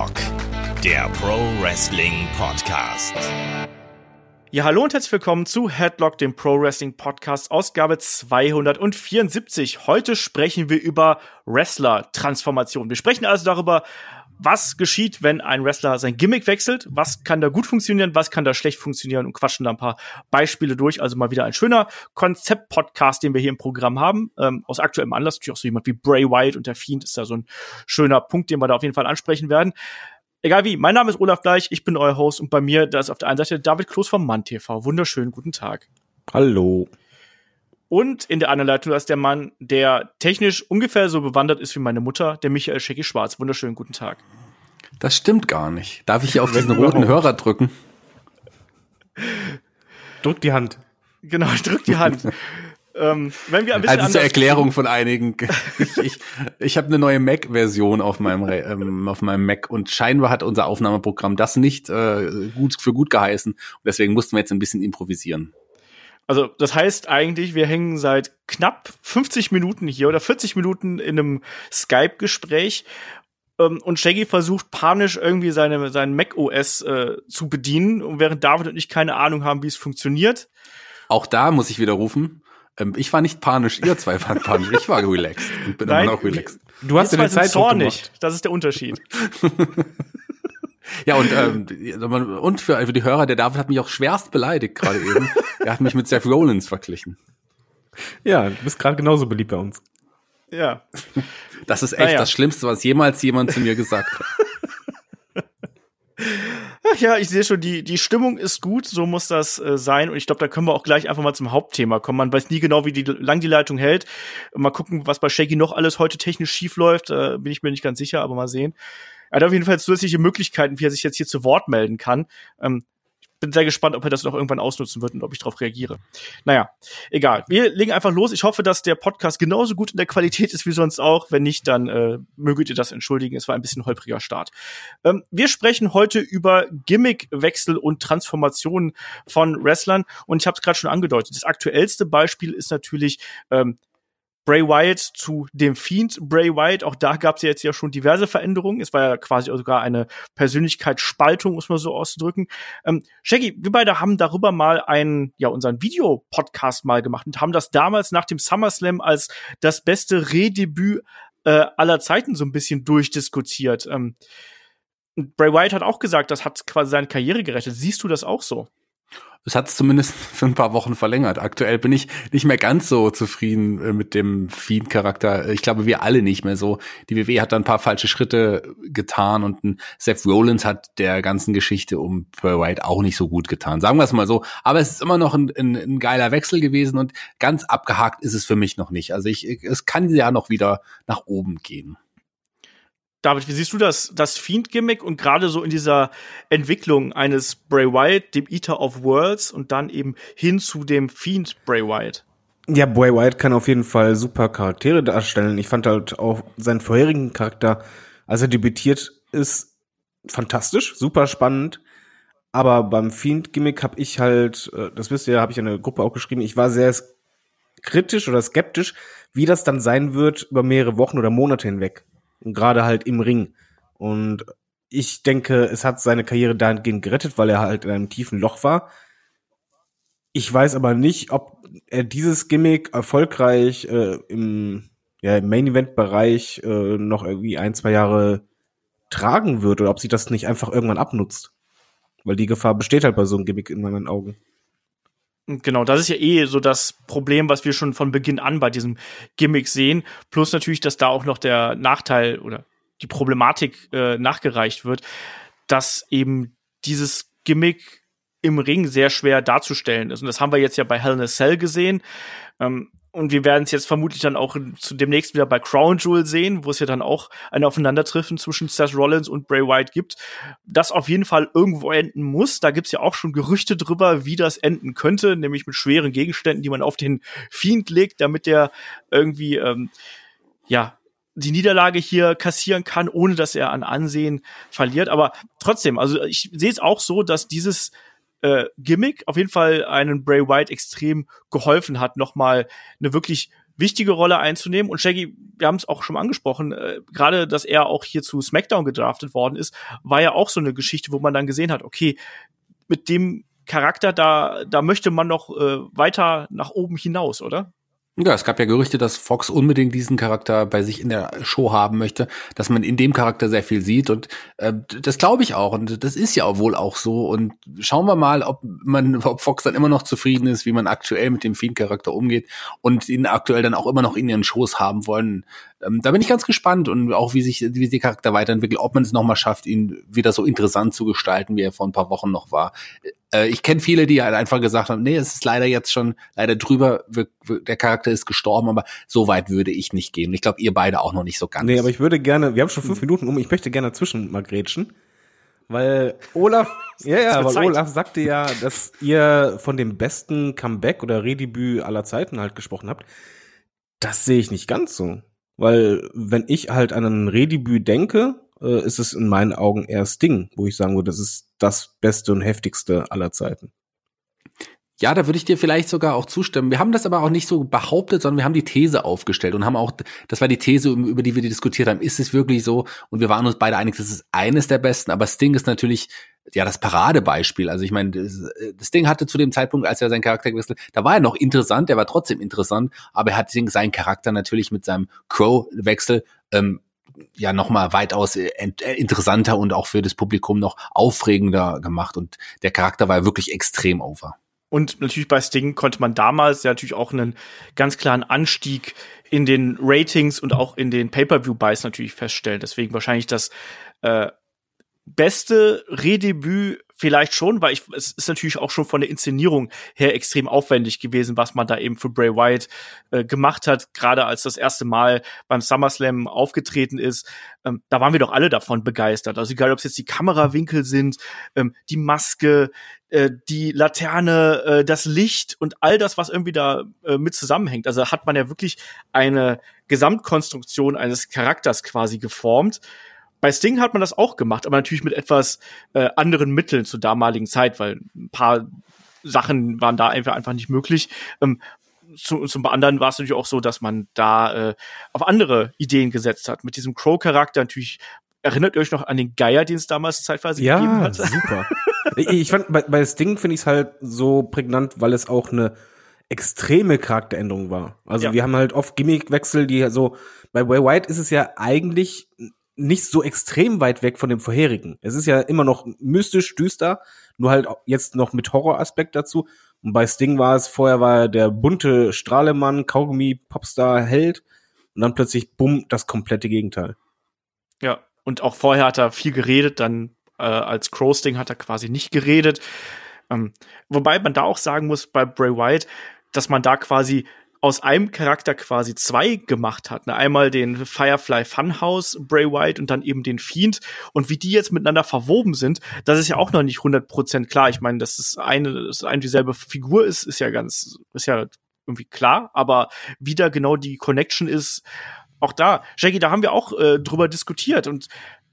Headlock, der Pro Wrestling Podcast. Ja, hallo und herzlich willkommen zu Headlock, dem Pro Wrestling Podcast, Ausgabe 274. Heute sprechen wir über Wrestler-Transformation. Wir sprechen also darüber, was geschieht, wenn ein Wrestler sein Gimmick wechselt, was kann da gut funktionieren, was kann da schlecht funktionieren und quatschen da ein paar Beispiele durch. Also mal wieder ein schöner Konzept-Podcast, den wir hier im Programm haben. Ähm, aus aktuellem Anlass, natürlich auch so jemand wie Bray Wyatt und der Fiend ist da so ein schöner Punkt, den wir da auf jeden Fall ansprechen werden. Egal wie, mein Name ist Olaf Bleich, ich bin euer Host und bei mir, da ist auf der einen Seite David Kloß vom Mann TV. Wunderschönen guten Tag. Hallo. Und in der anderen Leitung ist der Mann, der technisch ungefähr so bewandert ist wie meine Mutter, der Michael Schecki Schwarz. Wunderschönen guten Tag. Das stimmt gar nicht. Darf ich hier auf diesen roten Hörer drücken? Drück die Hand. Genau, drück die Hand. ähm, wenn wir ein bisschen also zur Erklärung von einigen. ich ich, ich habe eine neue Mac-Version auf meinem ähm, auf meinem Mac und scheinbar hat unser Aufnahmeprogramm das nicht äh, gut für gut geheißen und deswegen mussten wir jetzt ein bisschen improvisieren. Also das heißt eigentlich, wir hängen seit knapp 50 Minuten hier oder 40 Minuten in einem Skype-Gespräch ähm, und Shaggy versucht panisch irgendwie seine, seinen Mac OS äh, zu bedienen und während David und ich keine Ahnung haben, wie es funktioniert. Auch da muss ich widerrufen, ähm, ich war nicht panisch, ihr zwei waren panisch, ich war relaxed und bin Nein, immer noch relaxed. Du hast ja den Zeitdruck gemacht. Das ist der Unterschied. Ja, und, ähm, und für, für die Hörer, der David hat mich auch schwerst beleidigt gerade eben. er hat mich mit Seth Rollins verglichen. Ja, du bist gerade genauso beliebt bei uns. Ja. Das ist echt naja. das Schlimmste, was jemals jemand zu mir gesagt hat. Ach ja, ich sehe schon, die, die Stimmung ist gut, so muss das äh, sein. Und ich glaube, da können wir auch gleich einfach mal zum Hauptthema kommen. Man weiß nie genau, wie die, lang die Leitung hält. Mal gucken, was bei Shaggy noch alles heute technisch schief läuft. Äh, bin ich mir nicht ganz sicher, aber mal sehen. Er hat auf jeden Fall zusätzliche Möglichkeiten, wie er sich jetzt hier zu Wort melden kann. Ähm, bin sehr gespannt, ob er das noch irgendwann ausnutzen wird und ob ich darauf reagiere. Naja, egal. Wir legen einfach los. Ich hoffe, dass der Podcast genauso gut in der Qualität ist wie sonst auch. Wenn nicht, dann äh, möget ihr das entschuldigen. Es war ein bisschen holpriger Start. Ähm, wir sprechen heute über Gimmickwechsel und Transformationen von Wrestlern. Und ich habe es gerade schon angedeutet. Das aktuellste Beispiel ist natürlich ähm, Bray Wyatt zu dem Fiend Bray Wyatt. Auch da gab es ja jetzt ja schon diverse Veränderungen. Es war ja quasi sogar eine Persönlichkeitsspaltung, muss man so auszudrücken. Ähm, Shaggy, wir beide haben darüber mal einen, ja, unseren Videopodcast mal gemacht und haben das damals nach dem SummerSlam als das beste Redebüt äh, aller Zeiten so ein bisschen durchdiskutiert. Ähm, Bray Wyatt hat auch gesagt, das hat quasi seine Karriere gerettet. Siehst du das auch so? Es hat es zumindest für ein paar Wochen verlängert. Aktuell bin ich nicht mehr ganz so zufrieden äh, mit dem Fiend-Charakter. Ich glaube, wir alle nicht mehr so. Die WWE hat da ein paar falsche Schritte getan und ein Seth Rollins hat der ganzen Geschichte um Bray White auch nicht so gut getan. Sagen wir es mal so. Aber es ist immer noch ein, ein, ein geiler Wechsel gewesen und ganz abgehakt ist es für mich noch nicht. Also ich, es kann ja noch wieder nach oben gehen. David, wie siehst du das, das Fiend-Gimmick und gerade so in dieser Entwicklung eines Bray Wyatt, dem Eater of Worlds und dann eben hin zu dem Fiend Bray Wyatt? Ja, Bray Wyatt kann auf jeden Fall super Charaktere darstellen. Ich fand halt auch seinen vorherigen Charakter, als er debütiert ist, fantastisch, super spannend. Aber beim Fiend-Gimmick habe ich halt, äh, das wisst ihr, habe ich in der Gruppe auch geschrieben, ich war sehr kritisch oder skeptisch, wie das dann sein wird über mehrere Wochen oder Monate hinweg. Gerade halt im Ring. Und ich denke, es hat seine Karriere dahingehend gerettet, weil er halt in einem tiefen Loch war. Ich weiß aber nicht, ob er dieses Gimmick erfolgreich äh, im, ja, im Main-Event-Bereich äh, noch irgendwie ein, zwei Jahre tragen wird oder ob sich das nicht einfach irgendwann abnutzt. Weil die Gefahr besteht halt bei so einem Gimmick in meinen Augen. Genau, das ist ja eh so das Problem, was wir schon von Beginn an bei diesem Gimmick sehen. Plus natürlich, dass da auch noch der Nachteil oder die Problematik äh, nachgereicht wird, dass eben dieses Gimmick im Ring sehr schwer darzustellen ist. Und das haben wir jetzt ja bei Hell in a Cell gesehen. Ähm, und wir werden es jetzt vermutlich dann auch zu demnächst wieder bei Crown Jewel sehen, wo es ja dann auch ein Aufeinandertreffen zwischen Seth Rollins und Bray Wyatt gibt, das auf jeden Fall irgendwo enden muss. Da gibt's ja auch schon Gerüchte drüber, wie das enden könnte, nämlich mit schweren Gegenständen, die man auf den Fiend legt, damit der irgendwie, ähm, ja, die Niederlage hier kassieren kann, ohne dass er an Ansehen verliert. Aber trotzdem, also ich sehe es auch so, dass dieses äh, Gimmick auf jeden Fall einen Bray Wyatt extrem geholfen hat, nochmal eine wirklich wichtige Rolle einzunehmen. Und Shaggy, wir haben es auch schon angesprochen, äh, gerade, dass er auch hier zu SmackDown gedraftet worden ist, war ja auch so eine Geschichte, wo man dann gesehen hat, okay, mit dem Charakter, da, da möchte man noch äh, weiter nach oben hinaus, oder? Ja, es gab ja Gerüchte, dass Fox unbedingt diesen Charakter bei sich in der Show haben möchte, dass man in dem Charakter sehr viel sieht und äh, das glaube ich auch und das ist ja wohl auch so und schauen wir mal, ob man, ob Fox dann immer noch zufrieden ist, wie man aktuell mit dem Fiend-Charakter umgeht und ihn aktuell dann auch immer noch in ihren Shows haben wollen. Ähm, da bin ich ganz gespannt und auch wie sich, wie sich der Charakter weiterentwickelt, ob man es nochmal schafft, ihn wieder so interessant zu gestalten, wie er vor ein paar Wochen noch war. Äh, ich kenne viele, die halt einfach gesagt haben, nee, es ist leider jetzt schon leider drüber, der Charakter ist gestorben, aber so weit würde ich nicht gehen. Ich glaube, ihr beide auch noch nicht so ganz. Nee, aber ich würde gerne, wir haben schon fünf Minuten um, ich möchte gerne dazwischen mal grätschen. Weil Olaf, ja, ja, weil Olaf sagte ja, dass ihr von dem besten Comeback oder Redebüt aller Zeiten halt gesprochen habt. Das sehe ich nicht ganz so. Weil, wenn ich halt an ein Redebüt denke, äh, ist es in meinen Augen eher Sting, wo ich sagen würde, das ist das beste und heftigste aller Zeiten. Ja, da würde ich dir vielleicht sogar auch zustimmen. Wir haben das aber auch nicht so behauptet, sondern wir haben die These aufgestellt und haben auch, das war die These, über die wir diskutiert haben, ist es wirklich so? Und wir waren uns beide einig, das ist eines der besten, aber Sting ist natürlich ja das Paradebeispiel. Also ich meine, das, das Ding hatte zu dem Zeitpunkt, als er seinen Charakter gewechselt, da war er noch interessant, der war trotzdem interessant, aber er hat seinen Charakter natürlich mit seinem Crow-Wechsel ähm, ja nochmal weitaus äh, äh, interessanter und auch für das Publikum noch aufregender gemacht. Und der Charakter war wirklich extrem over. Und natürlich bei Sting konnte man damals ja natürlich auch einen ganz klaren Anstieg in den Ratings und auch in den Pay-per-view-Buys natürlich feststellen. Deswegen wahrscheinlich das äh, beste Redebüt vielleicht schon, weil ich, es ist natürlich auch schon von der Inszenierung her extrem aufwendig gewesen, was man da eben für Bray Wyatt äh, gemacht hat, gerade als das erste Mal beim SummerSlam aufgetreten ist. Ähm, da waren wir doch alle davon begeistert. Also egal, ob es jetzt die Kamerawinkel sind, ähm, die Maske, äh, die Laterne, äh, das Licht und all das, was irgendwie da äh, mit zusammenhängt. Also hat man ja wirklich eine Gesamtkonstruktion eines Charakters quasi geformt bei Sting hat man das auch gemacht, aber natürlich mit etwas äh, anderen Mitteln zur damaligen Zeit, weil ein paar Sachen waren da einfach, einfach nicht möglich. Ähm, zu, zum anderen war es natürlich auch so, dass man da äh, auf andere Ideen gesetzt hat. Mit diesem Crow-Charakter natürlich. Erinnert ihr euch noch an den Geier, den es damals zeitweise ja, gegeben hat? Ja, super. ich fand, bei, bei Sting finde ich es halt so prägnant, weil es auch eine extreme Charakteränderung war. Also ja. wir haben halt oft Gimmickwechsel, die so, bei Way White ist es ja eigentlich nicht so extrem weit weg von dem vorherigen. Es ist ja immer noch mystisch, düster, nur halt jetzt noch mit Horroraspekt dazu. Und bei Sting war es, vorher war er der bunte Strahlemann, Kaugummi, Popstar, Held. Und dann plötzlich, bumm, das komplette Gegenteil. Ja, und auch vorher hat er viel geredet, dann äh, als Crow Sting hat er quasi nicht geredet. Ähm, wobei man da auch sagen muss, bei Bray Wyatt, dass man da quasi aus einem Charakter quasi zwei gemacht hat. Ne? Einmal den Firefly Funhouse Bray White und dann eben den Fiend. Und wie die jetzt miteinander verwoben sind, das ist ja auch noch nicht 100% klar. Ich meine, dass es eine, dass eine dieselbe Figur ist, ist ja ganz, ist ja irgendwie klar. Aber wie da genau die Connection ist, auch da, Jackie, da haben wir auch äh, drüber diskutiert und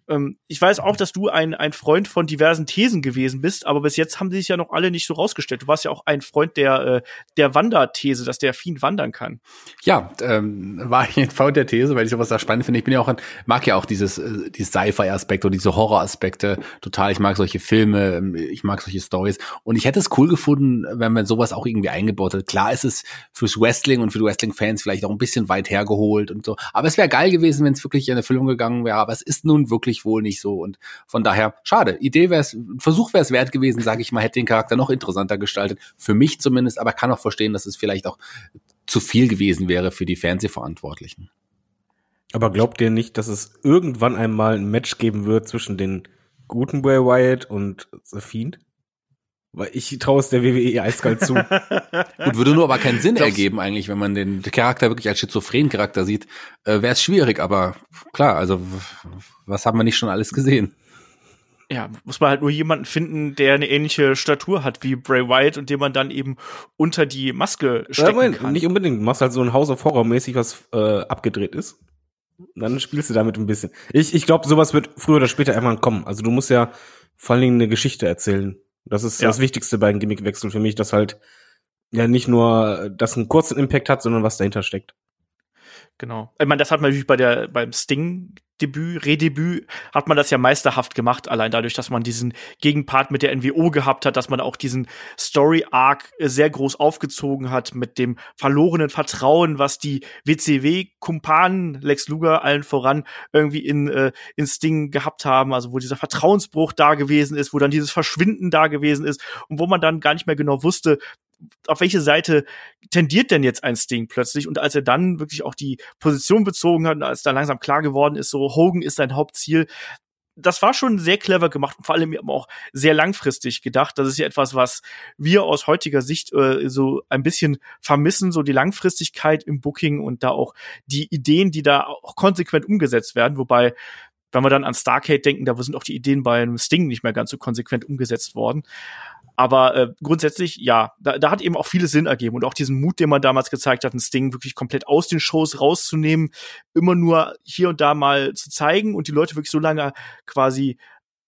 ähm, ich weiß auch, dass du ein, ein Freund von diversen Thesen gewesen bist, aber bis jetzt haben sie sich ja noch alle nicht so rausgestellt. Du warst ja auch ein Freund der, äh, der Wanderthese, dass der Fiend wandern kann. Ja, ähm, war ich ein Freund der These, weil ich sowas da spannend finde. Ich bin ja auch ein, mag ja auch dieses, äh, dieses Sci-Fi-Aspekte und diese Horror-Aspekte total. Ich mag solche Filme, ähm, ich mag solche Stories. Und ich hätte es cool gefunden, wenn man sowas auch irgendwie eingebaut hat. Klar ist es fürs Wrestling und für die Wrestling-Fans vielleicht auch ein bisschen weit hergeholt und so. Aber es wäre geil gewesen, wenn es wirklich in Erfüllung gegangen wäre. Aber es ist nun wirklich ich wohl nicht so. Und von daher, schade. Idee wäre es, Versuch wäre es wert gewesen, sage ich mal, hätte den Charakter noch interessanter gestaltet. Für mich zumindest, aber kann auch verstehen, dass es vielleicht auch zu viel gewesen wäre für die Fernsehverantwortlichen. Aber glaubt ihr nicht, dass es irgendwann einmal ein Match geben wird zwischen den guten Bray Wyatt und The Fiend? Weil ich traue es der WWE eiskalt zu. Gut, würde nur aber keinen Sinn ergeben eigentlich, wenn man den Charakter wirklich als schizophren Charakter sieht. Äh, Wäre es schwierig, aber klar, also was haben wir nicht schon alles gesehen? Ja, muss man halt nur jemanden finden, der eine ähnliche Statur hat wie Bray Wyatt und den man dann eben unter die Maske stecken ja, mein, kann. Nicht unbedingt. Du machst halt so ein House of Horror mäßig, was äh, abgedreht ist. Dann spielst du damit ein bisschen. Ich, ich glaube, sowas wird früher oder später irgendwann kommen. Also du musst ja vor allen Dingen eine Geschichte erzählen. Das ist ja. das Wichtigste bei einem Gimmickwechsel für mich, dass halt ja nicht nur das einen kurzen Impact hat, sondern was dahinter steckt. Genau. Ich meine, das hat man natürlich bei der, beim Sting Debüt, Redebüt, hat man das ja meisterhaft gemacht, allein dadurch, dass man diesen Gegenpart mit der NWO gehabt hat, dass man auch diesen Story-Arc äh, sehr groß aufgezogen hat mit dem verlorenen Vertrauen, was die WCW-Kumpanen, Lex Luger allen voran, irgendwie in, äh, in Sting gehabt haben, also wo dieser Vertrauensbruch da gewesen ist, wo dann dieses Verschwinden da gewesen ist und wo man dann gar nicht mehr genau wusste, auf welche Seite tendiert denn jetzt ein Sting plötzlich? Und als er dann wirklich auch die Position bezogen hat, und als da langsam klar geworden ist, so Hogan ist sein Hauptziel, das war schon sehr clever gemacht und vor allem auch sehr langfristig gedacht. Das ist ja etwas, was wir aus heutiger Sicht äh, so ein bisschen vermissen, so die Langfristigkeit im Booking und da auch die Ideen, die da auch konsequent umgesetzt werden. Wobei, wenn wir dann an Starcade denken, da sind auch die Ideen bei einem Sting nicht mehr ganz so konsequent umgesetzt worden. Aber äh, grundsätzlich, ja, da, da hat eben auch vieles Sinn ergeben und auch diesen Mut, den man damals gezeigt hat, ein Sting wirklich komplett aus den Shows rauszunehmen, immer nur hier und da mal zu zeigen und die Leute wirklich so lange quasi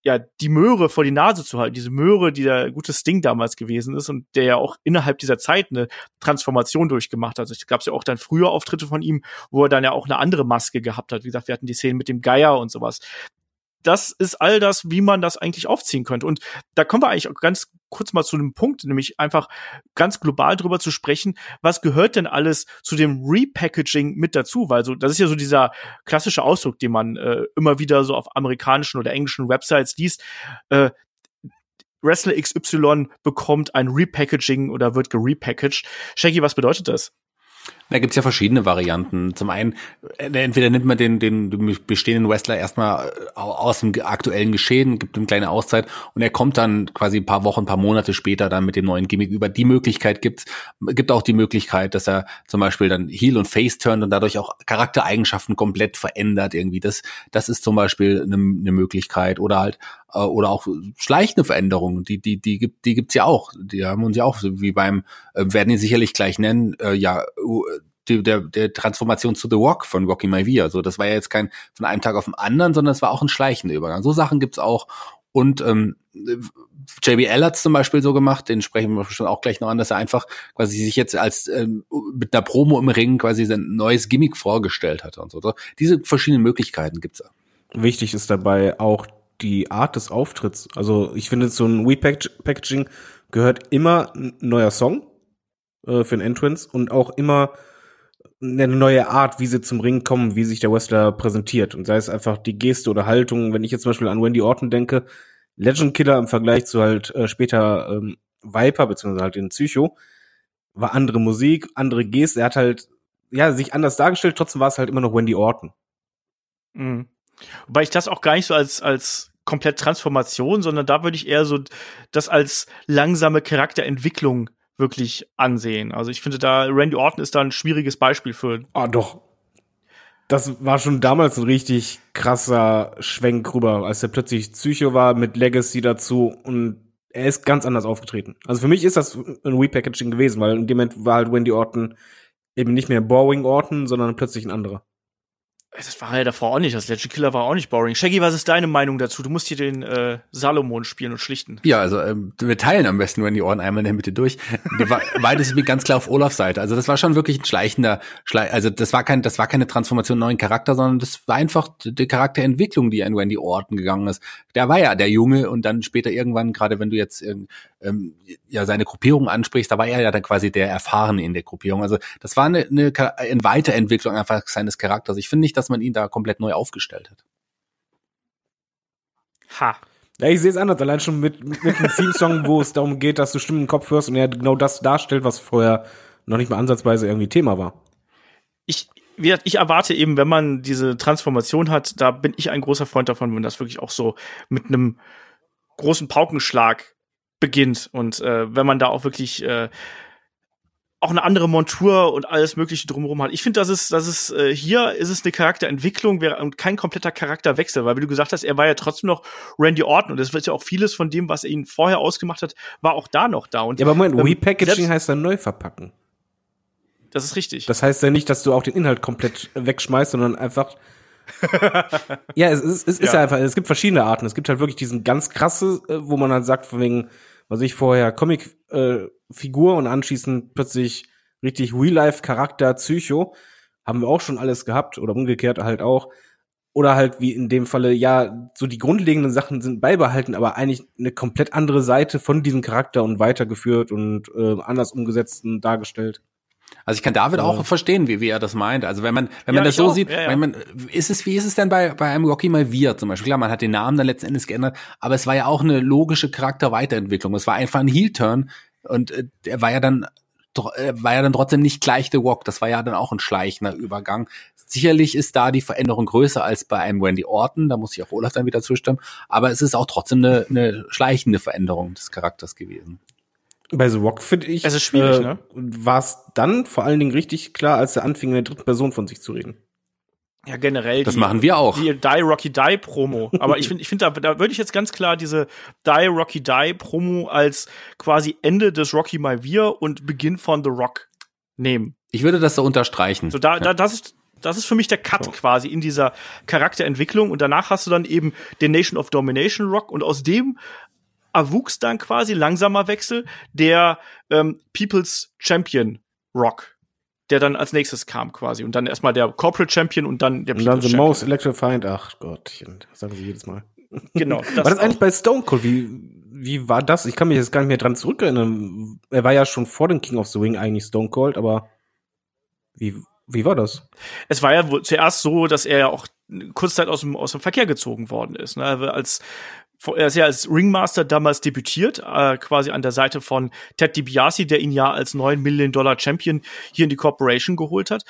ja, die Möhre vor die Nase zu halten, diese Möhre, die der gute Sting damals gewesen ist und der ja auch innerhalb dieser Zeit eine Transformation durchgemacht hat. Also es gab ja auch dann frühe Auftritte von ihm, wo er dann ja auch eine andere Maske gehabt hat. Wie gesagt, wir hatten die Szenen mit dem Geier und sowas das ist all das, wie man das eigentlich aufziehen könnte. Und da kommen wir eigentlich auch ganz kurz mal zu einem Punkt, nämlich einfach ganz global drüber zu sprechen, was gehört denn alles zu dem Repackaging mit dazu? Weil so, das ist ja so dieser klassische Ausdruck, den man äh, immer wieder so auf amerikanischen oder englischen Websites liest. Äh, Wrestler XY bekommt ein Repackaging oder wird gerepackaged. Shaggy, was bedeutet das? Da gibt's ja verschiedene Varianten. Zum einen, äh, entweder nimmt man den, den bestehenden Wrestler erstmal äh, aus dem aktuellen Geschehen, gibt ihm eine kleine Auszeit und er kommt dann quasi ein paar Wochen, ein paar Monate später dann mit dem neuen Gimmick über. Die Möglichkeit gibt's. Gibt auch die Möglichkeit, dass er zum Beispiel dann Heel und Face turnt und dadurch auch Charaktereigenschaften komplett verändert irgendwie. Das, das ist zum Beispiel eine, eine Möglichkeit oder halt äh, oder auch schleichende Veränderungen, die die die gibt die gibt's ja auch, die haben uns ja auch wie beim werden die sicherlich gleich nennen, äh, ja die, der, der Transformation zu The Rock von Rocky Maivia. Also das war ja jetzt kein von einem Tag auf den anderen, sondern es war auch ein schleichender Übergang. So Sachen gibt's auch. Und ähm, JBL hat's zum Beispiel so gemacht, den sprechen wir schon auch gleich noch an, dass er einfach quasi sich jetzt als ähm, mit einer Promo im Ring quasi sein neues Gimmick vorgestellt hat und so. Diese verschiedenen Möglichkeiten gibt's. Wichtig ist dabei auch die Art des Auftritts. Also ich finde, so ein Repackaging gehört immer ein neuer Song äh, für ein Entrance und auch immer eine neue Art, wie sie zum Ring kommen, wie sich der Wrestler präsentiert. Und sei es einfach die Geste oder Haltung, wenn ich jetzt zum Beispiel an Wendy Orton denke, Legend Killer im Vergleich zu halt äh, später ähm, Viper, beziehungsweise halt den Psycho, war andere Musik, andere Geste. Er hat halt, ja, sich anders dargestellt, trotzdem war es halt immer noch Wendy Orton. Mhm. Wobei ich das auch gar nicht so als, als komplett Transformation, sondern da würde ich eher so das als langsame Charakterentwicklung wirklich ansehen. Also ich finde da, Randy Orton ist da ein schwieriges Beispiel für. Ah, doch. Das war schon damals ein richtig krasser Schwenk rüber, als er plötzlich Psycho war mit Legacy dazu und er ist ganz anders aufgetreten. Also für mich ist das ein Repackaging gewesen, weil in dem Moment war halt Wendy Orton eben nicht mehr Boring Orton, sondern plötzlich ein anderer. Das war ja davor auch nicht. Das Legend Killer war auch nicht boring. Shaggy, was ist deine Meinung dazu? Du musst hier den äh, Salomon spielen und schlichten. Ja, also ähm, wir teilen am besten Randy Orton einmal in der Mitte durch. Beides ist ganz klar auf Olafs Seite. Also das war schon wirklich ein schleichender, Schle also das war kein, das war keine Transformation neuen Charakter, sondern das war einfach die Charakterentwicklung, die an Randy Orton gegangen ist. Der war ja der Junge und dann später irgendwann, gerade wenn du jetzt ähm, ja seine Gruppierung ansprichst, da war er ja dann quasi der Erfahrene in der Gruppierung. Also das war eine, eine, eine Weiterentwicklung einfach seines Charakters. Ich finde nicht, dass man ihn da komplett neu aufgestellt hat. Ha. Ja, ich sehe es anders, allein schon mit, mit einem Theme-Song, wo es darum geht, dass du Stimmen im Kopf hörst und er genau das darstellt, was vorher noch nicht mal ansatzweise irgendwie Thema war. Ich, ich erwarte eben, wenn man diese Transformation hat, da bin ich ein großer Freund davon, wenn das wirklich auch so mit einem großen Paukenschlag beginnt und äh, wenn man da auch wirklich äh, auch eine andere Montur und alles Mögliche drumherum hat. Ich finde, das ist, das ist äh, hier ist es eine Charakterentwicklung und kein kompletter Charakterwechsel, weil wie du gesagt hast, er war ja trotzdem noch Randy Orton und das wird ja auch vieles von dem, was er ihn vorher ausgemacht hat, war auch da noch da. Und, ja, aber Moment, ähm, Repackaging heißt dann neu verpacken. Das ist richtig. Das heißt ja nicht, dass du auch den Inhalt komplett wegschmeißt, sondern einfach ja, es, ist, es ist ja. ja. einfach, es gibt verschiedene Arten. Es gibt halt wirklich diesen ganz krasse, äh, wo man halt sagt, von wegen, was ich vorher Comic-Figur äh, und anschließend plötzlich richtig Real-Life-Charakter Psycho. haben wir auch schon alles gehabt oder umgekehrt halt auch. Oder halt wie in dem Falle, ja, so die grundlegenden Sachen sind beibehalten, aber eigentlich eine komplett andere Seite von diesem Charakter und weitergeführt und äh, anders umgesetzt und dargestellt. Also ich kann David auch verstehen, wie, wie er das meint. Also wenn man, wenn man Ja, das so auch. sieht, Ja, ja. wenn man, ist es, wie ist es denn bei, bei einem Rocky Malvia zum Beispiel? Klar, man hat den Namen dann letzten Endes geändert, aber es war ja auch eine logische Charakterweiterentwicklung. Es war einfach ein Heel-Turn und äh, er war ja dann, äh, war ja dann trotzdem nicht gleich The Rock. Das war ja dann auch ein schleichender Übergang. Sicherlich ist da die Veränderung größer als bei einem Randy Orton, da muss ich auch Olaf dann wieder zustimmen, aber es ist auch trotzdem eine, eine schleichende Veränderung des Charakters gewesen. Bei The Rock finde ich, Es ist schwierig, äh, ne? war es dann vor allen Dingen richtig klar, als er anfing, in der dritten Person von sich zu reden. Ja, generell. Das die, machen wir auch. Die Die Rocky Die Promo. Aber ich finde, ich finde, da, da würde ich jetzt ganz klar diese Die Rocky Die Promo als quasi Ende des Rocky Malvia und Beginn von The Rock nehmen. Ich würde das so unterstreichen. So da, da das ist das ist für mich der Cut So. quasi in dieser Charakterentwicklung und danach hast du dann eben den Nation of Domination Rock und aus dem erwuchs dann quasi langsamer Wechsel der ähm, People's Champion Rock, der dann als nächstes kam quasi und dann erstmal der Corporate Champion und dann der Und dann People's The Champion. Most Electrifying, ach Gottchen, das sagen sie jedes Mal. Genau. war das eigentlich bei Stone Cold? Wie, wie war das? Ich kann mich jetzt gar nicht mehr dran zurückerinnern. Er war ja schon vor dem King of the Ring eigentlich Stone Cold, aber wie, wie war das? es war ja zuerst so, dass er ja auch kurz Zeit aus dem, aus dem Verkehr gezogen worden ist. Ne? War Als, er ist ja als Ringmaster damals debütiert, äh, quasi an der Seite von Ted DiBiase, der ihn ja als 9 Million Dollar Champion hier in die Corporation geholt hat.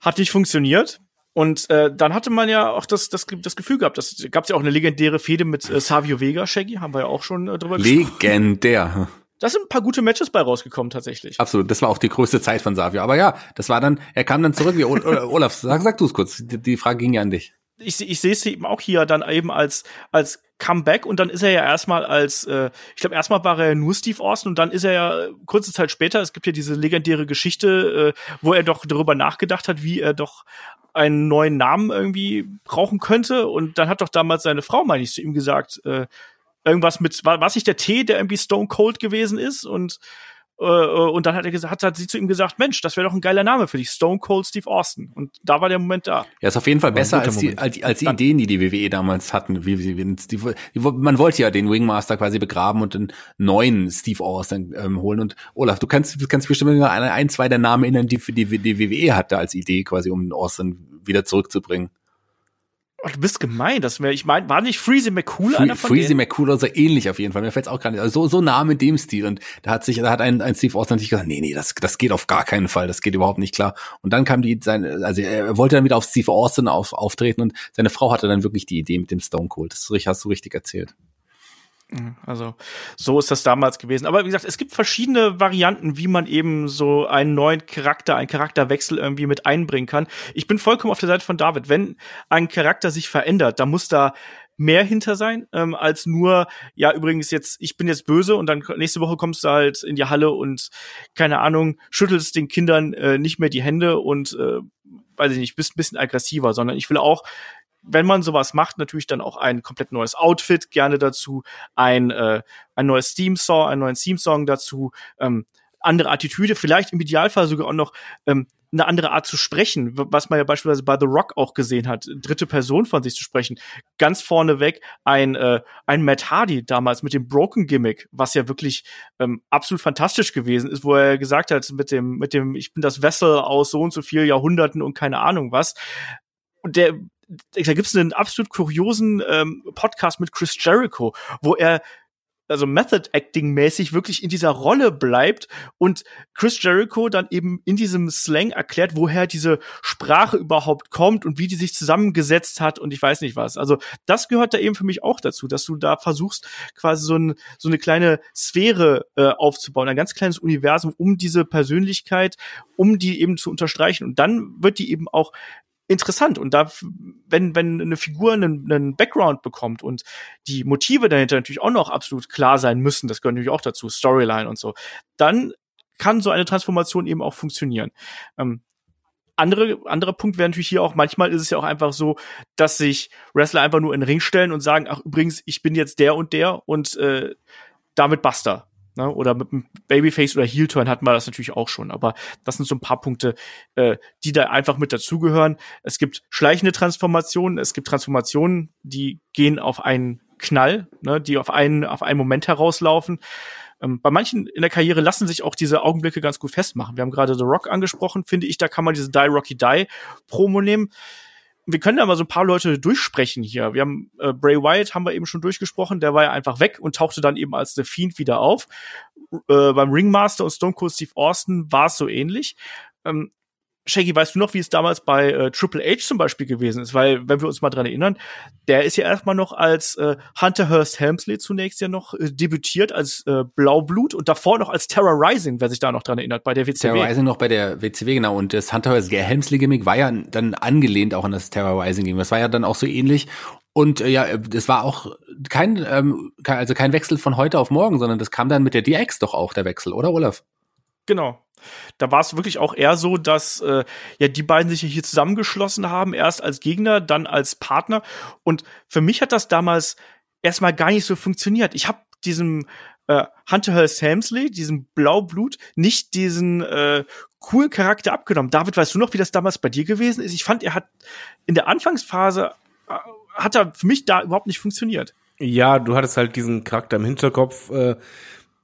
Hat nicht funktioniert. Und äh, dann hatte man ja auch das, das, das Gefühl gehabt, das gab es ja auch eine legendäre Fehde mit äh, Savio Vega, Shaggy, haben wir ja auch schon äh, drüber gesprochen. Legendär. Da sind ein paar gute Matches bei rausgekommen tatsächlich. Absolut, das war auch die größte Zeit von Savio. Aber ja, das war dann, er kam dann zurück. Wie, Ol- Ol- Olaf, sag, sag du es kurz. Die, die Frage ging ja an dich. ich, ich sehe es eben auch hier dann eben als als Comeback und dann ist er ja erstmal als äh, ich glaube erstmal war er nur Steve Austin und dann ist er ja äh, kurze Zeit später es gibt ja diese legendäre Geschichte äh, wo er doch darüber nachgedacht hat wie er doch einen neuen Namen irgendwie brauchen könnte und dann hat doch damals seine Frau meine ich zu ihm gesagt äh, irgendwas mit war was nicht der Tee der irgendwie Stone Cold gewesen ist und und dann hat er gesagt, hat, sie zu ihm gesagt, Mensch, das wäre doch ein geiler Name für dich, Stone Cold Steve Austin. Und da war der Moment da. Ja, ist auf jeden Fall ein besser als die, als, die- als die Dann- Ideen, die die WWE damals hatten. Wie, wie, wie, die, die, man wollte ja den Wingmaster quasi begraben und einen neuen Steve Austin ähm, holen. Und Olaf, du kannst, du kannst bestimmt nur an ein, zwei der Namen erinnern, die für die, die WWE hatte als Idee quasi, um Austin wieder zurückzubringen. Oh, du bist gemein. Das wär, ich meine, war nicht Freezy McCool einer von Freezy denen? McCool oder so ähnlich auf jeden Fall. Mir fällt's auch gar nicht. Also so, so Name in dem Stil. Und da hat sich, da hat ein, ein Steve Austin natürlich gesagt, nee, nee, das, das geht auf gar keinen Fall. Das geht überhaupt nicht klar. Und dann kam die, sein, also er wollte dann wieder auf Steve Austin auf, auftreten und seine Frau hatte dann wirklich die Idee mit dem Stone Cold. Das hast du richtig erzählt. Also, so ist das damals gewesen. Aber wie gesagt, es gibt verschiedene Varianten, wie man eben so einen neuen Charakter, einen Charakterwechsel irgendwie mit einbringen kann. Ich bin vollkommen auf der Seite von David. Wenn ein Charakter sich verändert, da muss da mehr hinter sein, ähm, als nur, ja, übrigens jetzt, ich bin jetzt böse und dann nächste Woche kommst du halt in die Halle und, keine Ahnung, schüttelst den Kindern äh, nicht mehr die Hände und, äh, weiß ich nicht, bist ein bisschen aggressiver, sondern ich will auch wenn man sowas macht, natürlich dann auch ein komplett neues Outfit gerne dazu, ein, äh, ein neues Theme-Song, einen neuen Theme-Song dazu, ähm, andere Attitüde, vielleicht im Idealfall sogar auch noch ähm, eine andere Art zu sprechen, was man ja beispielsweise bei The Rock auch gesehen hat, dritte Person von sich zu sprechen. Ganz vorneweg ein, äh, ein Matt Hardy damals mit dem Broken Gimmick, was ja wirklich ähm, absolut fantastisch gewesen ist, wo er gesagt hat, mit dem, mit dem, ich bin das Vessel aus so und so vielen Jahrhunderten und keine Ahnung was. Und der, da gibt's einen absolut kuriosen ähm, Podcast mit Chris Jericho, wo er also Method Acting mäßig wirklich in dieser Rolle bleibt und Chris Jericho dann eben in diesem Slang erklärt, woher diese Sprache überhaupt kommt und wie die sich zusammengesetzt hat und ich weiß nicht was. Also das gehört da eben für mich auch dazu, dass du da versuchst quasi so, ein, so eine kleine Sphäre äh, aufzubauen, ein ganz kleines Universum um diese Persönlichkeit, um die eben zu unterstreichen und dann wird die eben auch interessant und da wenn wenn eine Figur einen, einen Background bekommt und die Motive dahinter natürlich auch noch absolut klar sein müssen, das gehört natürlich auch dazu, Storyline und so, dann kann so eine Transformation eben auch funktionieren. Ähm, andere, anderer Punkt wäre natürlich hier auch, manchmal ist es ja auch einfach so, dass sich Wrestler einfach nur in den Ring stellen und sagen, ach übrigens, ich bin jetzt der und der und äh, damit basta. Ne? Oder mit einem Babyface oder Heel-Turn hatten wir das natürlich auch schon. Aber das sind so ein paar Punkte, äh, die da einfach mit dazugehören. Es gibt schleichende Transformationen, es gibt Transformationen, die gehen auf einen Knall, ne? die auf einen, auf einen Moment herauslaufen. Ähm, bei manchen in der Karriere lassen sich auch diese Augenblicke ganz gut festmachen. Wir haben gerade The Rock angesprochen, finde ich, da kann man diese Die Rocky Die Promo nehmen wir können da mal so ein paar Leute durchsprechen hier. Wir haben äh, Bray Wyatt haben wir eben schon durchgesprochen, der war ja einfach weg und tauchte dann eben als The Fiend wieder auf. Äh, beim Ringmaster und Stone Cold Steve Austin war es so ähnlich. Ähm, Shaggy, weißt du noch, wie es damals bei äh, Triple H zum Beispiel gewesen ist? Weil, wenn wir uns mal dran erinnern, der ist ja erstmal noch als äh, Hunter Hearst Helmsley zunächst ja noch äh, debütiert als äh, Blaublut und davor noch als Terror Rising, wer sich da noch dran erinnert, bei der WCW. Terror Rising noch bei der WCW, genau. Und das Hunter Hearst Helmsley Gimmick war ja dann angelehnt auch an das Terror Rising Gimmick. Das war ja dann auch so ähnlich. Und äh, ja, das war auch kein, ähm, also kein Wechsel von heute auf morgen, sondern das kam dann mit der DX doch auch, der Wechsel, oder Olaf? Genau. Da war es wirklich auch eher so, dass äh, ja die beiden sich hier zusammengeschlossen haben, erst als Gegner, dann als Partner. Und für mich hat das damals erstmal gar nicht so funktioniert. Ich habe diesem äh, Hunter Hearst Helmsley, diesem Blaublut, nicht diesen äh, coolen Charakter abgenommen. David, weißt du noch, wie das damals bei dir gewesen ist? Ich fand, er hat in der Anfangsphase äh, hat er für mich da überhaupt nicht funktioniert. Ja, du hattest halt diesen Charakter im Hinterkopf, äh,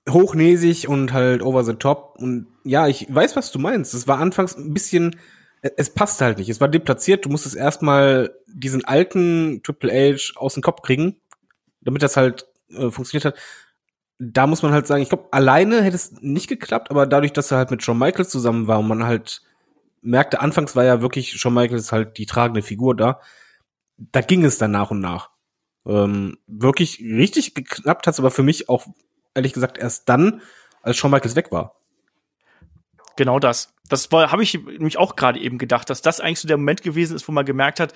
hochnäsig und halt over the top. Und ja, ich weiß, was du meinst. Es war anfangs ein bisschen, es passte halt nicht. Es war deplatziert. Du musstest erstmal diesen alten Triple H aus dem Kopf kriegen, damit das halt äh, funktioniert hat. Da muss man halt sagen, ich glaube, alleine hätte es nicht geklappt, aber dadurch, dass er halt mit Shawn Michaels zusammen war und man halt merkte, anfangs war ja wirklich Shawn Michaels halt die tragende Figur da, da ging es dann nach und nach. Ähm, wirklich richtig geklappt hat es aber für mich auch ehrlich gesagt erst dann, als Shawn Michaels weg war. Genau das. Das habe ich nämlich auch gerade eben gedacht, dass das eigentlich so der Moment gewesen ist, wo man gemerkt hat,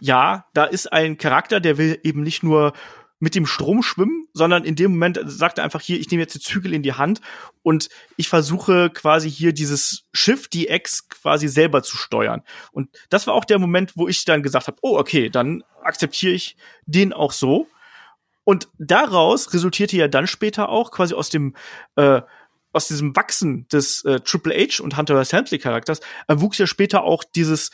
ja, da ist ein Charakter, der will eben nicht nur mit dem Strom schwimmen, sondern in dem Moment sagt er einfach hier, ich nehme jetzt die Zügel in die Hand und ich versuche quasi hier dieses Schiff, die Ex quasi selber zu steuern. Und das war auch der Moment, wo ich dann gesagt habe, oh, okay, dann akzeptiere ich den auch so und daraus resultierte ja dann später auch quasi aus dem äh, aus diesem Wachsen des äh, Triple H und Hunter S. Helmsley Charakters erwuchs ja später auch dieses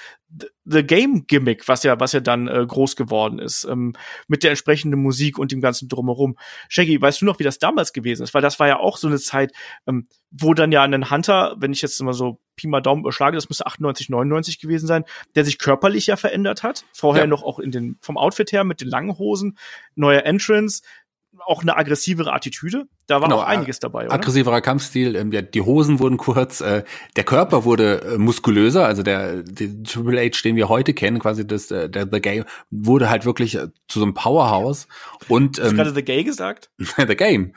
The Game Gimmick, was ja was ja dann äh, groß geworden ist ähm, mit der entsprechenden Musik und dem ganzen drumherum. Shaggy, weißt du noch, wie das damals gewesen ist? Weil das war ja auch so eine Zeit, ähm, wo dann ja ein Hunter, wenn ich jetzt mal so Pi mal Daumen überschlage, das müsste 98, 99 gewesen sein, der sich körperlich ja verändert hat. Vorher ja. noch auch in den vom Outfit her mit den langen Hosen, neuer Entrance, auch eine aggressivere Attitüde. Da war genau, auch einiges dabei, oder? Aggressiverer Kampfstil, ähm, ja, die Hosen wurden kurz, äh, der Körper wurde äh, muskulöser, also der, der Triple H, den wir heute kennen, quasi das, äh, der The Game, wurde halt wirklich äh, zu so einem Powerhouse. Und, ähm, Hast du gerade The Gay gesagt? The Game.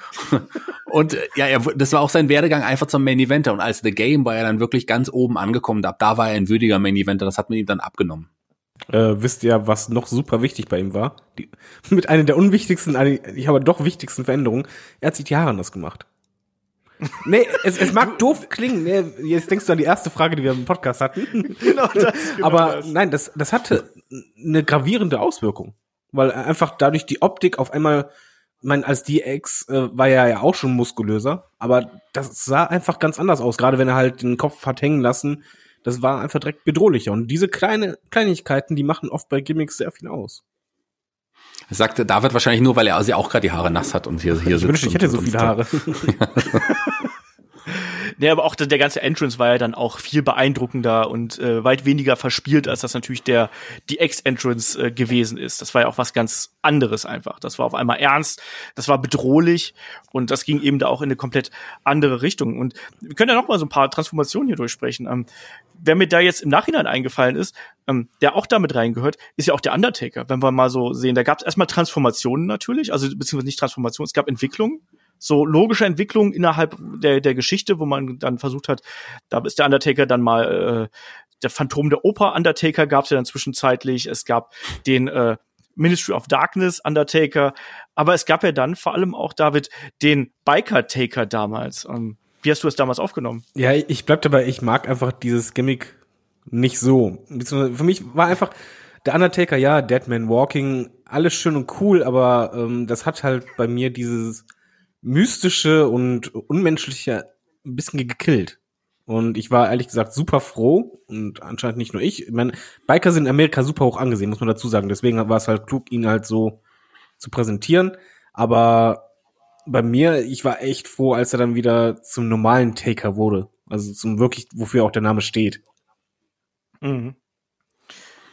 und äh, ja, er, das war auch sein Werdegang einfach zum Main Eventer. Und als The Game war er dann wirklich ganz oben angekommen. Ab da war er ein würdiger Main Eventer. Das hat man ihm dann abgenommen. Äh, wisst ihr, was noch super wichtig bei ihm war? Die, mit einer der unwichtigsten, ich habe doch wichtigsten Veränderungen. Er hat sich die Haare anders gemacht. nee, es, es mag doof klingen. Nee, jetzt denkst du an die erste Frage, die wir im Podcast hatten. genau das. Genau Aber das. nein, das, das hatte eine gravierende Auswirkung. Weil einfach dadurch die Optik auf einmal, mein, als DX äh, war er ja auch schon muskulöser, aber das sah einfach ganz anders aus, gerade wenn er halt den Kopf hat hängen lassen das war einfach direkt bedrohlicher. Und diese kleine Kleinigkeiten, die machen oft bei Gimmicks sehr viel aus. Das sagte David wahrscheinlich nur, weil er also auch gerade die Haare nass hat und hier, hier ich sitzt. Wünschte, ich hätte so viele Haare. Nee, aber auch der ganze Entrance war ja dann auch viel beeindruckender und äh, weit weniger verspielt, als das natürlich der die Ex-Entrance äh, gewesen ist. Das war ja auch was ganz anderes einfach. Das war auf einmal ernst, das war bedrohlich und das ging eben da auch in eine komplett andere Richtung. Und wir können ja noch mal so ein paar Transformationen hier durchsprechen. Ähm, wer mir da jetzt im Nachhinein eingefallen ist, ähm, der auch damit reingehört, ist ja auch der Undertaker. Wenn wir mal so sehen, da gab es erstmal Transformationen natürlich, also beziehungsweise nicht Transformationen, es gab Entwicklungen so logische Entwicklung innerhalb der, der Geschichte, wo man dann versucht hat, da ist der Undertaker dann mal äh, der Phantom der Oper Undertaker gab es ja dann zwischenzeitlich. Es gab den äh, Ministry of Darkness Undertaker, aber es gab ja dann vor allem auch David den Biker Taker damals. Ähm, wie hast du es damals aufgenommen? Ja, ich bleib dabei, ich mag einfach dieses Gimmick nicht so. Für mich war einfach der Undertaker, ja, Dead Man Walking, alles schön und cool, aber ähm, das hat halt bei mir dieses mystische und unmenschliche ein bisschen gekillt. Und ich war ehrlich gesagt super froh und anscheinend nicht nur ich. Ich meine, Biker sind in Amerika super hoch angesehen, muss man dazu sagen. Deswegen war es halt klug, ihn halt so zu präsentieren. Aber bei mir, ich war echt froh, als er dann wieder zum normalen Taker wurde. Also zum wirklich, wofür auch der Name steht. Mhm.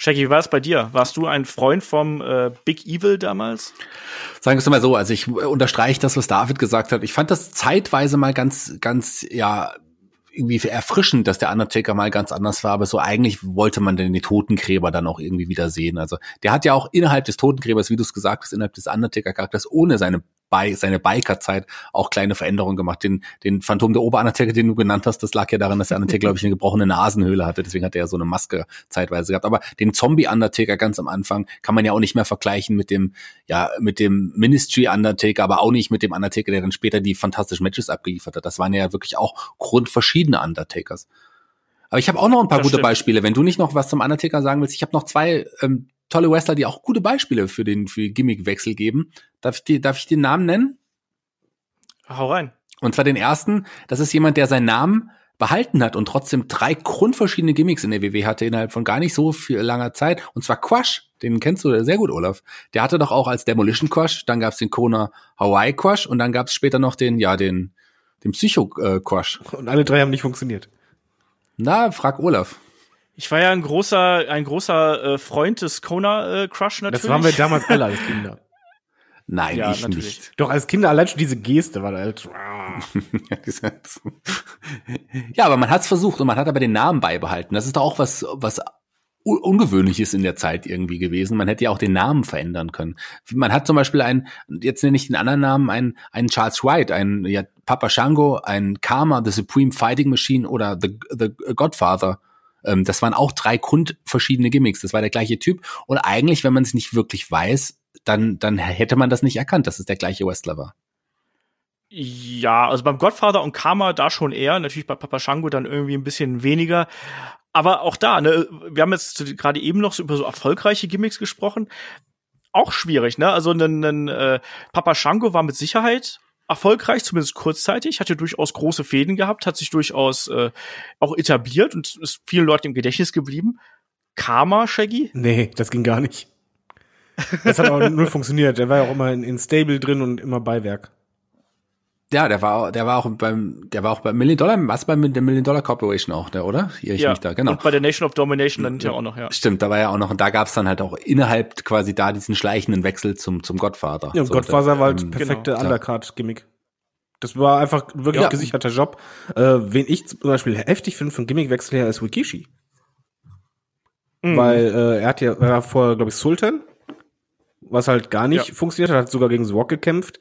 Shaggy, wie war es bei dir? Warst du ein Freund vom äh, Big Evil damals? Sagen wir es mal so, also ich unterstreiche das, was David gesagt hat. Ich fand das zeitweise mal ganz, ganz, ja, irgendwie erfrischend, dass der Undertaker mal ganz anders war, aber so eigentlich wollte man den Totengräber dann auch irgendwie wieder sehen. Also der hat ja auch innerhalb des Totengräbers, wie du es gesagt hast, innerhalb des Undertaker-Charakters ohne seine bei seine Biker-Zeit auch kleine Veränderungen gemacht. Den, den Phantom der Ober-Undertaker, den du genannt hast, das lag ja daran, dass der Undertaker, glaube ich, eine gebrochene Nasenhöhle hatte. Deswegen hat er ja so eine Maske zeitweise gehabt. Aber den Zombie-Undertaker ganz am Anfang kann man ja auch nicht mehr vergleichen mit dem, ja, mit dem Ministry-Undertaker, aber auch nicht mit dem Undertaker, der dann später die fantastischen Matches abgeliefert hat. Das waren ja wirklich auch grundverschiedene Undertakers. Aber ich habe auch noch ein paar das gute stimmt. Beispiele. Wenn du nicht noch was zum Undertaker sagen willst, ich habe noch zwei ähm, tolle Wrestler, die auch gute Beispiele für den für Gimmickwechsel geben. Darf ich, die, darf ich den Namen nennen? Hau rein. Und zwar den ersten, das ist jemand, der seinen Namen behalten hat und trotzdem drei grundverschiedene Gimmicks in der WW hatte innerhalb von gar nicht so viel langer Zeit. Und zwar Quash, den kennst du sehr gut, Olaf. Der hatte doch auch als Demolition Quash, dann gab's den Kona Hawaii Quash und dann gab's später noch den, ja, den, den Psycho äh, Quash. Und alle drei haben nicht funktioniert. Na, frag Olaf. Ich war ja ein großer, ein großer äh, Freund des Kona äh, Crush natürlich. Das waren wir damals alle als Kinder. Nein, ja, ich natürlich. nicht. Doch als Kinder allein schon diese Geste war halt. ja, aber man hat's versucht und man hat aber den Namen beibehalten. Das ist doch auch was, was Ungewöhnliches in der Zeit irgendwie gewesen. Man hätte ja auch den Namen verändern können. Man hat zum Beispiel einen, jetzt nenne ich den anderen Namen, einen, einen Charles Wright, einen ja, Papa Shango, einen Karma, The Supreme Fighting Machine oder The, The Godfather ähm, das waren auch drei grundverschiedene Gimmicks. Das war der gleiche Typ. Und eigentlich, wenn man es nicht wirklich weiß, dann, dann hätte man das nicht erkannt, dass es der gleiche Wrestler war. Ja, also beim Godfather und Karma da schon eher, natürlich bei Papa Shango dann irgendwie ein bisschen weniger. Aber auch da, ne, wir haben jetzt gerade eben noch so über so erfolgreiche Gimmicks gesprochen. Auch schwierig, ne? Also ein, äh, Papa Shango war mit Sicherheit erfolgreich, zumindest kurzzeitig, hatte durchaus große Fäden gehabt, hat sich durchaus äh, auch etabliert und ist vielen Leuten im Gedächtnis geblieben. Karma, Shaggy? Nee, das ging gar nicht. Das hat auch null funktioniert. Der war ja auch immer in, in Stable drin und immer Beiwerk. Ja, der war, der war auch beim, der war auch beim Million Dollar, was bei der Million Dollar Corporation auch, der, oder? Hier ich ja, mich da, genau. Und bei der Nation of Domination dann ja auch noch, ja. Stimmt, da war ja auch noch, und da gab's dann halt auch innerhalb quasi da diesen schleichenden Wechsel zum, zum Godfather. Ja, und so, Godfather war halt ähm, perfekte genau, Undercard-Gimmick. Das war einfach wirklich ja. gesicherter Job. Äh, wen ich zum Beispiel heftig finde von Gimmickwechsel her ist Wikishi. Mhm. Weil äh, er hat ja, er war vorher, glaube ich, Sultan, was halt gar nicht ja. funktioniert hat, hat sogar gegen The Rock gekämpft.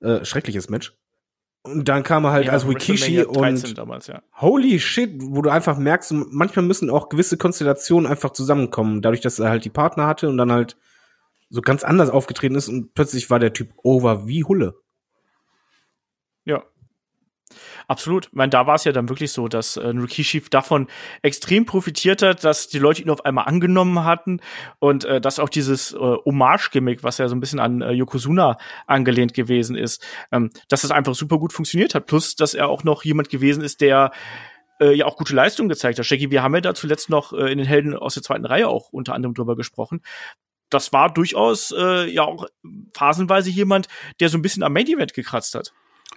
Äh, schreckliches Match. Und dann kam er halt ja, als Wikishi und damals, ja. holy shit, wo du einfach merkst, manchmal müssen auch gewisse Konstellationen einfach zusammenkommen, dadurch, dass er halt die Partner hatte und dann halt so ganz anders aufgetreten ist und plötzlich war der Typ over wie Hulle. Ja. Absolut. Ich meine, da war es ja dann wirklich so, dass äh, Rikishi davon extrem profitiert hat, dass die Leute ihn auf einmal angenommen hatten und äh, dass auch dieses äh, Hommage-Gimmick, was ja so ein bisschen an äh, Yokozuna angelehnt gewesen ist, ähm, dass das einfach super gut funktioniert hat. Plus, dass er auch noch jemand gewesen ist, der äh, ja auch gute Leistungen gezeigt hat. Shaggy, wir haben ja da zuletzt noch äh, in den Helden aus der zweiten Reihe auch unter anderem drüber gesprochen. Das war durchaus äh, ja auch phasenweise jemand, der so ein bisschen am Main Event gekratzt hat.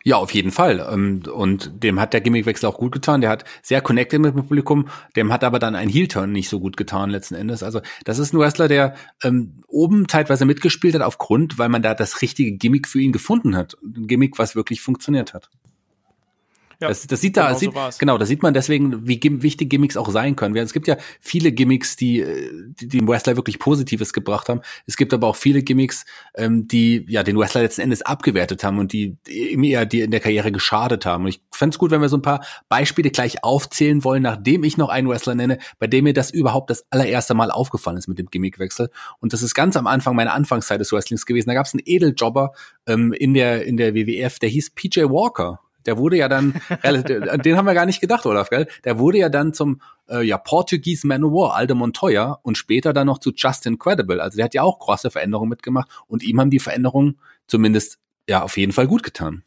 Ja, auf jeden Fall. Ähm, und dem hat der Gimmickwechsel auch gut getan. Der hat sehr connected mit dem Publikum. Dem hat aber dann ein Heel-Turn nicht so gut getan letzten Endes. Also das ist ein Wrestler, der ähm, oben zeitweise mitgespielt hat aufgrund, weil man da das richtige Gimmick für ihn gefunden hat. Ein Gimmick, was wirklich funktioniert hat. Ja, das, das sieht da, genau, sieht, so genau, da sieht man deswegen, wie wichtig Gimmicks auch sein können. Es gibt ja viele Gimmicks, die, die dem Wrestler wirklich Positives gebracht haben. Es gibt aber auch viele Gimmicks, ähm, die ja den Wrestler letzten Endes abgewertet haben und die ihm eher die in der Karriere geschadet haben. Und ich fände es gut, wenn wir so ein paar Beispiele gleich aufzählen wollen, nachdem ich noch einen Wrestler nenne, bei dem mir das überhaupt das allererste Mal aufgefallen ist mit dem Gimmickwechsel. Und das ist ganz am Anfang meiner Anfangszeit des Wrestlings gewesen. Da gab es einen Edeljobber ähm, in der in der WWF, der hieß PJ Walker. Der wurde ja dann, den haben wir gar nicht gedacht, Olaf, gell? Der wurde ja dann zum äh, ja, Portuguese Man of War, Aldo Montoya, und später dann noch zu Justin Credible. Also der hat ja auch große Veränderungen mitgemacht und ihm haben die Veränderungen zumindest ja auf jeden Fall gut getan.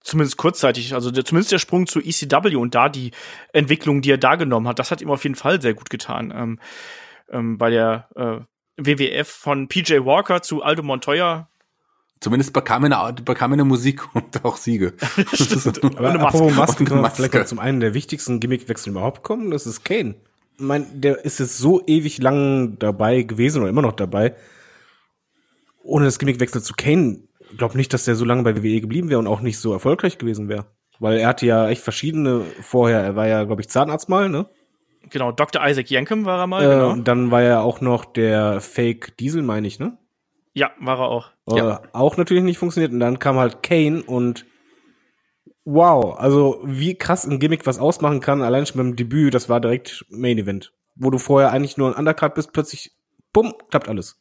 Zumindest kurzzeitig, also der, zumindest der Sprung zu ECW und da die Entwicklung, die er da genommen hat, das hat ihm auf jeden Fall sehr gut getan. Ähm, ähm, bei der äh, WWF von PJ Walker zu Aldo Montoya Zumindest bekam er eine, bekam eine Musik und auch Siege. Stimmt. Aber Und eine Maske. Masken, wir Maske. vielleicht zum einen der wichtigsten Gimmickwechsel überhaupt kommen, das ist Kane. Ich mein, der ist jetzt so ewig lang dabei gewesen oder immer noch dabei. Ohne das Gimmickwechsel zu Kane, glaub nicht, dass der so lange bei WWE geblieben wäre und auch nicht so erfolgreich gewesen wäre. Weil er hatte ja echt verschiedene vorher. Er war ja, glaube ich, Zahnarzt mal, ne? Genau, Dr. Isaac Yankem war er mal, Äh, genau. und dann war er auch noch der Fake Diesel, meine ich, ne? Ja, war er auch. Ja. Äh, auch natürlich nicht funktioniert. Und dann kam halt Kane und wow, also wie krass ein Gimmick was ausmachen kann, allein schon beim Debüt, das war direkt Main Event. Wo du vorher eigentlich nur ein Undercard bist, plötzlich, bumm, klappt alles.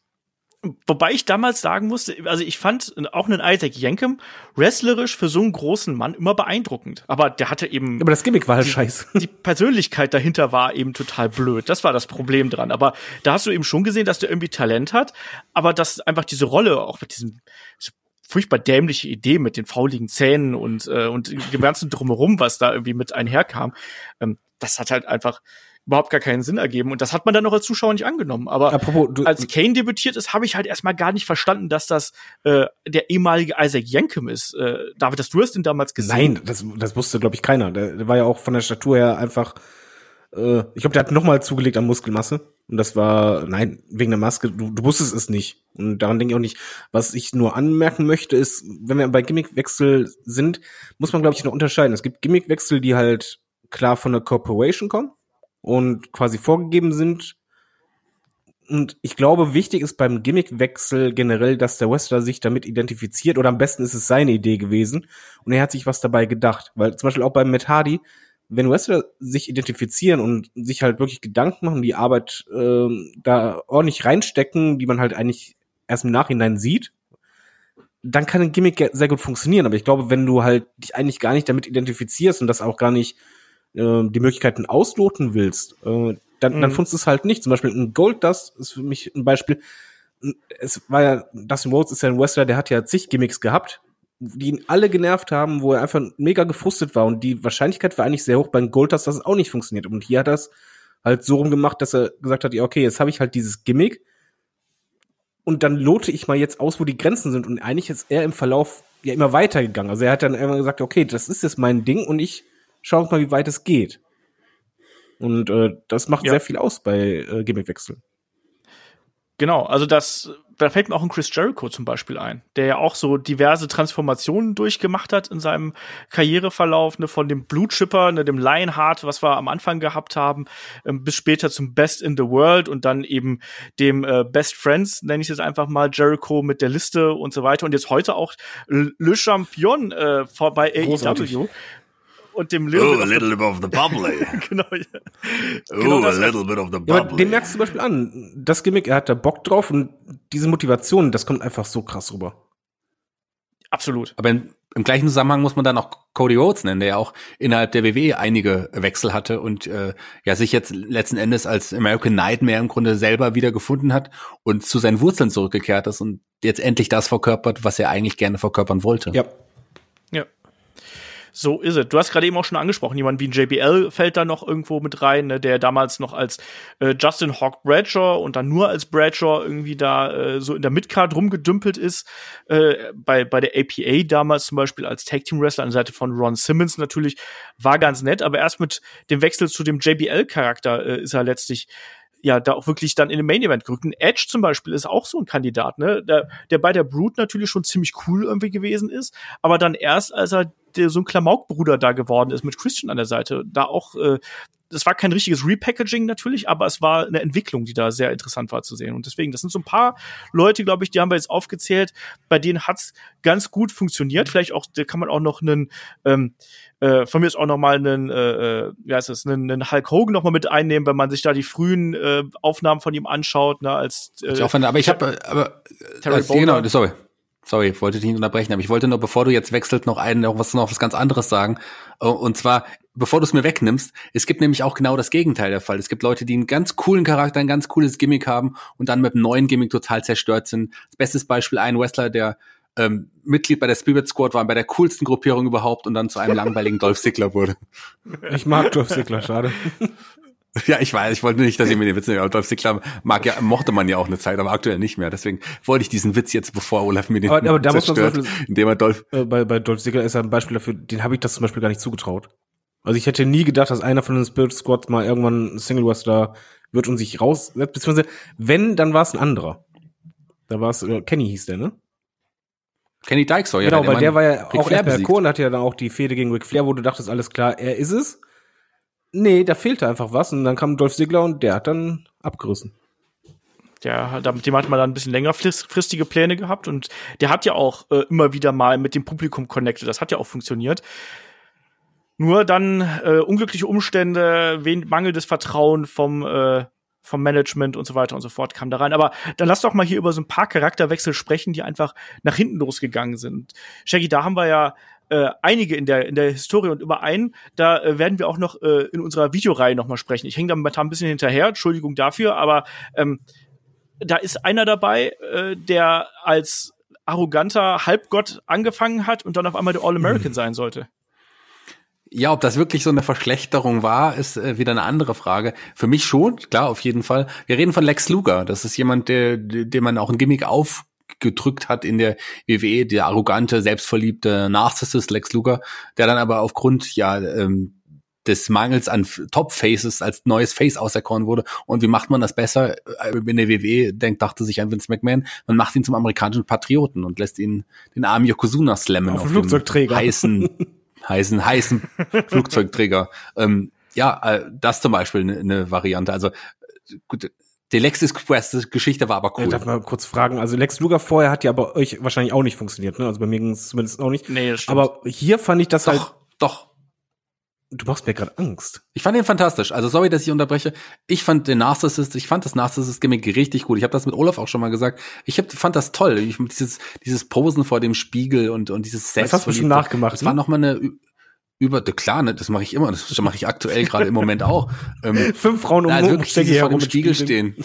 Wobei ich damals sagen musste, also ich fand auch einen Isaac Yankem wrestlerisch für so einen großen Mann immer beeindruckend. Aber der hatte eben Aber das Gimmick war halt scheiße. die Persönlichkeit dahinter war eben total blöd. Das war das Problem dran. Aber da hast du eben schon gesehen, dass der irgendwie Talent hat, aber dass einfach diese Rolle auch mit diesem furchtbar dämliche Idee mit den fauligen Zähnen und äh, und dem ganzen drumherum, was da irgendwie mit einherkam, ähm, das hat halt einfach überhaupt gar keinen Sinn ergeben und das hat man dann noch als Zuschauer nicht angenommen. Aber Apropos, du, als Kane debütiert ist, habe ich halt erstmal gar nicht verstanden, dass das äh, der ehemalige Isaac Yankem ist. Äh, David, dass du hast ihn damals gesehen? nein, das, das wusste, glaube ich, keiner. Der, der war ja auch von der Statur her einfach, äh, ich glaube, der hat nochmal zugelegt an Muskelmasse. Und das war, nein, wegen der Maske, du, du wusstest es nicht. Und daran denke ich auch nicht. Was ich nur anmerken möchte, ist, wenn wir bei Gimmickwechsel sind, muss man, glaube ich, noch unterscheiden. Es gibt Gimmickwechsel, die halt klar von der Corporation kommen und quasi vorgegeben sind. Und ich glaube, wichtig ist beim Gimmickwechsel generell, dass der Wrestler sich damit identifiziert oder am besten ist es seine Idee gewesen und er hat sich was dabei gedacht. Weil zum Beispiel auch beim Matt Hardy, wenn Wrestler sich identifizieren und sich halt wirklich Gedanken machen, die Arbeit ähm, da ordentlich reinstecken, die man halt eigentlich erst im Nachhinein sieht, dann kann ein Gimmick sehr gut funktionieren. Aber ich glaube, wenn du halt dich eigentlich gar nicht damit identifizierst und das auch gar nicht äh, die Möglichkeiten ausloten willst, äh, dann, dann Mhm. funzt es halt nicht. Zum Beispiel ein Gold Dust ist für mich ein Beispiel. Es war ja, Dustin Rhodes ist ja ein Wrestler, der hat ja zig Gimmicks gehabt, die ihn alle genervt haben, wo er einfach mega gefrustet war. Und die Wahrscheinlichkeit war eigentlich sehr hoch bei Gold Dust, dass es auch nicht funktioniert. Und hier hat er es halt so rumgemacht, dass er gesagt hat, ja, okay, jetzt habe ich halt dieses Gimmick und dann lote ich mal jetzt aus, wo die Grenzen sind. Und eigentlich ist er im Verlauf ja immer weitergegangen. Also er hat dann immer gesagt, okay, das ist jetzt mein Ding und ich schaue mal, wie weit es geht. Und äh, das macht Ja. sehr viel aus bei äh, Gimmickwechsel. Genau, also das, da fällt mir auch ein Chris Jericho zum Beispiel ein, der ja auch so diverse Transformationen durchgemacht hat in seinem Karriereverlauf, ne, von dem Blue Chipper, ne, dem Lionheart, was wir am Anfang gehabt haben, ähm, bis später zum Best in the World und dann eben dem äh, Best Friends, nenne ich es jetzt einfach mal, Jericho mit der Liste und so weiter und jetzt heute auch Le Champion äh, bei. AEW und dem Little, Oh, Bit a little bit of the bubbly. genau, ja. Oh, Genau a das- little bit of the Ja, aber bubbly. den merkst du zum Beispiel an. Das Gimmick, er hat da Bock drauf und diese Motivation, das kommt einfach so krass rüber. absolut. Aber im, im gleichen Zusammenhang muss man dann auch Cody Rhodes nennen, der ja auch innerhalb der WWE einige Wechsel hatte und äh, ja sich jetzt letzten Endes als American Nightmare im Grunde selber wieder gefunden hat und zu seinen Wurzeln zurückgekehrt ist und jetzt endlich das verkörpert, was er eigentlich gerne verkörpern wollte. Ja. Ja. So ist es. Du hast gerade eben auch schon angesprochen, jemand wie ein JBL fällt da noch irgendwo mit rein, ne, der damals noch als äh, Justin Hawk Bradshaw und dann nur als Bradshaw irgendwie da äh, so in der Midcard rumgedümpelt ist. Äh, bei, bei der APA damals zum Beispiel als Tag Team Wrestler an der Seite von Ron Simmons natürlich war ganz nett, aber erst mit dem Wechsel zu dem JBL-Charakter äh, ist er letztlich ja, da auch wirklich dann in den Main Event gerückt. Ein Edge zum Beispiel ist auch so ein Kandidat, ne, der, der bei der Brood natürlich schon ziemlich cool irgendwie gewesen ist, aber dann erst, als er der, so ein Klamaukbruder da geworden ist mit Christian an der Seite, da auch, äh, das war kein richtiges Repackaging natürlich, aber es war eine Entwicklung, die da sehr interessant war zu sehen. Und deswegen, das sind so ein paar Leute, glaube ich, die haben wir jetzt aufgezählt, bei denen hat's ganz gut funktioniert. Vielleicht auch, da kann man auch noch einen, ähm, äh, von mir ist auch noch mal einen, äh, äh, wie heißt das, einen, einen Hulk Hogan noch mal mit einnehmen, wenn man sich da die frühen äh, Aufnahmen von ihm anschaut, ne, als äh, Ich auch finde, aber ich habe, aber Terry als, genau, Bowler. sorry, sorry, ich wollte dich nicht unterbrechen, aber ich wollte nur, bevor du jetzt wechselt, noch einen, noch was, noch was ganz anderes sagen. Äh, Und zwar, bevor du es mir wegnimmst, es gibt nämlich auch genau das Gegenteil der Fall. Es gibt Leute, die einen ganz coolen Charakter, ein ganz cooles Gimmick haben und dann mit einem neuen Gimmick total zerstört sind. Das beste Beispiel ein Wrestler, der ähm, Mitglied bei der Spirit Squad war, bei der coolsten Gruppierung überhaupt und dann zu einem langweiligen Dolph Ziggler wurde. Ich mag Dolph Ziggler, schade. Ja, ich weiß, ich wollte nicht, dass ihr mir den Witz nicht, aber Dolph Ziggler mag ja, mochte man ja auch eine Zeit, aber aktuell nicht mehr. Deswegen wollte ich diesen Witz jetzt, bevor Olaf mir den Aber, aber da muss man zum zerstört, Beispiel, indem er Dolph, äh, bei, bei Dolph Ziggler ist er ein Beispiel dafür, den habe ich das zum Beispiel gar nicht zugetraut. Also ich hätte nie gedacht, dass einer von den Spirit Squads mal irgendwann ein Single Wrestler wird und sich raussetzt, beziehungsweise wenn, dann war es ein anderer. Da war es, äh, Kenny hieß der, ne? Kenny Dykshaw, ja. genau, weil der war ja Ric auch Flair erst bei besiegt. Kohlen, hat ja dann auch die Fehde gegen Ric Flair, wo du dachtest, alles klar, er ist es. Nee, da fehlte einfach was und dann kam Dolph Ziggler und der hat dann abgerissen. Hat- mit dem hat man dann ein bisschen längerfristige Pläne gehabt und der hat ja auch äh, immer wieder mal mit dem Publikum connected. Das hat ja auch funktioniert. Nur dann äh, unglückliche Umstände, mangelndes Vertrauen vom, äh, vom Management und so weiter und so fort kam da rein. Aber dann lass doch mal hier über so ein paar Charakterwechsel sprechen, die einfach nach hinten losgegangen sind. Shaggy, da haben wir ja äh, einige in der, in der Historie und über einen, da äh, werden wir auch noch äh, in unserer Videoreihe noch mal sprechen. Ich hänge da momentan ein bisschen hinterher, Entschuldigung dafür, aber ähm, da ist einer dabei, äh, der als arroganter Halbgott angefangen hat und dann auf einmal der All-American sein sollte. Ja, ob das wirklich so eine Verschlechterung war, ist äh, wieder eine andere Frage. Für mich schon, klar, auf jeden Fall. Wir reden von Lex Luger. Das ist jemand, der, dem man auch ein Gimmick aufgedrückt hat in der WWE, der arrogante, selbstverliebte Narcissist Lex Luger, der dann aber aufgrund ja ähm, des Mangels an Top-Faces als neues Face auserkoren wurde. Und wie macht man das besser? Äh, In der WWE denkt, dachte sich an Vince McMahon, man macht ihn zum amerikanischen Patrioten und lässt ihn den armen Yokozuna slammen Auf dem Flugzeugträger. heißen heißen, heißen Flugzeugträger. Ähm, ja, äh, das zum Beispiel eine ne Variante. Also äh, gut, die Lex Express Geschichte war aber Ich cool. darf mal kurz fragen. Also Lex Luger vorher hat ja bei euch wahrscheinlich auch nicht funktioniert, ne? Also bei mir ging es zumindest auch nicht. Nee, das stimmt. Aber hier fand ich das halt. doch, doch. Du machst mir gerade Angst. Ich fand den fantastisch. Also sorry, dass ich unterbreche. Ich fand den Narcissist, ich fand das Narcissist-Gimmick richtig gut. Ich habe das mit Olaf auch schon mal gesagt. Ich hab, fand das toll. Ich, dieses, dieses Posen vor dem Spiegel und, und dieses Das hast du Selbstverliebte. nachgemacht, Das war ne? noch mal eine über, klar, ne, das mache ich immer, das mache ich aktuell gerade im Moment auch. Ähm, Fünf Frauen um also wirklich dieses vor dem Spiegel stehen.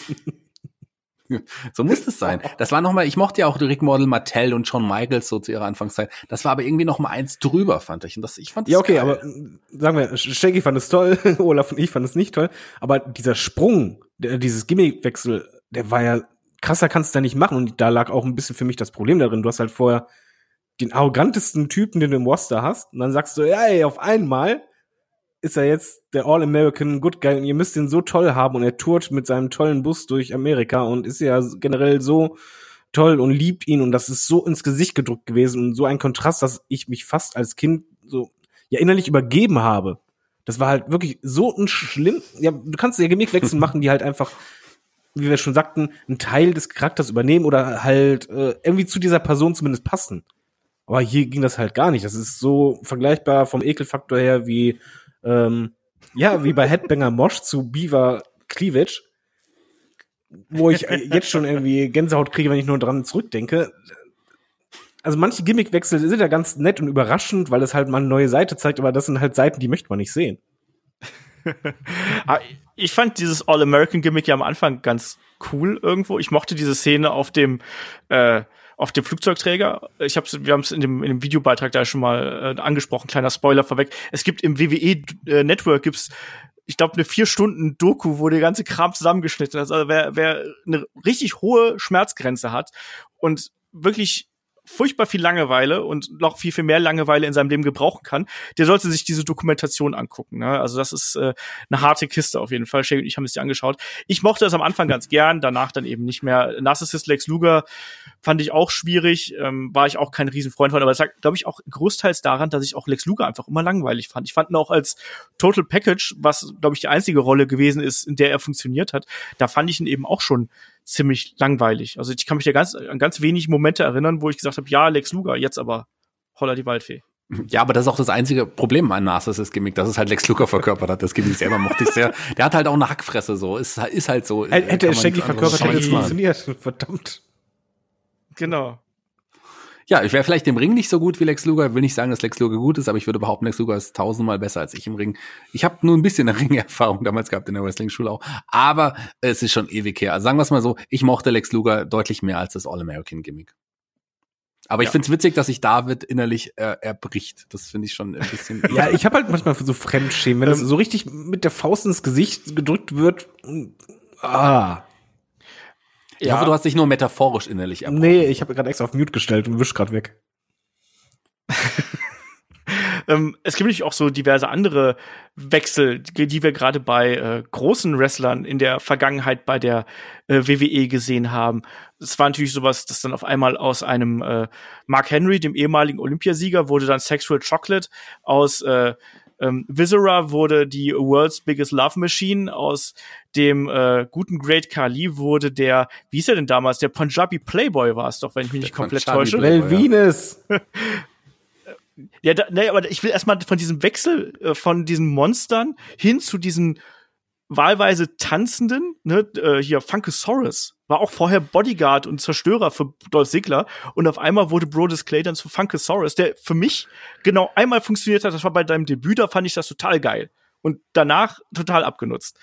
so muss es sein. Das war noch mal, ich mochte ja auch Rick Model, Mattel und Shawn Michaels so zu ihrer Anfangszeit. Das war aber irgendwie noch mal eins drüber, fand ich. Und das, ich fand das Ja, okay, geil. aber sagen wir, Shaggy fand es toll, Olaf und ich fanden es nicht toll. Aber dieser Sprung, der, dieses Gimmickwechsel, der war ja krasser kannst du da nicht machen. Und da lag auch ein bisschen für mich das Problem darin. Du hast halt vorher den arrogantesten Typen, den du im Roster hast. Und dann sagst du, ja, ey, auf einmal ist er jetzt der All-American Good Guy und ihr müsst ihn so toll haben und er tourt mit seinem tollen Bus durch Amerika und ist ja generell so toll und liebt ihn und das ist so ins Gesicht gedrückt gewesen und so ein Kontrast, dass ich mich fast als Kind so ja innerlich übergeben habe. Das war halt wirklich so ein schlimm, ja, du kannst ja Gemickwechsel machen, die halt einfach wie wir schon sagten, einen Teil des Charakters übernehmen oder halt äh, irgendwie zu dieser Person zumindest passen. Aber hier ging das halt gar nicht. Das ist so vergleichbar vom Ekelfaktor her wie ähm, ja, wie bei Headbanger Mosh zu Beaver Cleavage, wo ich jetzt schon irgendwie Gänsehaut kriege, wenn ich nur dran zurückdenke. Also manche Gimmickwechsel sind ja ganz nett und überraschend, weil es halt mal eine neue Seite zeigt, aber das sind halt Seiten, die möchte man nicht sehen. Ah, ich fand dieses All-American-Gimmick ja am Anfang ganz cool irgendwo. Ich mochte diese Szene auf dem äh, auf dem Flugzeugträger. Ich hab's, wir haben es in dem, in dem Videobeitrag da schon mal äh, angesprochen. Kleiner Spoiler vorweg. Es gibt im WWE äh, Network gibt's ich glaube, eine vier Stunden Doku, wo der ganze Kram zusammengeschnitten ist. Also wer, wer eine richtig hohe Schmerzgrenze hat und wirklich furchtbar viel Langeweile und noch viel, viel mehr Langeweile in seinem Leben gebrauchen kann, der sollte sich diese Dokumentation angucken. Ne? Also das ist äh, eine harte Kiste auf jeden Fall. Shay und ich haben es dir angeschaut. Ich mochte das am Anfang ganz gern, danach dann eben nicht mehr. Narcissist Lex Luger fand ich auch schwierig, ähm, war ich auch kein Riesenfreund von, aber das lag, glaube ich, auch großteils daran, dass ich auch Lex Luger einfach immer langweilig fand. Ich fand ihn auch als Total Package, was, glaube ich, die einzige Rolle gewesen ist, in der er funktioniert hat, da fand ich ihn eben auch schon ziemlich langweilig. Also ich kann mich da ganz, an ganz wenig Momente erinnern, wo ich gesagt habe, ja, Lex Luger, jetzt aber Holla die Waldfee. Ja, aber das ist auch das einzige Problem an Narcissus-Gimmick, dass es halt Lex Luger verkörpert hat. Das Gimmick selber mochte ich sehr. Der hat halt auch eine Hackfresse, so. Ist, ist halt so. Hätte er Shaggy verkörpert, hätte es funktioniert. Verdammt. Genau. Ja, ich wäre vielleicht im Ring nicht so gut wie Lex Luger. Ich will nicht sagen, dass Lex Luger gut ist, aber ich würde behaupten, Lex Luger ist tausendmal besser als ich im Ring. Ich habe nur ein bisschen eine Ringerfahrung damals gehabt in der Wrestling-Schule auch. Aber es ist schon ewig her. Also sagen wir es mal so, ich mochte Lex Luger deutlich mehr als das All-American-Gimmick. Aber ich Ja. find's witzig, dass sich David innerlich äh, erbricht. Das finde ich schon ein bisschen. Ja, ich habe halt manchmal so Fremdschämen, wenn das Ähm. so richtig mit der Faust ins Gesicht gedrückt wird. Ah. Ich hoffe, du hast dich nur metaphorisch innerlich erbrochen. Nee, ich habe gerade extra auf Mute gestellt und wisch gerade weg. Ähm, es gibt natürlich auch so diverse andere Wechsel, die die wir gerade bei äh, großen Wrestlern in der Vergangenheit bei der äh, WWE gesehen haben. Es war natürlich sowas, dass dann auf einmal aus einem äh, Mark Henry, dem ehemaligen Olympiasieger, wurde dann Sexual Chocolate. Aus äh, ähm, Viscera wurde die World's Biggest Love Machine. Aus dem äh, guten Great Khali wurde der, wie hieß er denn damals? Der Punjabi Playboy war es doch, wenn ich mich nicht komplett Punjabi täusche. Playboy. Well, Venus. Ja, da, nee, aber ich will erstmal von diesem Wechsel äh, von diesen Monstern hin zu diesen wahlweise tanzenden, ne, äh, hier Funkosaurus war auch vorher Bodyguard und Zerstörer für Dolph Ziggler. Und auf einmal wurde Brodus Clay dann zu Funkosaurus, der für mich genau einmal funktioniert hat, das war bei deinem Debüt, da fand ich das total geil. Und danach total abgenutzt.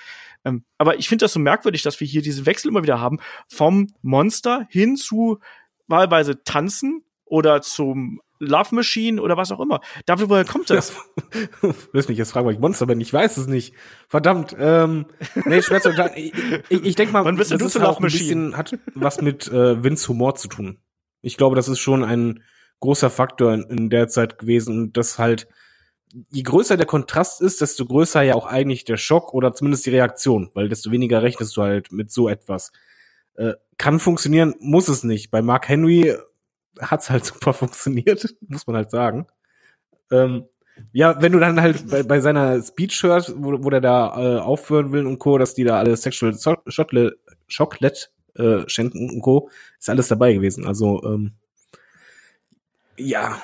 Ähm, aber ich finde das so merkwürdig, dass wir hier diesen Wechsel immer wieder haben. Vom Monster hin zu wahlweise tanzen oder zum Love Machine oder was auch immer. David, woher kommt das? Willst mich jetzt fragen, weil ich Monster bin? Ich weiß es nicht. Verdammt. Ähm, nee, schwer zu sagen. Ich, ich, ich denke mal, Wann bist das du ist Love ein Machine? bisschen, hat was mit äh, Vince Humor zu tun. Ich glaube, das ist schon ein großer Faktor in, in der Zeit gewesen und das halt, je größer der Kontrast ist, desto größer ja auch eigentlich der Schock oder zumindest die Reaktion, weil desto weniger rechnest du halt mit so etwas. Äh, kann funktionieren, muss es nicht. Bei Mark Henry hat's halt super funktioniert, muss man halt sagen. Ähm, ja, wenn du dann halt bei, bei seiner Speech hörst, wo, wo der da äh, aufhören will und Co., dass die da alle Sexual Chocolate, Chocolate äh, schenken und Co., ist alles dabei gewesen. Also, ähm, ja.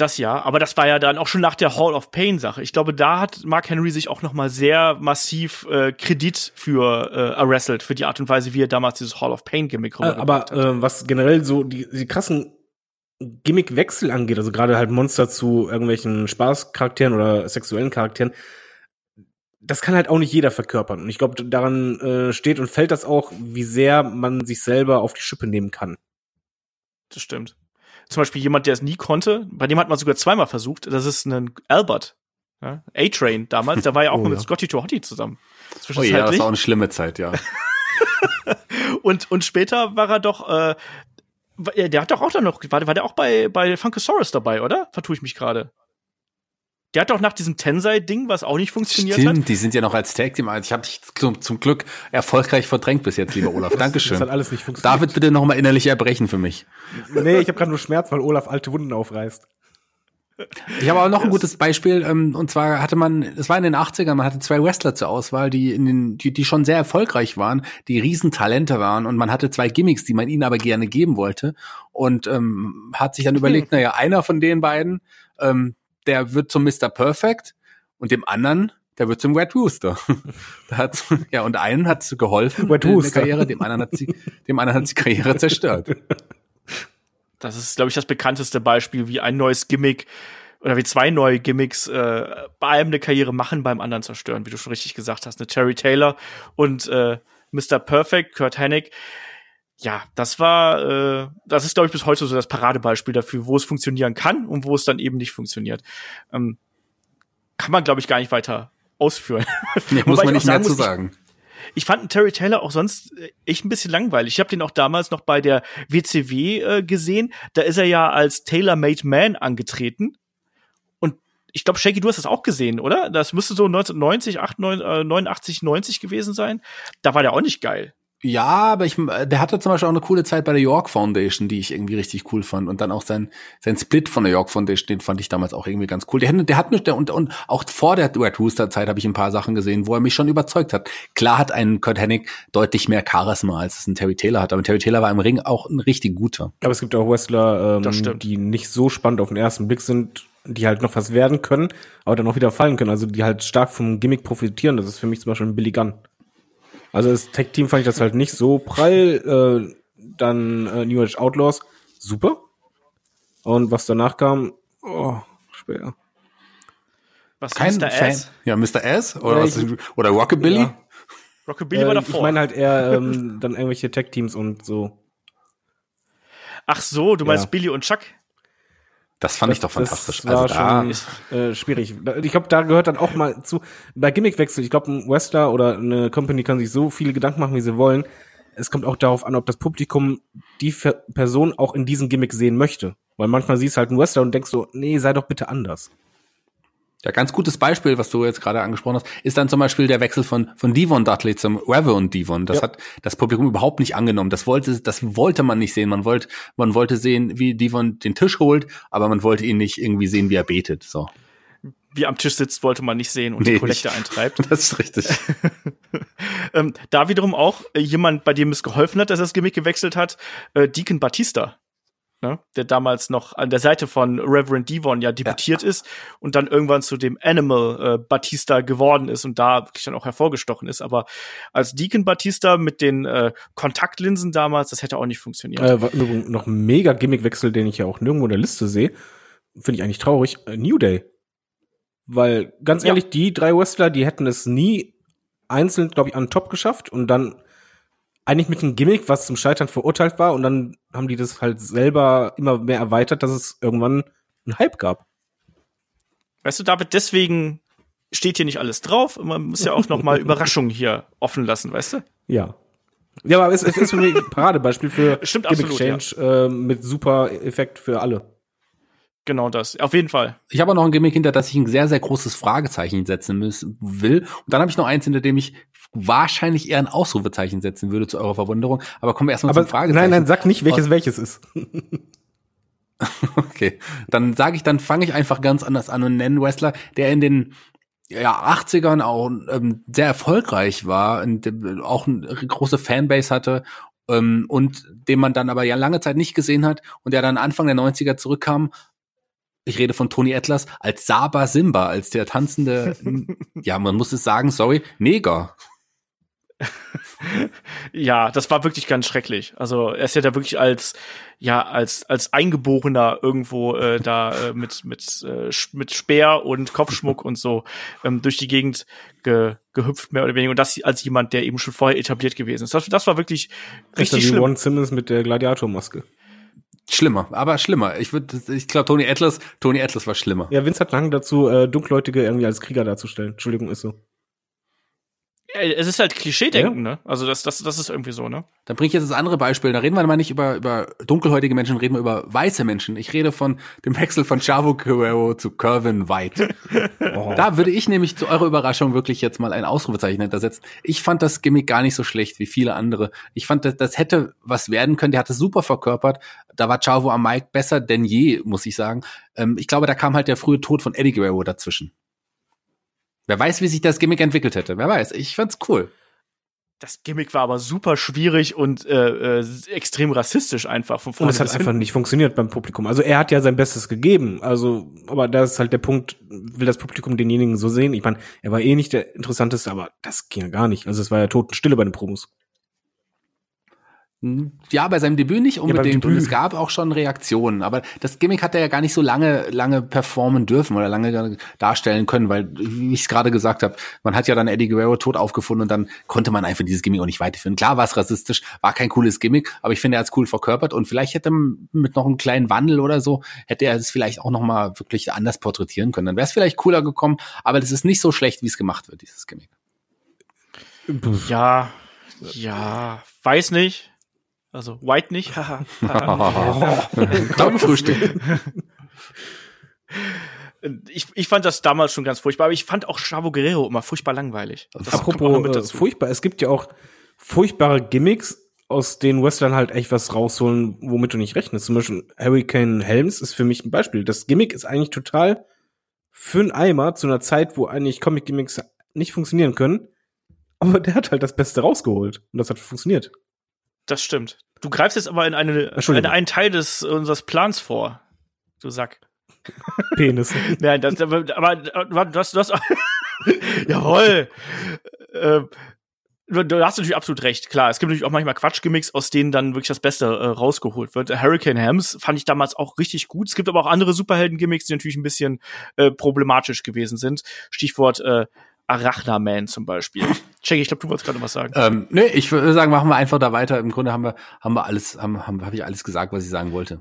Das ja, aber das war ja dann auch schon nach der Hall of Pain Sache. Ich glaube, da hat Mark Henry sich auch noch mal sehr massiv äh, Kredit für äh, erwrestelt, für die Art und Weise, wie er damals dieses Hall of Pain Gimmick Äh, aber äh, was generell so die, die krassen Gimmickwechsel angeht, also gerade halt Monster zu irgendwelchen Spaßcharakteren oder sexuellen Charakteren, das kann halt auch nicht jeder verkörpern. Und ich glaube, daran äh, steht und fällt das auch, wie sehr man sich selber auf die Schippe nehmen kann. das stimmt. Zum Beispiel jemand, der es nie konnte, bei dem hat man sogar zweimal versucht. Das ist ein Albert. Ja? A-Train damals, der war ja auch Oh, mit ja. Scotty Tohotti zusammen. Oh ja, das war auch eine schlimme Zeit, ja. und, und später war er doch, äh, der hat doch auch dann noch, war, war der auch bei, bei Funkosaurus dabei, oder? Vertue ich mich gerade. Der hat doch nach diesem Tensei-Ding, was auch nicht funktioniert hat. Stimmt, die sind ja noch als Tag Team. Ich habe dich zum, zum Glück erfolgreich verdrängt bis jetzt, lieber Olaf. Das Dankeschön. hat alles nicht funktioniert. David, bitte noch mal innerlich erbrechen für mich. Nee, ich habe gerade nur Schmerz, weil Olaf alte Wunden aufreißt. Ich habe aber noch ein gutes Beispiel, ähm, und zwar hatte man, es war in den 80ern, man hatte zwei Wrestler zur Auswahl, die in den, die, die schon sehr erfolgreich waren, die Riesentalente waren und man hatte zwei Gimmicks, die man ihnen aber gerne geben wollte und ähm, hat sich dann überlegt, naja, einer von den beiden, ähm, der wird zum Mr. Perfect und dem anderen, der wird zum Red Rooster. da hat, ja, und einen hat geholfen Red in der Rooster. Karriere, dem anderen hat sie, dem anderen hat sie Karriere zerstört. Das ist, glaube ich, das bekannteste Beispiel, wie ein neues Gimmick oder wie zwei neue Gimmicks äh, bei einem eine Karriere machen, beim anderen zerstören, wie du schon richtig gesagt hast. Eine Terry Taylor und äh, Mr. Perfect, Kurt Hennig. Ja, das war, äh, das ist, glaube ich, bis heute so das Paradebeispiel dafür, wo es funktionieren kann und wo es dann eben nicht funktioniert. Ähm, kann man, glaube ich, gar nicht weiter ausführen. Nee, muss man nicht mehr sagen zu sagen. Ich fand Terry Taylor auch sonst äh, echt ein bisschen langweilig. Ich habe den auch damals noch bei der WCW äh, gesehen. Da ist er ja als Tailor-Made Man angetreten. Und ich glaube, Shaggy, du hast das auch gesehen, oder? Das müsste so 1990, 89, äh, 89, 90 gewesen sein. Da war der auch nicht geil. Ja, aber ich, der hatte zum Beispiel auch eine coole Zeit bei der York Foundation, die ich irgendwie richtig cool fand. Und dann auch sein, sein Split von der York Foundation, den fand ich damals auch irgendwie ganz cool. Der, hat- der hat mich, der, und, und auch vor der Red Rooster Zeit habe ich ein paar Sachen gesehen, wo er mich schon überzeugt hat. Klar hat ein Kurt Hennig deutlich mehr Charisma, als es ein Terry Taylor hat. Aber Terry Taylor war im Ring auch ein richtig guter. Aber es gibt auch Wrestler, ähm, die nicht so spannend auf den ersten Blick sind, die halt noch was werden können, aber dann auch wieder fallen können. Also die halt stark vom Gimmick profitieren. Das ist für mich zum Beispiel ein Billy Gunn. Also das Tag-Team fand ich das halt nicht so prall. Äh, dann äh, New Age Outlaws, super. Und was danach kam, oh, schwer. Was Kein Mr. Fan. Ass? Ja, Mr. S oder, Ja, was, ich- oder Rockabilly. Ja. Rockabilly war Äh, davor. ich meine halt eher ähm, dann irgendwelche Tag-Teams und so. Ach so, du meinst Ja. Billy und Chuck? Das fand das, ich doch fantastisch. Das war also da, schon äh, schwierig. Ich glaube, da gehört dann auch mal zu, bei Gimmickwechsel, ich glaube, ein Wrestler oder eine Company kann sich so viele Gedanken machen, wie sie wollen. Es kommt auch darauf an, ob das Publikum die Person auch in diesem Gimmick sehen möchte. Weil manchmal siehst du halt einen Wrestler und denkst so, nee, sei doch bitte anders. Ja, ganz gutes Beispiel, was du jetzt gerade angesprochen hast, ist dann zum Beispiel der Wechsel von, von Devon Dudley zum Reverend Devon. Das Ja. hat das Publikum überhaupt nicht angenommen. Das wollte, das wollte man nicht sehen. Man wollte, man wollte sehen, wie Devon den Tisch holt, aber man wollte ihn nicht irgendwie sehen, wie er betet. So. Wie am Tisch sitzt, wollte man nicht sehen und Nee, die Kollekte eintreibt. Das ist richtig. ähm, da wiederum auch äh, jemand, bei dem es geholfen hat, dass er das Gimmick gewechselt hat, äh, Deacon Batista. Ne? Der damals noch an der Seite von Reverend Devon ja debütiert ist und dann irgendwann zu dem Animal äh, Batista geworden ist und da wirklich dann auch hervorgestochen ist. Aber als Deacon Batista mit den äh, Kontaktlinsen damals, das hätte auch nicht funktioniert. Äh, noch ein mega Gimmickwechsel, den ich ja auch nirgendwo in der Liste sehe. Finde ich eigentlich traurig. Äh, New Day. Weil, ganz Ja. ehrlich, die drei Wrestler, die hätten es nie einzeln, glaube ich, an den Top geschafft und dann eigentlich mit einem Gimmick, was zum Scheitern verurteilt war und dann haben die das halt selber immer mehr erweitert, dass es irgendwann einen Hype gab. Weißt du, David, deswegen steht hier nicht alles drauf. Man muss ja auch noch mal Überraschungen hier offen lassen, weißt du? Ja. Ja, aber es, es ist für mich ein Paradebeispiel für Stimmt Gimmick absolut, ja. Change äh, mit super Effekt für alle. Genau das. Auf jeden Fall. Ich habe auch noch ein Gimmick, hinter das ich ein sehr, sehr großes Fragezeichen setzen müssen, will. Und dann habe ich noch eins, hinter dem ich wahrscheinlich eher ein Ausrufezeichen setzen würde, zu eurer Verwunderung. Aber kommen wir erstmal Aber zum Fragezeichen. nein, nein, sag nicht, welches welches ist. Okay, dann sage ich, dann fange ich einfach ganz anders an und nenne Wrestler, der in den ja, 80ern auch ähm, sehr erfolgreich war und auch eine große Fanbase hatte ähm, und den man dann aber ja lange Zeit nicht gesehen hat und der dann Anfang der 90er zurückkam. Ich rede von Tony Atlas als Saba Simba, als der tanzende, ja, man muss es sagen, sorry, Neger. Ja, das war wirklich ganz schrecklich. Also er ist ja da wirklich als ja als als Eingeborener irgendwo äh, da äh, mit mit äh, mit Speer und Kopfschmuck und so ähm, durch die Gegend ge, gehüpft mehr oder weniger und das als jemand, der eben schon vorher etabliert gewesen ist. Das, das war wirklich Richtig richtig wie schlimm. Ron Simmons mit der Gladiatormaske. Schlimmer, aber schlimmer. Ich würde, ich glaube, Tony Atlas, Tony Atlas war schlimmer. Ja, Vince hat lange dazu, äh, Dunkelhäutige irgendwie als Krieger darzustellen. Entschuldigung, ist so. Ja, Es ist halt Klischee-Denken, ne? Also das das das ist irgendwie so, ne? Dann bringe ich jetzt das andere Beispiel. Da reden wir mal nicht über, über dunkelhäutige Menschen, reden wir über weiße Menschen. Ich rede von dem Wechsel von Chavo Guerrero zu Curvin White. Oh. Da würde ich nämlich zu eurer Überraschung wirklich jetzt mal ein Ausrufezeichen hintersetzen. Ich fand das Gimmick gar nicht so schlecht wie viele andere. Ich fand, das, das hätte was werden können. Der hat es super verkörpert. Da war Chavo am Mike besser denn je, muss ich sagen. Ähm, ich glaube, da kam halt der frühe Tod von Eddie Guerrero dazwischen. Wer weiß, wie sich das Gimmick entwickelt hätte. Wer weiß. Ich fand's cool. Das Gimmick war aber super schwierig und äh, äh, extrem rassistisch einfach von Und vorne es hat einfach hinten. nicht funktioniert beim Publikum. Also er hat ja sein Bestes gegeben. Also, aber da ist halt der Punkt, will das Publikum denjenigen so sehen? Ich meine, er war eh nicht der interessanteste, aber das ging ja gar nicht. Also es war ja Totenstille bei den Promos. Ja, bei seinem Debüt nicht unbedingt. Debüt. Und es gab auch schon Reaktionen. Aber das Gimmick hat er ja gar nicht so lange, lange performen dürfen oder lange darstellen können, weil, wie ich es gerade gesagt habe, man hat ja dann Eddie Guerrero tot aufgefunden und dann konnte man einfach dieses Gimmick auch nicht weiterführen. Klar war es rassistisch, war kein cooles Gimmick, aber ich finde, er hat es cool verkörpert und vielleicht hätte man mit noch einem kleinen Wandel oder so, hätte er es vielleicht auch noch mal wirklich anders porträtieren können. Dann wäre es vielleicht cooler gekommen, aber das ist nicht so schlecht, wie es gemacht wird, dieses Gimmick. Ja, ja, weiß nicht. Also White nicht. Glaubenfrühstück. ich, ich fand das damals schon ganz furchtbar, aber ich fand auch Chavo Guerrero immer furchtbar langweilig. Das Apropos mit äh, dazu. furchtbar, es gibt ja auch furchtbare Gimmicks, aus denen Wrestlern halt echt was rausholen, womit du nicht rechnest. Zum Beispiel Hurricane Helms ist für mich ein Beispiel. Das Gimmick ist eigentlich total für einen Eimer zu einer Zeit, wo eigentlich Comic-Gimmicks nicht funktionieren können. Aber der hat halt das Beste rausgeholt. Und das hat funktioniert. Das stimmt. Du greifst jetzt aber in eine, eine einen Teil des unseres Plans vor. Du Sack. Penis. Nein, das, aber, aber du hast, du hast Jawohl. Äh, du, du hast natürlich absolut recht. Klar, es gibt natürlich auch manchmal Quatschgimmicks, aus denen dann wirklich das Beste äh, rausgeholt wird. Hurricane Hams fand ich damals auch richtig gut. Es gibt aber auch andere Superhelden-Gimmicks, die natürlich ein bisschen äh, problematisch gewesen sind. Stichwort äh, Arachna-Man zum Beispiel. Shaggy, ich glaube, du wolltest gerade was sagen. Ähm, nee, ich würde sagen, machen wir einfach da weiter. Im Grunde haben wir, haben wir alles, haben, haben, habe ich alles gesagt, was ich sagen wollte.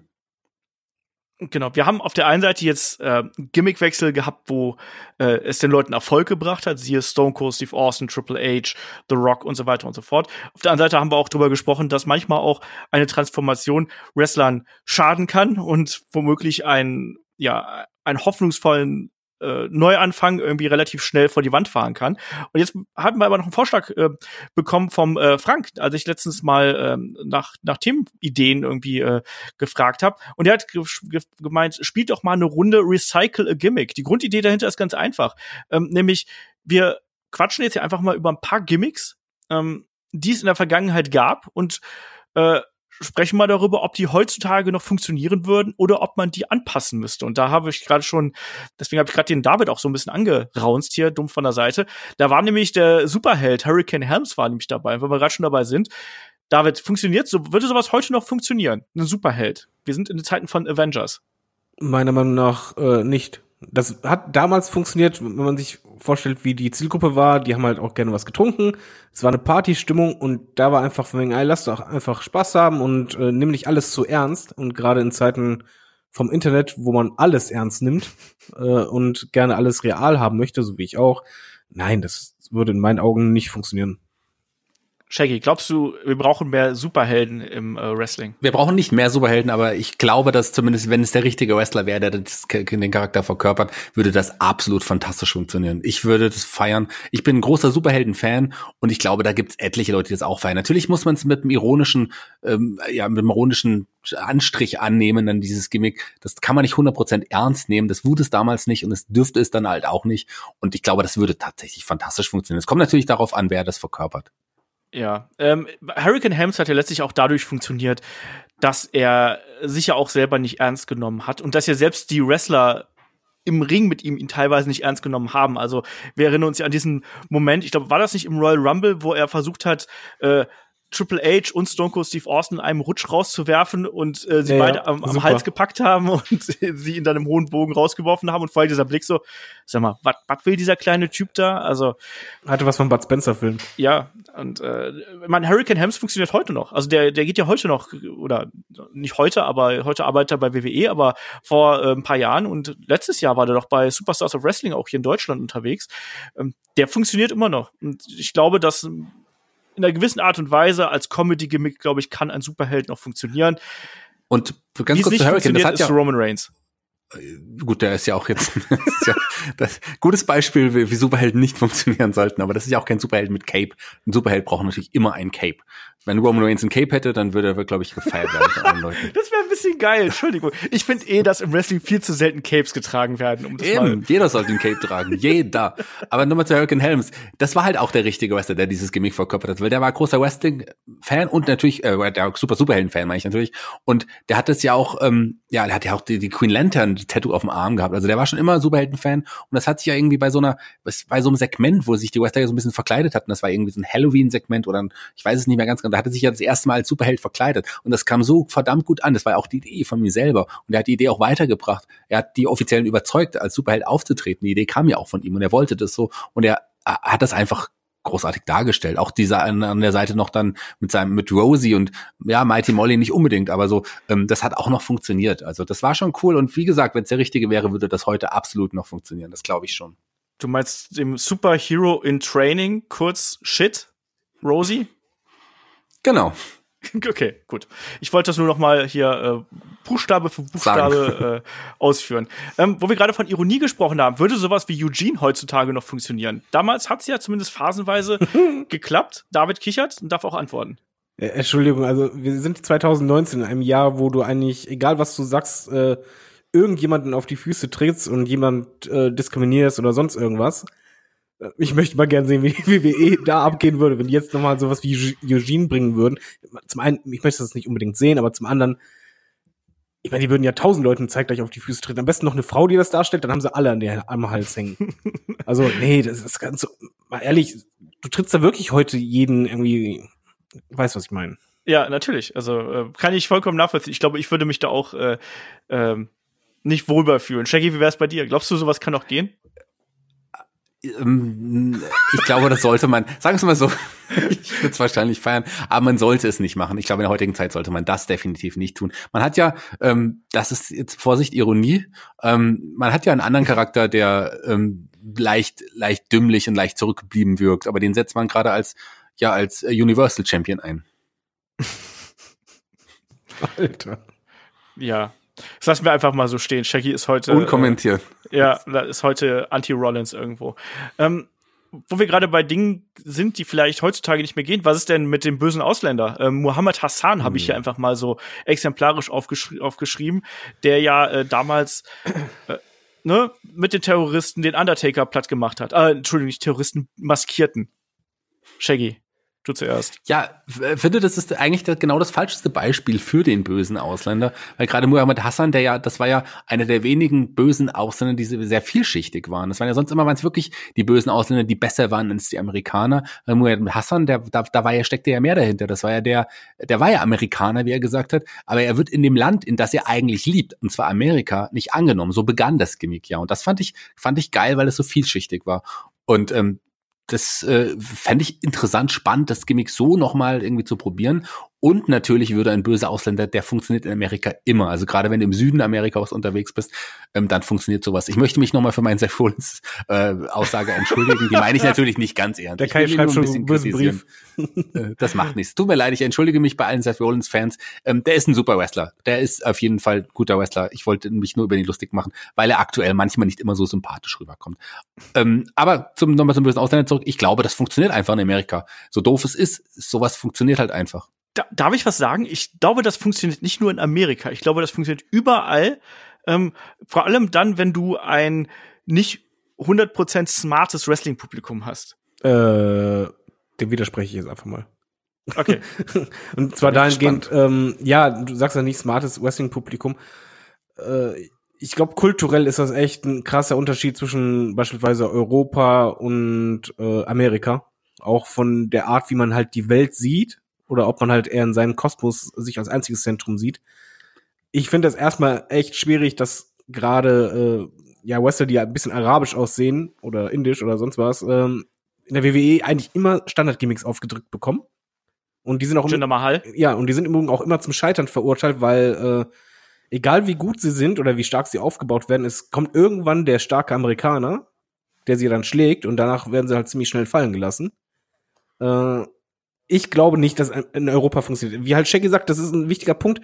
Genau, wir haben auf der einen Seite jetzt äh, Gimmickwechsel gehabt, wo äh, es den Leuten Erfolg gebracht hat, siehe Stone Cold, Steve Austin, Triple H, The Rock und so weiter und so fort. Auf der anderen Seite haben wir auch darüber gesprochen, dass manchmal auch eine Transformation Wrestlern schaden kann und womöglich einen, ja, einen hoffnungsvollen äh, Neuanfang irgendwie relativ schnell vor die Wand fahren kann. Und jetzt haben wir aber noch einen Vorschlag äh, bekommen vom äh, Frank, als ich letztens mal ähm, nach, nach Themenideen irgendwie äh, gefragt habe. Und er hat ge ge gemeint, spielt doch mal eine Runde Recycle a Gimmick. Die Grundidee dahinter ist ganz einfach. Ähm, nämlich, wir quatschen jetzt hier einfach mal über ein paar Gimmicks, ähm, die es in der Vergangenheit gab und äh, sprechen mal darüber, ob die heutzutage noch funktionieren würden oder ob man die anpassen müsste. Und da habe ich gerade schon, deswegen habe ich gerade den David auch so ein bisschen angeraunzt hier, dumm von der Seite. Da war nämlich der Superheld, Hurricane Helms war nämlich dabei. wenn wir gerade schon dabei sind, David, funktioniert so, würde sowas heute noch funktionieren? Ein Superheld. Wir sind in den Zeiten von Avengers. Meiner Meinung nach äh, nicht. Das hat damals funktioniert, wenn man sich vorstellt, wie die Zielgruppe war. Die haben halt auch gerne was getrunken. Es war eine Partystimmung und da war einfach von wegen, ey, lass doch einfach Spaß haben und äh, nimm nicht alles zu ernst. Und gerade in Zeiten vom Internet, wo man alles ernst nimmt äh, und gerne alles real haben möchte, so wie ich auch. Nein, das würde in meinen Augen nicht funktionieren. Shaggy, glaubst du, wir brauchen mehr Superhelden im äh, Wrestling? Wir brauchen nicht mehr Superhelden, aber ich glaube, dass zumindest, wenn es der richtige Wrestler wäre, der das, den Charakter verkörpert, würde das absolut fantastisch funktionieren. Ich würde das feiern. Ich bin ein großer Superhelden-Fan und ich glaube, da gibt es etliche Leute, die das auch feiern. Natürlich muss man es mit einem ironischen, ähm, ja, mit einem ironischen Anstrich annehmen, dann dieses Gimmick. Das kann man nicht 100% ernst nehmen. Das wurde es damals nicht und es dürfte es dann halt auch nicht. Und ich glaube, das würde tatsächlich fantastisch funktionieren. Es kommt natürlich darauf an, wer das verkörpert. Ja, ähm, Hurricane Helms hat ja letztlich auch dadurch funktioniert, dass er sich ja auch selber nicht ernst genommen hat und dass ja selbst die Wrestler im Ring mit ihm ihn teilweise nicht ernst genommen haben. Also wir erinnern uns ja an diesen Moment, ich glaube, war das nicht im Royal Rumble, wo er versucht hat, äh, Triple H und Stone Cold Steve Austin in einem Rutsch rauszuwerfen und äh, sie ja, beide am, am Hals gepackt haben und sie dann im hohen Bogen rausgeworfen haben und vor allem dieser Blick so, sag mal, was will dieser kleine Typ da? Also hatte was von Bud Spencer Film. Ja, und äh, mein Hurricane Hems funktioniert heute noch. Also der der geht ja heute noch oder nicht heute, aber heute arbeitet er bei WWE, aber vor äh, ein paar Jahren und letztes Jahr war der doch bei Superstars of Wrestling auch hier in Deutschland unterwegs. Ähm, der funktioniert immer noch und ich glaube, dass in einer gewissen Art und Weise als Comedy-Gimmick, glaube ich, kann ein Superheld noch funktionieren. Und ganz kurz zu Hurricane, das hat ja Roman Reigns. Äh, gut, der ist ja auch jetzt das ja das gutes Beispiel, wie, wie Superhelden nicht funktionieren sollten, aber das ist ja auch kein Superheld mit Cape. Ein Superheld braucht natürlich immer ein Cape. Wenn Roman Reigns ein Cape hätte, dann würde er, glaube ich, gefeiert werden von anderen Leuten. Das wäre ein bisschen geil, Entschuldigung. Ich finde eh, dass im Wrestling viel zu selten Capes getragen werden. Um das Eben, mal jeder sollte ein Cape tragen. Jeder. Aber nochmal zu Hurricane Helms. Das war halt auch der richtige Wrestler, der dieses Gimmick verkörpert hat, weil der war großer Wrestling-Fan und natürlich, äh, der super Superhelden-Fan, meine ich natürlich. Und der hat es ja auch, ähm, ja, der hat ja auch die, die Queen Lantern-Tattoo auf dem Arm gehabt. Also der war schon immer Superhelden-Fan und das hat sich ja irgendwie bei so einer, bei so einem Segment, wo sich die Wrestler ja so ein bisschen verkleidet hatten, das war irgendwie so ein Halloween-Segment oder ein, ich weiß es nicht mehr ganz genau, da hatte sich ja das erste Mal als Superheld verkleidet und das kam so verdammt gut an. Das war ja auch die Idee von mir selber und er hat die Idee auch weitergebracht. Er hat die Offiziellen überzeugt, als Superheld aufzutreten. Die Idee kam ja auch von ihm und er wollte das so und er hat das einfach großartig dargestellt. Auch dieser an, an, der Seite noch dann mit seinem mit Rosie und ja Mighty Molly nicht unbedingt, aber so ähm, das hat auch noch funktioniert. Also das war schon cool und wie gesagt, wenn es der richtige wäre, würde das heute absolut noch funktionieren. Das glaube ich schon. Du meinst dem Superhero in Training, kurz Shit, Rosie? Genau. Okay, gut. Ich wollte das nur noch mal hier äh, Buchstabe für Buchstabe äh, ausführen. Ähm, wo wir gerade von Ironie gesprochen haben, würde sowas wie Eugene heutzutage noch funktionieren? Damals hat es ja zumindest phasenweise geklappt. David kichert und darf auch antworten. Entschuldigung, also wir sind 2019 in einem Jahr, wo du eigentlich, egal was du sagst, äh, irgendjemanden auf die Füße trittst und jemand äh, diskriminierst oder sonst irgendwas. Ich möchte mal gerne sehen, wie die WWE da abgehen würde, wenn die jetzt nochmal sowas wie Eugene bringen würden. Zum einen, ich möchte das nicht unbedingt sehen, aber zum anderen, ich meine, die würden ja tausend Leuten zeitgleich auf die Füße treten. Am besten noch eine Frau, die das darstellt, dann haben sie alle an der am Hals hängen. also, nee, das ist ganz so, mal ehrlich, du trittst da wirklich heute jeden irgendwie, weißt was ich meine. Ja, natürlich. Also äh, kann ich vollkommen nachvollziehen. Ich glaube, ich würde mich da auch äh, äh, nicht wohlbar fühlen. Shaggy, wie wär's bei dir? Glaubst du, sowas kann auch gehen? Ähm, ich glaube, das sollte man, sagen wir es mal so, ich würde es wahrscheinlich feiern, aber man sollte es nicht machen. Ich glaube, in der heutigen Zeit sollte man das definitiv nicht tun. Man hat ja, ähm, das ist jetzt Vorsicht, Ironie, ähm, man hat ja einen anderen Charakter, der ähm, leicht, leicht dümmlich und leicht zurückgeblieben wirkt, aber den setzt man gerade als, ja, als Universal Champion ein. Alter. Ja, das lassen wir einfach mal so stehen. Shaggy ist heute. Unkommentiert. Äh, ja, ist heute Anti-Rollins irgendwo. Ähm, wo wir gerade bei Dingen sind, die vielleicht heutzutage nicht mehr gehen, was ist denn mit dem bösen Ausländer? Ähm, Muhammad Hassan habe ich hier hm. einfach mal so exemplarisch aufgeschri aufgeschrieben, der ja äh, damals äh, ne, mit den Terroristen den Undertaker platt gemacht hat. Äh, Entschuldigung, nicht Terroristen, maskierten. Shaggy. Du zuerst. Ja, finde, das ist eigentlich genau das falscheste Beispiel für den bösen Ausländer, weil gerade Muhammad Hassan, der ja, das war ja einer der wenigen bösen Ausländer, die sehr vielschichtig waren. Das waren ja sonst immer waren es wirklich die bösen Ausländer, die besser waren als die Amerikaner. Weil Muhammad Hassan, der, da, da war ja, steckte ja mehr dahinter. Das war ja der, der war ja Amerikaner, wie er gesagt hat, aber er wird in dem Land, in das er eigentlich liebt, und zwar Amerika, nicht angenommen. So begann das Gimmick ja. Und das fand ich, fand ich geil, weil es so vielschichtig war. Und ähm, das äh, fände ich interessant, spannend, das Gimmick so nochmal irgendwie zu probieren. Und natürlich würde ein böser Ausländer, der funktioniert in Amerika immer. Also gerade wenn du im Süden Amerikas unterwegs bist, ähm, dann funktioniert sowas. Ich möchte mich nochmal für meinen Seth Rollins äh, Aussage entschuldigen. Die meine ich natürlich nicht ganz ernst. Der Kai schreibt schon einen bösen Brief. Äh, das macht nichts. Tut mir leid, ich entschuldige mich bei allen Seth Rollins Fans. Ähm, der ist ein super Wrestler. Der ist auf jeden Fall guter Wrestler. Ich wollte mich nur über ihn lustig machen, weil er aktuell manchmal nicht immer so sympathisch rüberkommt. Ähm, aber zum, nochmal zum bösen Ausländer zurück. Ich glaube, das funktioniert einfach in Amerika. So doof es ist, sowas funktioniert halt einfach. Da, darf ich was sagen? Ich glaube, das funktioniert nicht nur in Amerika. Ich glaube, das funktioniert überall. Ähm, vor allem dann, wenn du ein nicht 100% smartes Wrestling-Publikum hast. Äh, dem widerspreche ich jetzt einfach mal. Okay. Und zwar dahingehend, ähm, ja, du sagst ja nicht smartes Wrestling-Publikum. Äh, ich glaube, kulturell ist das echt ein krasser Unterschied zwischen beispielsweise Europa und äh, Amerika. Auch von der Art, wie man halt die Welt sieht oder ob man halt eher in seinem Kosmos sich als einziges Zentrum sieht. Ich finde das erstmal echt schwierig, dass gerade äh, ja Wrestler, die ein bisschen arabisch aussehen oder indisch oder sonst was, ähm, in der WWE eigentlich immer Standardgimmicks aufgedrückt bekommen. Und die sind auch Mahal. ja und die sind im Übrigen auch immer zum Scheitern verurteilt, weil äh, egal wie gut sie sind oder wie stark sie aufgebaut werden, es kommt irgendwann der starke Amerikaner, der sie dann schlägt und danach werden sie halt ziemlich schnell fallen gelassen. Äh, ich glaube nicht, dass in Europa funktioniert. Wie halt Shaggy sagt, das ist ein wichtiger Punkt.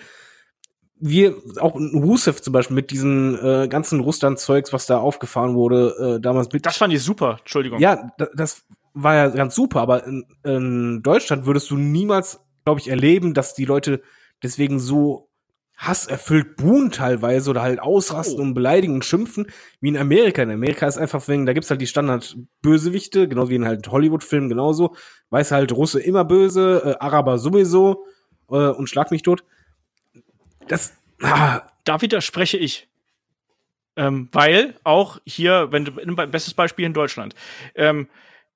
Wir, auch in Rusev zum Beispiel, mit diesen äh, ganzen Russland-Zeugs, was da aufgefahren wurde, äh, damals mit. Das fand ich super, Entschuldigung. Ja, das war ja ganz super, aber in, in Deutschland würdest du niemals, glaube ich, erleben, dass die Leute deswegen so hasserfüllt buhen teilweise oder halt ausrasten oh. und beleidigen und schimpfen, wie in Amerika. In Amerika ist einfach wegen, da gibt's halt die Standard-Bösewichte, genau wie in halt Hollywood-Filmen genauso. Weiß halt Russe immer böse, äh, Araber sowieso äh, und schlag mich tot. Das, ah. Da widerspreche ich. Ähm, weil auch hier, wenn du, bestes Beispiel in Deutschland, ähm,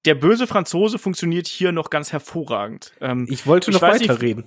der böse Franzose funktioniert hier noch ganz hervorragend. Ähm, ich wollte noch weiterreden.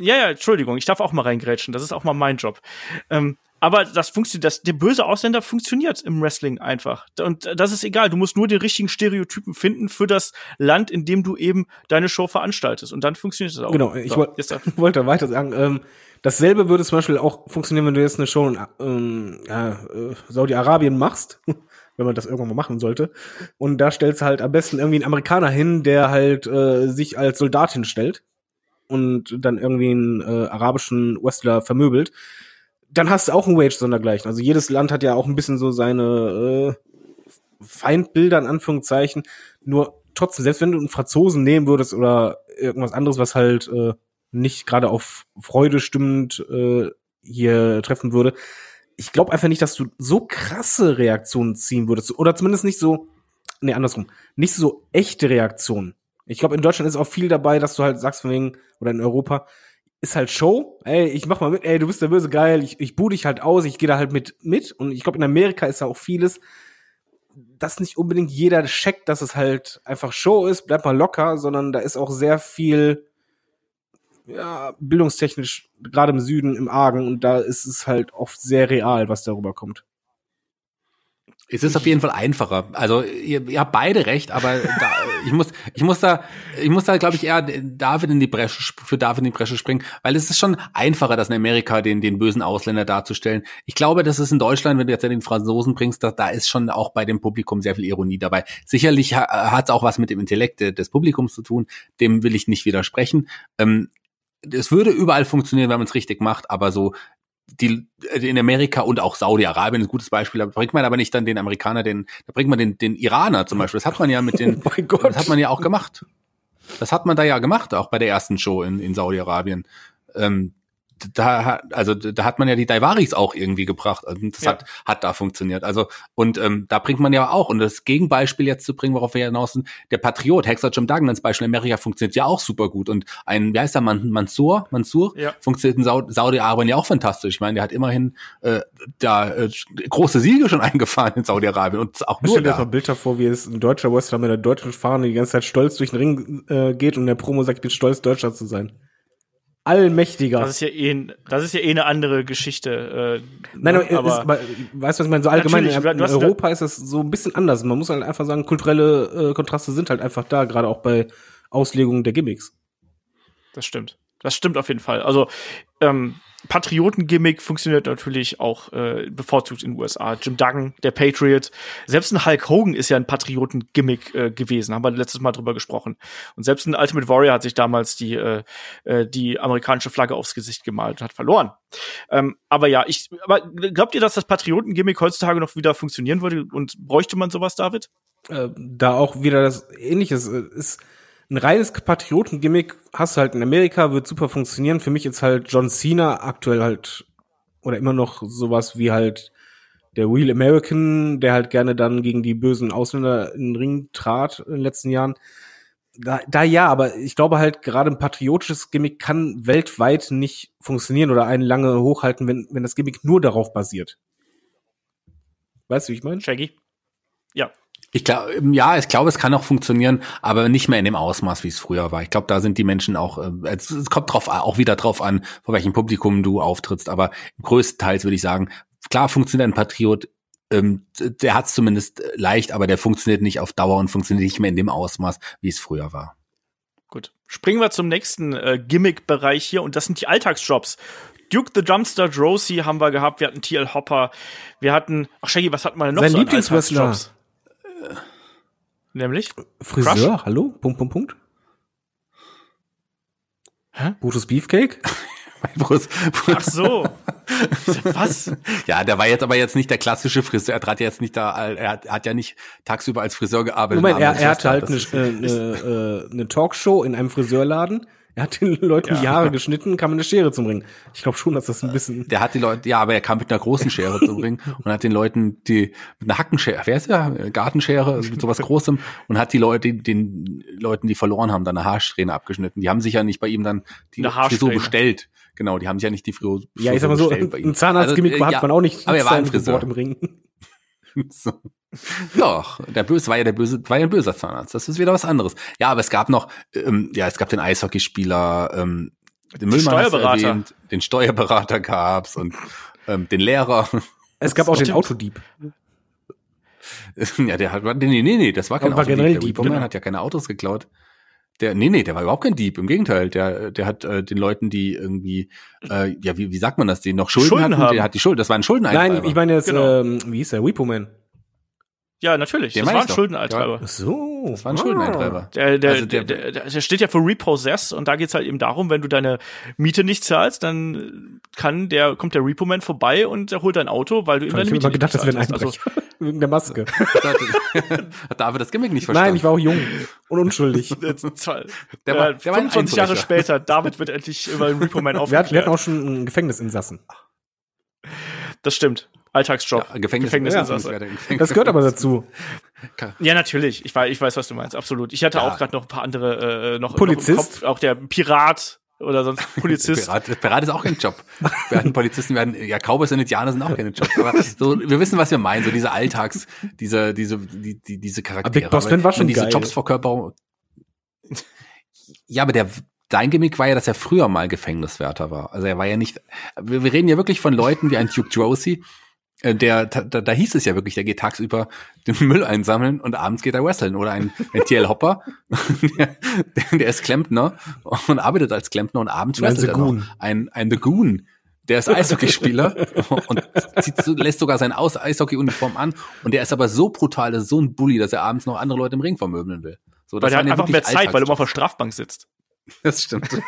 Ja, ja, Entschuldigung, ich darf auch mal reingrätschen. Das ist auch mal mein Job. Ähm, aber das funktioniert, das, der böse Ausländer funktioniert im Wrestling einfach. Und das ist egal. Du musst nur den richtigen Stereotypen finden für das Land, in dem du eben deine Show veranstaltest. Und dann funktioniert es auch. Genau, ich so, wollt, wollte weiter sagen, ähm, dasselbe würde zum Beispiel auch funktionieren, wenn du jetzt eine Show in ähm, äh, Saudi-Arabien machst. wenn man das irgendwann mal machen sollte. Und da stellst du halt am besten irgendwie einen Amerikaner hin, der halt äh, sich als Soldat hinstellt und dann irgendwie einen äh, arabischen Wrestler vermöbelt, dann hast du auch ein Wage sondergleichen. Also jedes Land hat ja auch ein bisschen so seine äh, Feindbilder in Anführungszeichen. Nur trotzdem, selbst wenn du einen Franzosen nehmen würdest oder irgendwas anderes, was halt äh, nicht gerade auf Freude stimmend äh, hier treffen würde, ich glaube einfach nicht, dass du so krasse Reaktionen ziehen würdest. Oder zumindest nicht so, nee, andersrum, nicht so echte Reaktionen. Ich glaube, in Deutschland ist auch viel dabei, dass du halt sagst von wegen, oder in Europa, ist halt Show. Ey, ich mach mal mit, ey, du bist der böse geil, ich, ich buh dich halt aus, ich gehe da halt mit mit. Und ich glaube, in Amerika ist da auch vieles, dass nicht unbedingt jeder checkt, dass es halt einfach Show ist, bleib mal locker, sondern da ist auch sehr viel, ja, bildungstechnisch, gerade im Süden, im Argen, und da ist es halt oft sehr real, was darüber kommt. Es ist auf jeden Fall einfacher. Also ihr, ihr habt beide recht, aber da, ich muss, ich muss da, ich muss da, glaube ich, eher David in die Bresche für David in die Bresche springen, weil es ist schon einfacher, das in Amerika den den bösen Ausländer darzustellen. Ich glaube, das ist in Deutschland, wenn du jetzt den Franzosen bringst, da, da ist schon auch bei dem Publikum sehr viel Ironie dabei. Sicherlich ha, hat es auch was mit dem Intellekt des Publikums zu tun. Dem will ich nicht widersprechen. Ähm, es würde überall funktionieren, wenn man es richtig macht, aber so die in Amerika und auch Saudi-Arabien ist ein gutes Beispiel, da bringt man aber nicht dann den Amerikaner, den, da bringt man den, den Iraner zum Beispiel. Das hat man ja mit den, Oh mein Gott. das hat man ja auch gemacht. Das hat man da ja gemacht, auch bei der ersten Show in, in Saudi-Arabien. Ähm, da, hat- also da hat man ja die Daivaris auch irgendwie gebracht. Also das Ja. hat, hat da funktioniert. Also, und ähm, da bringt man ja auch, und das Gegenbeispiel jetzt zu bringen, worauf wir hinaus sind, der Patriot, Hexer Jim Duggan als Beispiel in Amerika funktioniert ja auch super gut. Und ein, wie heißt der Man Mansur? Mansur? Ja. Funktioniert in Sau- Saudi-Arabien ja auch fantastisch. Ich meine, der hat immerhin äh, da äh, große Siege schon eingefahren in Saudi-Arabien und auch nur Stell dir jetzt mal da. Bilder vor, wie es ein deutscher Wrestler mit einer deutschen Fahne die ganze Zeit stolz durch den Ring äh, geht und der Promo sagt, ich bin stolz, Deutscher zu sein. Allmächtiger. Das ist ja eh, das ist ja eh eine andere Geschichte. Äh, Nein, ne? aber, ist, aber weißt du, was ich meine? So allgemein in, in Europa ist das so ein bisschen anders. Man muss halt einfach sagen, kulturelle äh, Kontraste sind halt einfach da, gerade auch bei Auslegungen der Gimmicks. Das stimmt. Das stimmt auf jeden Fall. Also ähm, Patriotengimmick funktioniert natürlich auch äh, bevorzugt in den USA. Jim Duggan, der Patriot. Selbst ein Hulk Hogan ist ja ein Patriotengimmick äh, gewesen. Haben wir letztes Mal drüber gesprochen. Und selbst ein Ultimate Warrior hat sich damals die, äh, äh, die amerikanische Flagge aufs Gesicht gemalt und hat verloren. Ähm, aber ja, ich, aber glaubt ihr, dass das Patriotengimmick heutzutage noch wieder funktionieren würde? Und bräuchte man sowas, David? äh, da auch wieder das Ähnliches äh, ist. Ein reines Patriotengimmick hast du halt in Amerika, wird super funktionieren. Für mich ist halt John Cena aktuell halt, oder immer noch sowas wie halt der Real American, der halt gerne dann gegen die bösen Ausländer in den Ring trat in den letzten Jahren. Da, da ja, aber ich glaube halt, gerade ein patriotisches Gimmick kann weltweit nicht funktionieren oder einen lange hochhalten, wenn, wenn das Gimmick nur darauf basiert. Weißt du, wie ich meine? Shaggy? Ja. Ich glaube, ja, ich glaube, es kann auch funktionieren, aber nicht mehr in dem Ausmaß, wie es früher war. Ich glaube, da sind die Menschen auch, äh, es, es kommt drauf, auch wieder drauf an, vor welchem Publikum du auftrittst. Aber größtenteils würde ich sagen, klar funktioniert ein Patriot, ähm, der hat es zumindest leicht, aber der funktioniert nicht auf Dauer und funktioniert nicht mehr in dem Ausmaß, wie es früher war. Gut. Springen wir zum nächsten äh, Gimmick-Bereich hier und das sind die Alltagsjobs. Duke the Dumpster Drosy haben wir gehabt, wir hatten TL Hopper, wir hatten, ach Shaggy, was hatten wir denn noch Sein so Lieblingswrestler. Alltagsjobs? Nämlich? Friseur, hallo? Punkt, Punkt, Punkt. Hä? Brutus Beefcake? Bruce- Ach so. was? Ja, der war jetzt aber jetzt nicht der klassische Friseur. Er trat jetzt nicht da, er hat, hat ja nicht tagsüber als Friseur gearbeitet. Moment, er, er hatte halt eine, äh, eine, äh, eine Talkshow in einem Friseurladen. Er hat den Leuten die Ja. Haare geschnitten, kam mit einer Schere zum Ring. Ich glaube schon, dass das ein bisschen. Der hat die Leute, ja, aber er kam mit einer großen Schere zum Ring und hat den Leuten die mit einer Hackenschere, wer ist der? Gartenschere, also mit sowas Großem und hat die Leute, den Leuten, die verloren haben, dann eine Haarsträhne abgeschnitten. Die haben sich ja nicht bei ihm dann die Frisur bestellt. Genau, die haben sich ja nicht die Frisur, Ja, ich sag mal so, bestellt ein Zahnarztgimmick Also, äh, hat ja, man auch nicht Aber er war ein Friseur. Im Ring. So. Doch, der böse war ja der böse, war ja ein böser Zahnarzt. Das ist wieder was anderes. Ja, aber es gab noch, ähm, ja, es gab den Eishockeyspieler, ähm, den Müllmann Steuerberater. erwähnt, den Steuerberater gab's und ähm, den Lehrer. Es gab auch den. Autodieb. ja, der hat, nee, nee, nee, das war kein Autodieb. generell der Dieb, genau. hat ja keine Autos geklaut. Der, nee, nee, der war überhaupt kein Dieb. Im Gegenteil, der, der hat äh, den Leuten, die irgendwie, äh, ja, wie, wie sagt man das, die noch Schulden, Schulden hatten, haben. der hat die Schulden, das war ein Schuldeneintreiber. Nein, ich meine jetzt, Genau. ähm, wie hieß der? Repo Man. Ja, natürlich. Den das war ich ein. Schuldeneintreiber. Ach so. das war ein Schuldeneintreiber. Der, der, Also der, der- der, der steht ja für Repossess und da geht's halt eben darum, wenn du deine Miete nicht zahlst, dann kann der, kommt der Repo-Man vorbei und er holt dein Auto, weil du ihm Ich deine habe Miete immer gedacht, das nicht wäre ein. Einbrecher. Wegen der Maske. Hat David das Gimmick nicht verstanden? Nein, ich war auch jung und unschuldig. Also, Der äh, war- der war ein 25 Jahre später, David wird endlich über den Repo-Man Wir hatten, aufgeklärt. wir hatten auch schon einen Gefängnisinsassen. das stimmt. Alltagsjob. Ja, Gefängnis, Gefängnisinsasse. ja, Gefängnis- Das gehört aber dazu. Ja, natürlich. Ich weiß, ich weiß, was du meinst. Absolut. Ich hatte Ja. auch gerade noch ein paar andere äh, noch, Polizist? noch im Kopf. Auch der Pirat oder sonst Polizist. Pirat, Pirat ist auch kein Job. Werden Polizisten werden, ja, Cowboys und Indianer sind auch keine Jobs. Aber so, wir wissen, was wir meinen. So diese Alltags, diese, diese, die, die, diese Charaktere. Big Boss Man war schon diese geil. Jobsverkörperung. Ja, aber der, dein Gimmick war ja, dass er früher mal Gefängniswärter war. Also er war ja nicht, wir, wir reden ja wirklich von Leuten wie ein Duke Drosy, Äh, der, da, da hieß es ja wirklich, der geht tagsüber den Müll einsammeln und abends geht er wresteln. Oder ein, ein TL Hopper, der, der ist Klempner und arbeitet als Klempner und abends Ein wrestelt er noch. Goon. Ein, ein The Goon. Der ist Eishockeyspieler und zieht, so- lässt sogar seine Aus Eishockey-Uniform an. Und der ist aber so brutal, das ist so ein Bully, dass er abends noch andere Leute im Ring vermöbeln will. So, Weil der hat einfach mehr Zeit, weil er immer auf der. Strafbank sitzt. Das stimmt.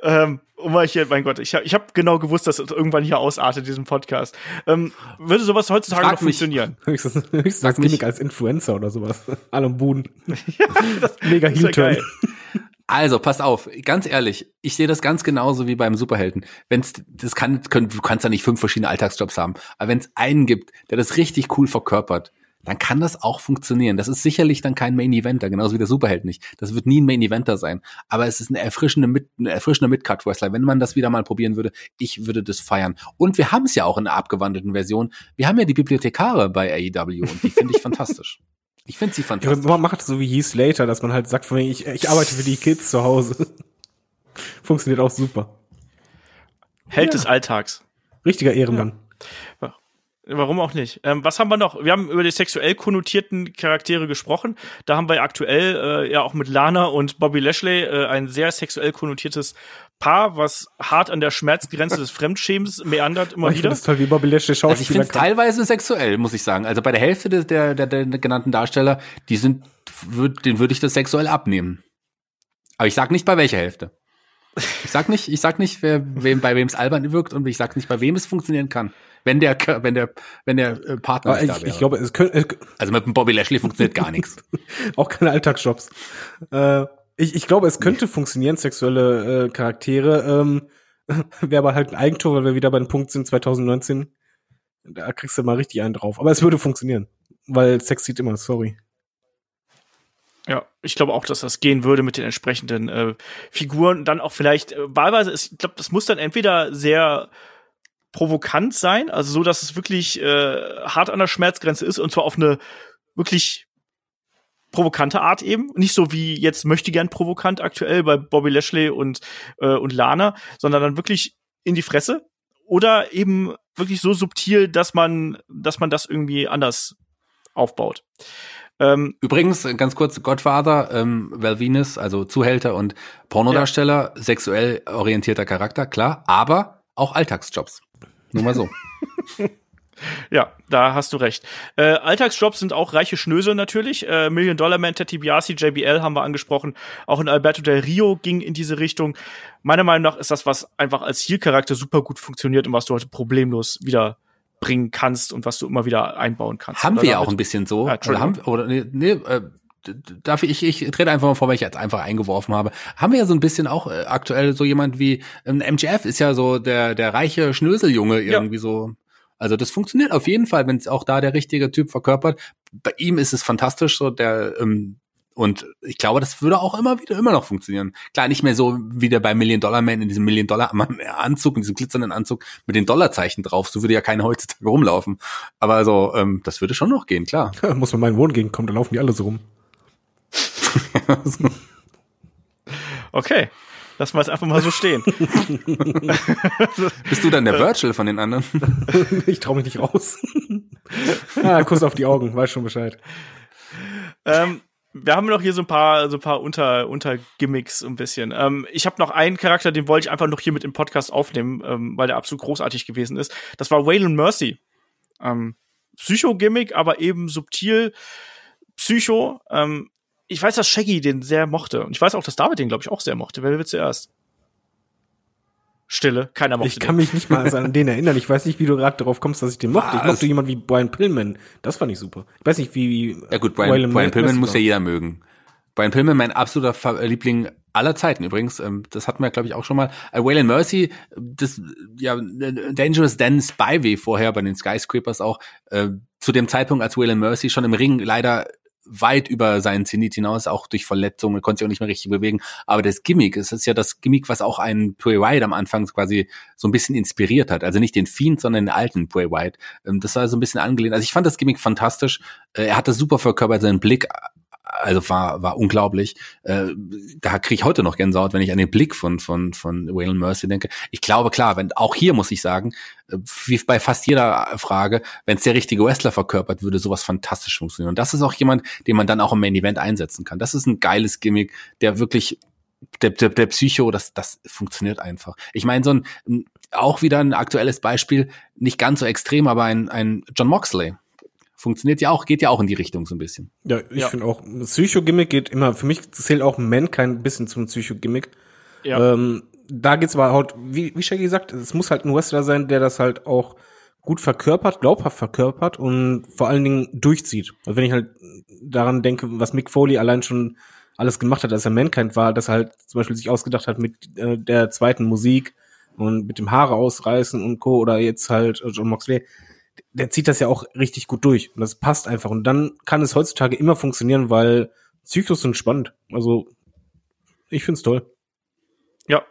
Ähm, um mal hier, mein Gott, ich habe ich hab genau gewusst, dass es irgendwann hier ausartet, diesem Podcast. Ähm, würde sowas heutzutage Frag noch mich. funktionieren? Höchstens, höchstens Sag als mich- Gimmick als Influencer oder sowas. Alan Boone. das Mega ist ja. Also, pass auf, ganz ehrlich, ich sehe das ganz genauso wie beim Superhelden. Wenn's, das kann, können, du kannst ja nicht fünf verschiedene Alltagsjobs haben, aber wenn es einen gibt, der das richtig cool verkörpert, dann kann das auch funktionieren. Das ist sicherlich dann kein Main Eventer, genauso wie der Superheld nicht. Das wird nie ein Main Eventer sein. Aber es ist eine erfrischende, Mit, eine erfrischende Mid-Cut-Wrestler. Wenn man das wieder mal probieren würde, ich würde das feiern. Und wir haben es ja auch in einer abgewandelten Version. Wir haben ja die Bibliothekare bei AEW und die finde ich fantastisch. Ich finde sie Ja, fantastisch. man macht so wie Heath Slater, dass man halt sagt, von ich, ich arbeite für die Kids zu Hause. Funktioniert auch super. Held des Alltags. Richtiger Ehrenmann. Warum auch nicht? Ähm, was haben wir noch? Wir haben über die sexuell konnotierten Charaktere gesprochen. Da haben wir aktuell äh, ja auch mit Lana und Bobby Lashley äh, ein sehr sexuell konnotiertes Paar, was hart an der Schmerzgrenze des Fremdschämens meandert immer Oh, ich wieder. finde es toll, wie Bobby Lashley Also ich Schauspieler finde es teilweise sexuell, muss ich sagen. Also bei der Hälfte der, der, der, der genannten Darsteller, die sind, würd, den würde ich das sexuell abnehmen. Aber ich sag nicht bei welcher Hälfte. Ich sag nicht, ich sag nicht, wer, wem, bei wem es albern wirkt und ich sag nicht, bei wem es funktionieren kann. Wenn der, wenn der, wenn der äh, Partner Aber nicht ich, da wäre. ich glaube, es könnte, also mit dem Bobby Lashley funktioniert gar nichts. auch keine Alltagsjobs. Äh, ich, ich glaube, es könnte funktionieren, sexuelle äh, Charaktere. Ähm, Wäre aber halt ein Eigentor, weil wir wieder bei dem Punkt sind 2019. Da kriegst du mal richtig einen drauf. Aber es würde funktionieren. Weil Sex sieht immer, sorry. Ja, ich glaube auch, dass das gehen würde mit den entsprechenden äh, Figuren. Dann auch vielleicht, äh, wahlweise, ist, ich glaube, das muss dann entweder sehr provokant sein, also so, dass es wirklich äh, hart an der Schmerzgrenze ist und zwar auf eine wirklich provokante Art eben. Nicht so wie jetzt möchte gern provokant aktuell bei Bobby Lashley und, äh, und Lana, sondern dann wirklich in die Fresse. Oder eben wirklich so subtil, dass man, dass man das irgendwie anders aufbaut. Ähm, Übrigens, äh, ganz kurz, Godfather, ähm, Val Venus, also Zuhälter und Pornodarsteller, sexuell orientierter Charakter, klar, aber auch Alltagsjobs. Nur mal so. Ja, da hast du recht. Äh, Alltagsjobs sind auch reiche Schnösel natürlich. Äh, Million Dollar Man, Teddy Biasi, JBL haben wir angesprochen. Auch in Alberto Del Rio ging in diese Richtung. Meiner Meinung nach ist das, was einfach als Zielcharakter super gut funktioniert und was du heute problemlos wieder bringen kannst und was du immer wieder einbauen kannst. haben Oder wir ja auch ein bisschen so. Ja, also haben, oder nee, nee äh, darf ich, ich, trete einfach mal vor, weil ich jetzt einfach eingeworfen habe. Haben wir ja so ein bisschen auch äh, aktuell so jemand wie ähm, MJF ist ja so der der reiche Schnöseljunge Ja. irgendwie so. Also das funktioniert auf jeden Fall, wenn es auch da der richtige Typ verkörpert. Bei ihm ist es fantastisch, so der ähm, und ich glaube, das würde auch immer wieder immer noch funktionieren. Klar, nicht mehr so wie der bei Million Dollar Man in diesem Million Dollar Anzug, in diesem glitzernden Anzug mit den Dollarzeichen drauf. So würde ja keiner heutzutage rumlaufen. Aber so, ähm, das würde schon noch gehen, klar. Muss man meinen Wohngegend kommen, da laufen die alle so rum. Okay. Lassen wir es einfach mal so stehen. Bist du dann der Virtual von den anderen? ich traue mich nicht raus. ah, Kuss auf die Augen, weiß schon Bescheid. ähm, wir haben noch hier so ein paar, so ein paar Unter, Untergimmicks ein bisschen. Ähm, ich habe noch einen Charakter, den wollte ich einfach noch hier mit im Podcast aufnehmen, ähm, weil der absolut großartig gewesen ist. Das war Waylon Mercy. Ähm, Psycho-Gimmick, aber eben subtil Psycho. Ähm, ich weiß, dass Shaggy den sehr mochte. Und ich weiß auch, dass David den, glaube ich, auch sehr mochte. Wer will zuerst? Stille. Keiner mochte Ich kann mich nicht mal an den erinnern. Ich weiß nicht, wie du gerade darauf kommst, dass ich den mochte. Ich Was? mochte jemand wie Brian Pillman. Das fand ich super. Ich weiß nicht, wie. wie Ja gut, Brian, Waylon Brian Pillman muss ja jeder mögen. Brian Pillman, mein absoluter Fa- Liebling aller Zeiten übrigens. Ähm, das hatten wir, glaube ich, auch schon mal. Äh, Waylon Mercy, das ja äh, Dangerous Dan Spivey vorher bei den Skyscrapers auch. Äh, zu dem Zeitpunkt, als Waylon Mercy schon im Ring leider weit über seinen Zenit hinaus, auch durch Verletzungen, konnte sich auch nicht mehr richtig bewegen. Aber das Gimmick, es ist ja das Gimmick, was auch einen Bray Wyatt am Anfang quasi so ein bisschen inspiriert hat. Also nicht den Fiend, sondern den alten Bray Wyatt. Ähm, das war so ein bisschen angelehnt. Also ich fand das Gimmick fantastisch. Äh, er hat das super verkörpert, seinen Blick also war war unglaublich. Äh, da kriege ich heute noch Gänsehaut, wenn ich an den Blick von von von Waylon Mercy denke. Ich glaube klar, wenn auch hier muss ich sagen, äh, wie bei fast jeder Frage, wenn es der richtige Wrestler verkörpert, würde sowas fantastisch funktionieren. Und das ist auch jemand, den man dann auch im Main Event einsetzen kann. Das ist ein geiles Gimmick, der wirklich der, der, der Psycho, das, das funktioniert einfach. Ich meine, so ein, auch wieder ein aktuelles Beispiel, nicht ganz so extrem, aber ein, ein John Moxley funktioniert ja auch, geht ja auch in die Richtung so ein bisschen. Ja, ich ja. finde auch, Psycho-Gimmick geht immer, für mich zählt auch Mankind ein bisschen zum Psycho-Gimmick. Ja. Ähm, da geht's aber halt, wie, wie Shaggy gesagt, es muss halt ein Wrestler sein, der das halt auch gut verkörpert, glaubhaft verkörpert und vor allen Dingen durchzieht. Also wenn ich halt daran denke, was Mick Foley allein schon alles gemacht hat, als er Mankind war, dass er halt zum Beispiel sich ausgedacht hat mit äh, der zweiten Musik und mit dem Haare ausreißen und Co. oder jetzt halt John Moxley der zieht das ja auch richtig gut durch. Und das passt einfach. Und dann kann es heutzutage immer funktionieren, weil Zyklus sind spannend. Also, ich find's toll. Ja,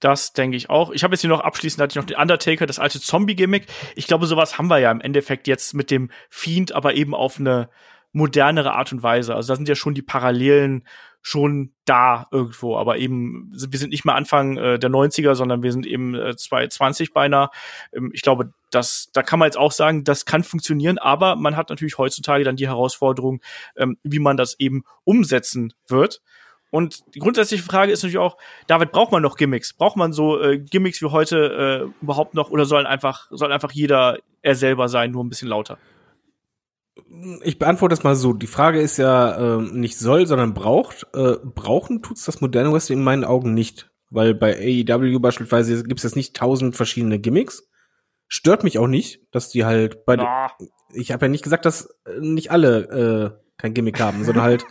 das denke ich auch. Ich habe jetzt hier noch abschließend hatte ich noch den Undertaker, das alte Zombie-Gimmick. Ich glaube, sowas haben wir ja im Endeffekt jetzt mit dem Fiend, aber eben auf eine modernere Art und Weise. Also da sind ja schon die Parallelen schon da irgendwo, aber eben, wir sind nicht mehr Anfang äh, der 90er, sondern wir sind eben äh, 2020 beinahe. Ähm, ich glaube, das, da kann man jetzt auch sagen, das kann funktionieren, aber man hat natürlich heutzutage dann die Herausforderung, ähm, wie man das eben umsetzen wird. Und die grundsätzliche Frage ist natürlich auch, David, braucht man noch Gimmicks? Braucht man so äh, Gimmicks wie heute äh, überhaupt noch oder sollen einfach, soll einfach jeder er selber sein, nur ein bisschen lauter? Ich beantworte das mal so. Die Frage ist ja äh, nicht soll, sondern braucht. Äh, brauchen tut's das moderne Wrestling in meinen Augen nicht. Weil bei AEW beispielsweise gibt's jetzt nicht tausend verschiedene Gimmicks. Stört mich auch nicht, dass die halt bei. Ja. Ich habe ja nicht gesagt, dass äh, nicht alle äh, kein Gimmick haben, sondern halt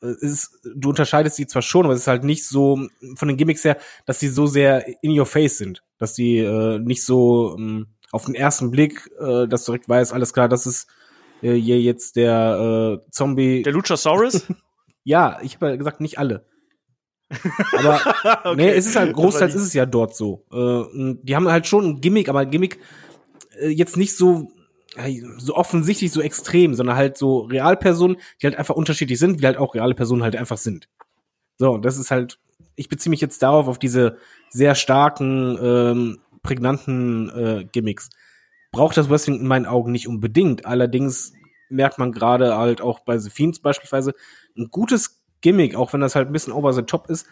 äh, ist, du unterscheidest sie zwar schon, aber es ist halt nicht so von den Gimmicks her, dass die so sehr in your face sind, dass die äh, nicht so ähm, auf den ersten Blick, äh, dass du direkt weißt, alles klar, das ist äh, hier jetzt der äh, Zombie. Der Luchasaurus? ja, ich habe ja gesagt, nicht alle. Aber okay. nee, es ist halt großteils ist es ja dort so. Äh, die haben halt schon ein Gimmick, aber ein Gimmick äh, jetzt nicht so so offensichtlich so extrem, sondern halt so Realpersonen, die halt einfach unterschiedlich sind, wie halt auch reale Personen halt einfach sind. So, das ist halt, ich beziehe mich jetzt darauf, auf diese sehr starken, ähm, prägnanten äh, Gimmicks braucht das Wrestling in meinen Augen nicht unbedingt. Allerdings merkt man gerade halt auch bei The Fiends beispielsweise, ein gutes Gimmick, auch wenn das halt ein bisschen over the top ist,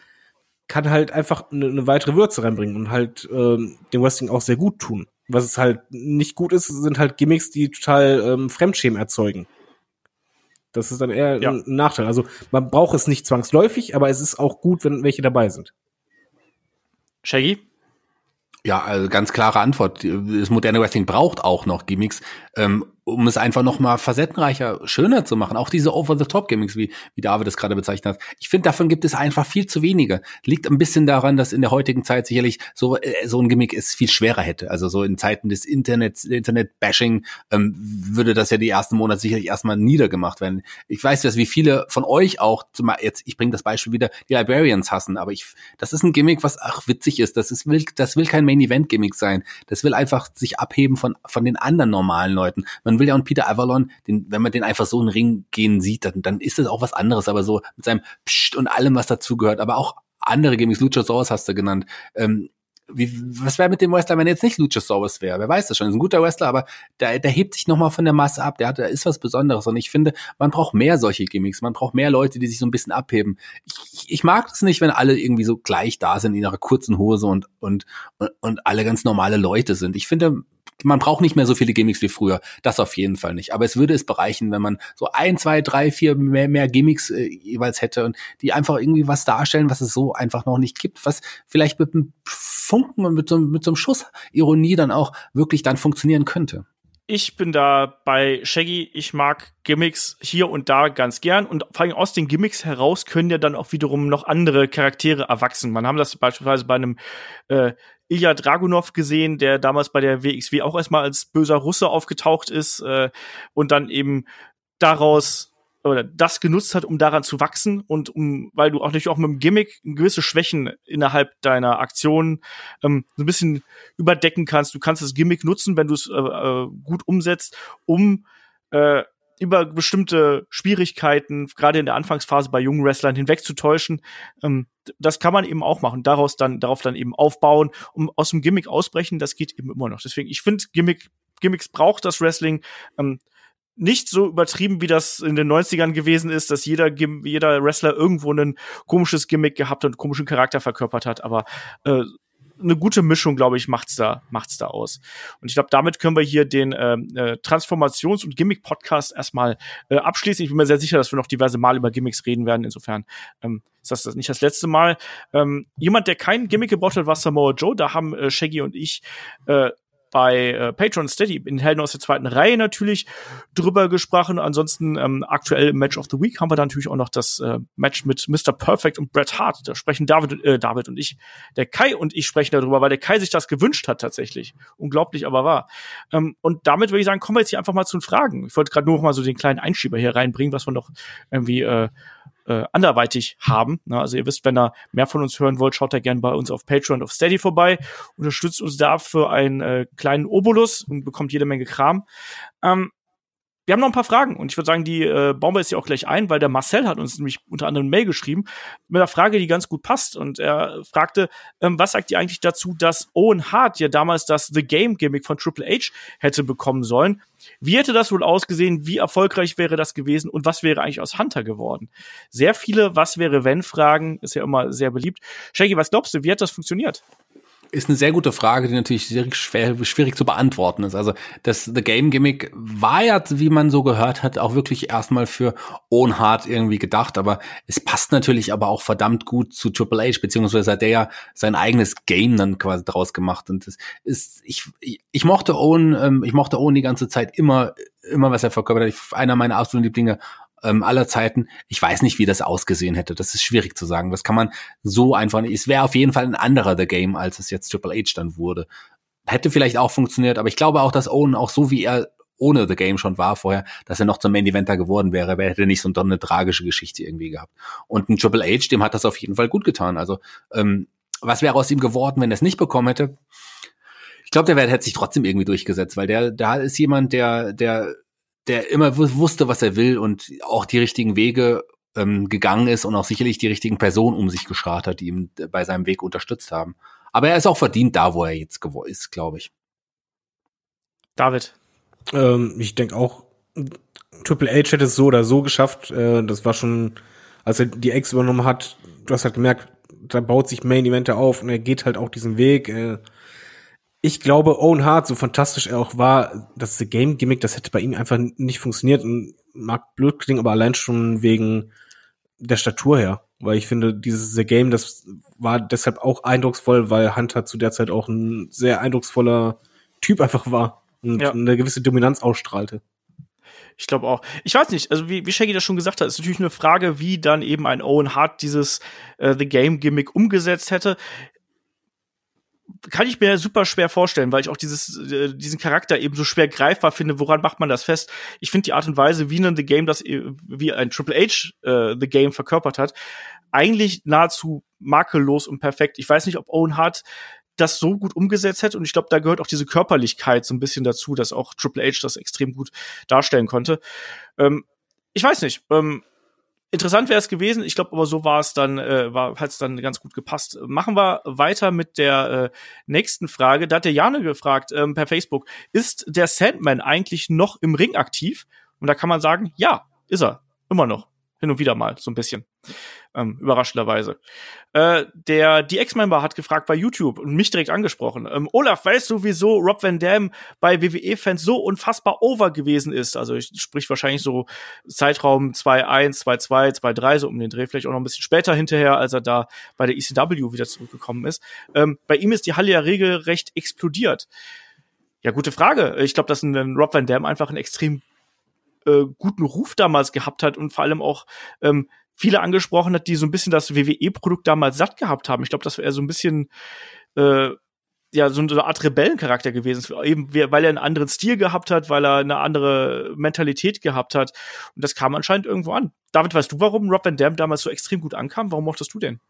kann halt einfach eine, eine weitere Würze reinbringen und halt ähm, dem Wrestling auch sehr gut tun. Was es halt nicht gut ist, sind halt Gimmicks, die total ähm, Fremdschämen erzeugen. Das ist dann eher ja. ein Nachteil. Also man braucht es nicht zwangsläufig, aber es ist auch gut, wenn welche dabei sind. Shaggy? Ja, also ganz klare Antwort. Das moderne Wrestling braucht auch noch Gimmicks. Ähm, um es einfach noch mal facettenreicher, schöner zu machen. Auch diese Over-the-Top-Gimmicks, wie, wie David es gerade bezeichnet hat. Ich finde, davon gibt es einfach viel zu wenige. Liegt ein bisschen daran, dass in der heutigen Zeit sicherlich so, äh, so ein Gimmick es viel schwerer hätte. Also so in Zeiten des Internets, Internet-Bashing ähm, würde das ja die ersten Monate sicherlich erstmal niedergemacht werden. Ich weiß, dass wie viele von euch auch, zum, jetzt, ich bringe das Beispiel wieder, die Librarians hassen, aber ich, das ist ein Gimmick, was ach witzig ist. Das ist, will, das will kein Main-Event-Gimmick sein. Das will einfach sich abheben von, von den anderen normalen Leuten. Man will ja und Peter Avalon, den, wenn man den einfach so in den Ring gehen sieht, dann, dann ist das auch was anderes, aber so mit seinem Psst und allem, was dazugehört, aber auch andere Gimmicks, Luchasaurus hast du genannt. Ähm, wie, was wäre mit dem Wrestler, wenn er jetzt nicht Luchasaurus wäre? Wer weiß das schon? Ist ein guter Wrestler, aber der, der hebt sich nochmal von der Masse ab. Der hat, der ist was Besonderes. Und ich finde, man braucht mehr solche Gimmicks. Man braucht mehr Leute, die sich so ein bisschen abheben. Ich, ich mag es nicht, wenn alle irgendwie so gleich da sind in ihrer kurzen Hose und, und, und, und alle ganz normale Leute sind. Ich finde, man braucht nicht mehr so viele Gimmicks wie früher. Das auf jeden Fall nicht. Aber es würde es bereichen, wenn man so ein, zwei, drei, vier mehr, mehr Gimmicks äh, jeweils hätte und die einfach irgendwie was darstellen, was es so einfach noch nicht gibt, was vielleicht mit einem Funken und mit so, mit so einem Schuss Ironie dann auch wirklich dann funktionieren könnte ich bin da bei Shaggy. Ich mag Gimmicks hier und da ganz gern. Und vor allem aus den Gimmicks heraus können ja dann auch wiederum noch andere Charaktere erwachsen. Man haben das beispielsweise bei einem äh, Ilya Dragunov gesehen, der damals bei der WXW auch erstmal als böser Russe aufgetaucht ist äh, und dann eben daraus oder das genutzt hat, um daran zu wachsen und um, weil du auch natürlich auch mit dem Gimmick gewisse Schwächen innerhalb deiner Aktion ähm, so ein bisschen überdecken kannst. Du kannst das Gimmick nutzen, wenn du es äh, äh, gut umsetzt, um äh, über bestimmte Schwierigkeiten, gerade in der Anfangsphase bei jungen Wrestlern hinwegzutäuschen. Ähm, das kann man eben auch machen. Daraus dann, darauf dann eben aufbauen, um aus dem Gimmick ausbrechen. Das geht eben immer noch. Deswegen, ich finde, Gimmick, Gimmicks braucht das Wrestling. Ähm, nicht so übertrieben, wie das in den 90ern gewesen ist, dass jeder, jeder Wrestler irgendwo ein komisches Gimmick gehabt und komischen Charakter verkörpert hat, aber äh, eine gute Mischung, glaube ich, macht's da, macht's da aus. Und ich glaube, damit können wir hier den ähm, äh, Transformations- und Gimmick-Podcast erstmal äh, abschließen. Ich bin mir sehr sicher, dass wir noch diverse Mal über Gimmicks reden werden. Insofern ähm, ist das nicht das letzte Mal. Ähm, jemand, der kein Gimmick gebaut hat, war Samoa Joe. Da haben äh, Shaggy und ich äh, bei äh, Patreon Steady in Helden aus der zweiten Reihe natürlich drüber gesprochen. Ansonsten ähm, aktuell im Match of the Week haben wir da natürlich auch noch das äh, Match mit Mr. Perfect und Bret Hart. Da sprechen David, äh, David und ich, der Kai und ich sprechen darüber, weil der Kai sich das gewünscht hat tatsächlich. Unglaublich aber wahr. Ähm, und damit würde ich sagen, kommen wir jetzt hier einfach mal zu den Fragen. Ich wollte gerade nur noch mal so den kleinen Einschieber hier reinbringen, was wir noch irgendwie äh, äh, anderweitig haben. Na, also ihr wisst, wenn ihr mehr von uns hören wollt, schaut da gerne bei uns auf Patreon auf Steady vorbei, unterstützt uns da für einen äh, kleinen Obolus und bekommt jede Menge Kram. Ähm, wir haben noch ein paar Fragen und ich würde sagen, die äh, bauen wir jetzt hier auch gleich ein, weil der Marcel hat uns nämlich unter anderem eine Mail geschrieben mit einer Frage, die ganz gut passt. Und er fragte, ähm, was sagt ihr eigentlich dazu, dass Owen Hart ja damals das The Game Gimmick von Triple H hätte bekommen sollen? Wie hätte das wohl ausgesehen? Wie erfolgreich wäre das gewesen? Und was wäre eigentlich aus Hunter geworden? Sehr viele Was wäre wenn Fragen ist ja immer sehr beliebt. Shaggy, was glaubst du? Wie hat das funktioniert? Ist eine sehr gute Frage, die natürlich sehr schwer, schwierig zu beantworten ist. Also das The Game Gimmick war ja, wie man so gehört hat, auch wirklich erstmal für Owen Hart irgendwie gedacht, aber es passt natürlich aber auch verdammt gut zu Triple H, beziehungsweise hat der ja sein eigenes Game dann quasi draus gemacht. Und das ist, ich, ich mochte Owen, ähm, ich mochte Owen die ganze Zeit immer, immer was er verkörpert hat. Einer meiner absoluten Lieblinge ähm, aller Zeiten. Ich weiß nicht, wie das ausgesehen hätte. Das ist schwierig zu sagen. Das kann man so einfach nicht. Es wäre auf jeden Fall ein anderer The Game, als es jetzt Triple H dann wurde. Hätte vielleicht auch funktioniert, aber ich glaube auch, dass Owen auch so wie er ohne The Game schon war vorher, dass er noch zum Main Eventer geworden wäre, er hätte nicht so eine tragische Geschichte irgendwie gehabt. Und ein Triple H, dem hat das auf jeden Fall gut getan. Also ähm, was wäre aus ihm geworden, wenn er es nicht bekommen hätte? Ich glaube, der wäre hätte sich trotzdem irgendwie durchgesetzt, weil der da ist jemand, der der der immer wusste, was er will und auch die richtigen Wege ähm, gegangen ist und auch sicherlich die richtigen Personen um sich geschart hat, die ihm bei seinem Weg unterstützt haben. Aber er ist auch verdient da, wo er jetzt ist, glaube ich. David. Ähm, ich denke auch, Triple H hätte es so oder so geschafft. Äh, das war schon, als er die Ex übernommen hat, du hast halt gemerkt, da baut sich Main Event auf und er geht halt auch diesen Weg. Äh, ich glaube, Owen Hart, so fantastisch er auch war, das The Game Gimmick, das hätte bei ihm einfach nicht funktioniert und mag blöd klingen, aber allein schon wegen der Statur her. Weil ich finde, dieses The Game, das war deshalb auch eindrucksvoll, weil Hunter zu der Zeit auch ein sehr eindrucksvoller Typ einfach war und ja. eine gewisse Dominanz ausstrahlte. Ich glaube auch. Ich weiß nicht, also wie, wie Shaggy das schon gesagt hat, ist natürlich eine Frage, wie dann eben ein Owen Hart dieses äh, The Game Gimmick umgesetzt hätte kann ich mir super schwer vorstellen, weil ich auch dieses, äh, diesen Charakter eben so schwer greifbar finde. Woran macht man das fest? Ich finde die Art und Weise, wie ein The Game das, äh, wie ein Triple H äh, The Game verkörpert hat, eigentlich nahezu makellos und perfekt. Ich weiß nicht, ob Owen Hart das so gut umgesetzt hätte und ich glaube, da gehört auch diese Körperlichkeit so ein bisschen dazu, dass auch Triple H das extrem gut darstellen konnte. Ähm, ich weiß nicht. Ähm, Interessant wäre es gewesen, ich glaube aber so war es dann, äh, war hat es dann ganz gut gepasst. Machen wir weiter mit der äh, nächsten Frage. Da hat der Jane gefragt ähm, per Facebook, ist der Sandman eigentlich noch im Ring aktiv? Und da kann man sagen, ja, ist er, immer noch hin und wieder mal so ein bisschen. Ähm, überraschenderweise. Äh, der, die Ex-Member hat gefragt bei YouTube und mich direkt angesprochen. Ähm, Olaf, weißt du, wieso Rob Van Dam bei WWE-Fans so unfassbar over gewesen ist? Also ich sprich wahrscheinlich so Zeitraum 2-1, 2-2, 2-3, so um den Dreh, vielleicht auch noch ein bisschen später hinterher, als er da bei der ECW wieder zurückgekommen ist. Ähm, bei ihm ist die Halle ja regelrecht explodiert. Ja, gute Frage. Ich glaube, dass ein Rob Van Dam einfach ein extrem äh, guten Ruf damals gehabt hat und vor allem auch ähm, viele angesprochen hat, die so ein bisschen das WWE-Produkt damals satt gehabt haben. Ich glaube, das wäre so ein bisschen äh, ja so eine Art Rebellencharakter gewesen, eben weil er einen anderen Stil gehabt hat, weil er eine andere Mentalität gehabt hat und das kam anscheinend irgendwo an. David, weißt du, warum Rob Van Dam damals so extrem gut ankam? Warum mochtest du den?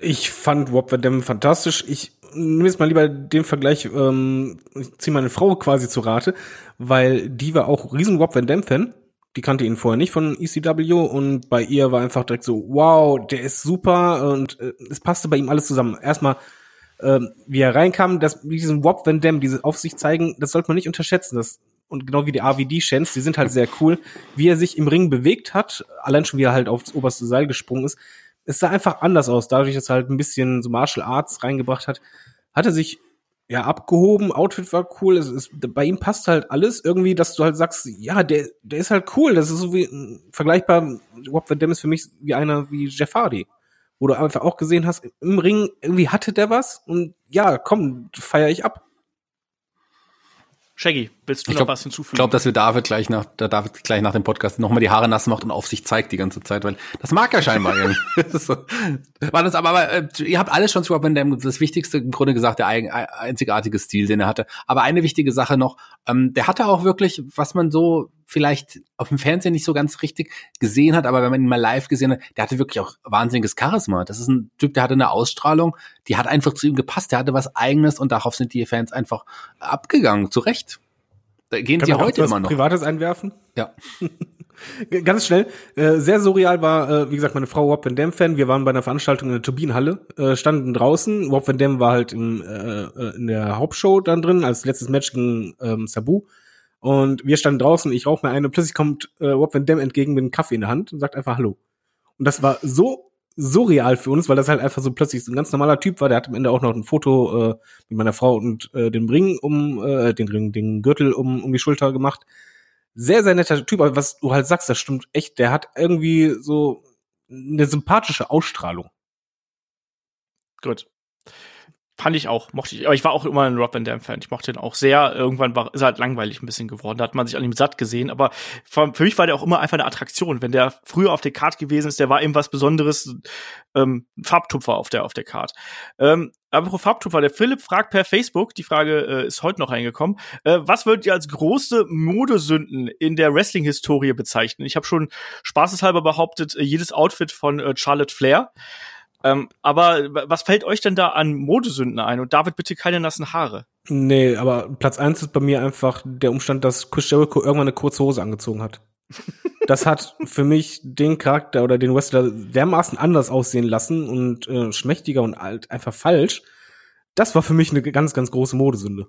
Ich fand Rob Van Dam fantastisch. Ich nehme jetzt mal lieber den Vergleich, ähm, ich ziehe meine Frau quasi zu Rate, weil die war auch riesen Rob Van Dam Fan Die kannte ihn vorher nicht von ECW und bei ihr war einfach direkt so, wow, der ist super und äh, es passte bei ihm alles zusammen. Erstmal, äh, wie er reinkam, das, mit diesem Wop Van Dam, diese auf sich zeigen, das sollte man nicht unterschätzen. Das, und genau wie die AVD-Chants, die sind halt sehr cool. Wie er sich im Ring bewegt hat, allein schon wie er halt aufs oberste Seil gesprungen ist, es sah einfach anders aus, dadurch, dass er halt ein bisschen so Martial Arts reingebracht hat, hat er sich ja abgehoben, Outfit war cool, es ist, bei ihm passt halt alles irgendwie, dass du halt sagst, ja, der, der ist halt cool, das ist so wie vergleichbar, Rob Van Dam ist für mich wie einer wie Jeff Hardy, wo du einfach auch gesehen hast, im Ring irgendwie hatte der was und ja, komm, feier ich ab. Shaggy, willst du Ich noch glaub- was hinzufügen? Ich glaube, dass wir David gleich nach, der David gleich nach dem Podcast nochmal die Haare nass macht und auf sich zeigt die ganze Zeit, weil das mag er scheinbar so. War das aber, aber äh, ihr habt alles schon zu Rob Van Dam, das Wichtigste im Grunde gesagt, der eigen, ein- einzigartige Stil, den er hatte. Aber eine wichtige Sache noch, ähm, der hatte auch wirklich, was man so vielleicht auf dem Fernsehen nicht so ganz richtig gesehen hat, aber wenn man ihn mal live gesehen hat, der hatte wirklich auch wahnsinniges Charisma. Das ist ein Typ, der hatte eine Ausstrahlung, die hat einfach zu ihm gepasst, der hatte was eigenes und darauf sind die Fans einfach abgegangen, zu Recht. Da gehen Kann sie heute immer noch. Privates einwerfen? Ja. Ganz schnell, äh, sehr surreal war, äh, wie gesagt, meine Frau Rob Van Dam-Fan. Wir waren bei einer Veranstaltung in der Turbinenhalle, äh, standen draußen. Rob Van Dam war halt im, äh, äh, in der Hauptshow dann drin, als letztes Match gegen ähm, Sabu. Und wir standen draußen, ich rauche mir eine, plötzlich kommt äh, Rob Van Dam entgegen mit einem Kaffee in der Hand und sagt einfach Hallo. Und das war so surreal für uns, weil das halt einfach so plötzlich so ein ganz normaler Typ war. Der hat am Ende auch noch ein Foto äh, mit meiner Frau und äh, dem Ring um, äh, den Ring, den Gürtel um, um die Schulter gemacht sehr, sehr netter Typ, aber was du halt sagst, das stimmt echt. Der hat irgendwie so eine sympathische Ausstrahlung. Gut. Fand ich auch, mochte ich. Aber ich war auch immer ein Rob Van Dam-Fan. Ich mochte ihn auch sehr. Irgendwann war, ist er halt langweilig ein bisschen geworden. Da hat man sich an ihm satt gesehen. Aber für, mich war der auch immer einfach eine Attraktion. Wenn der früher auf der Card gewesen ist, der war eben was Besonderes. Ähm, Farbtupfer auf der, auf der Card. Ähm, aber pro Farbtupfer, der Philipp fragt per Facebook, die Frage äh, ist heute noch reingekommen, äh, was würdet ihr als große Modesünden in der Wrestling-Historie bezeichnen? Ich habe schon spaßeshalber behauptet, äh, jedes Outfit von äh, Charlotte Flair. Ähm, aber was fällt euch denn da an Modesünden ein? Und David, bitte keine nassen Haare. Nee, aber Platz eins ist bei mir einfach der Umstand, dass Chris Jericho irgendwann eine kurze Hose angezogen hat. Das hat für mich den Charakter oder den Wrestler dermaßen anders aussehen lassen und äh, schmächtiger und alt, einfach falsch. Das war für mich eine ganz, ganz große Modesünde.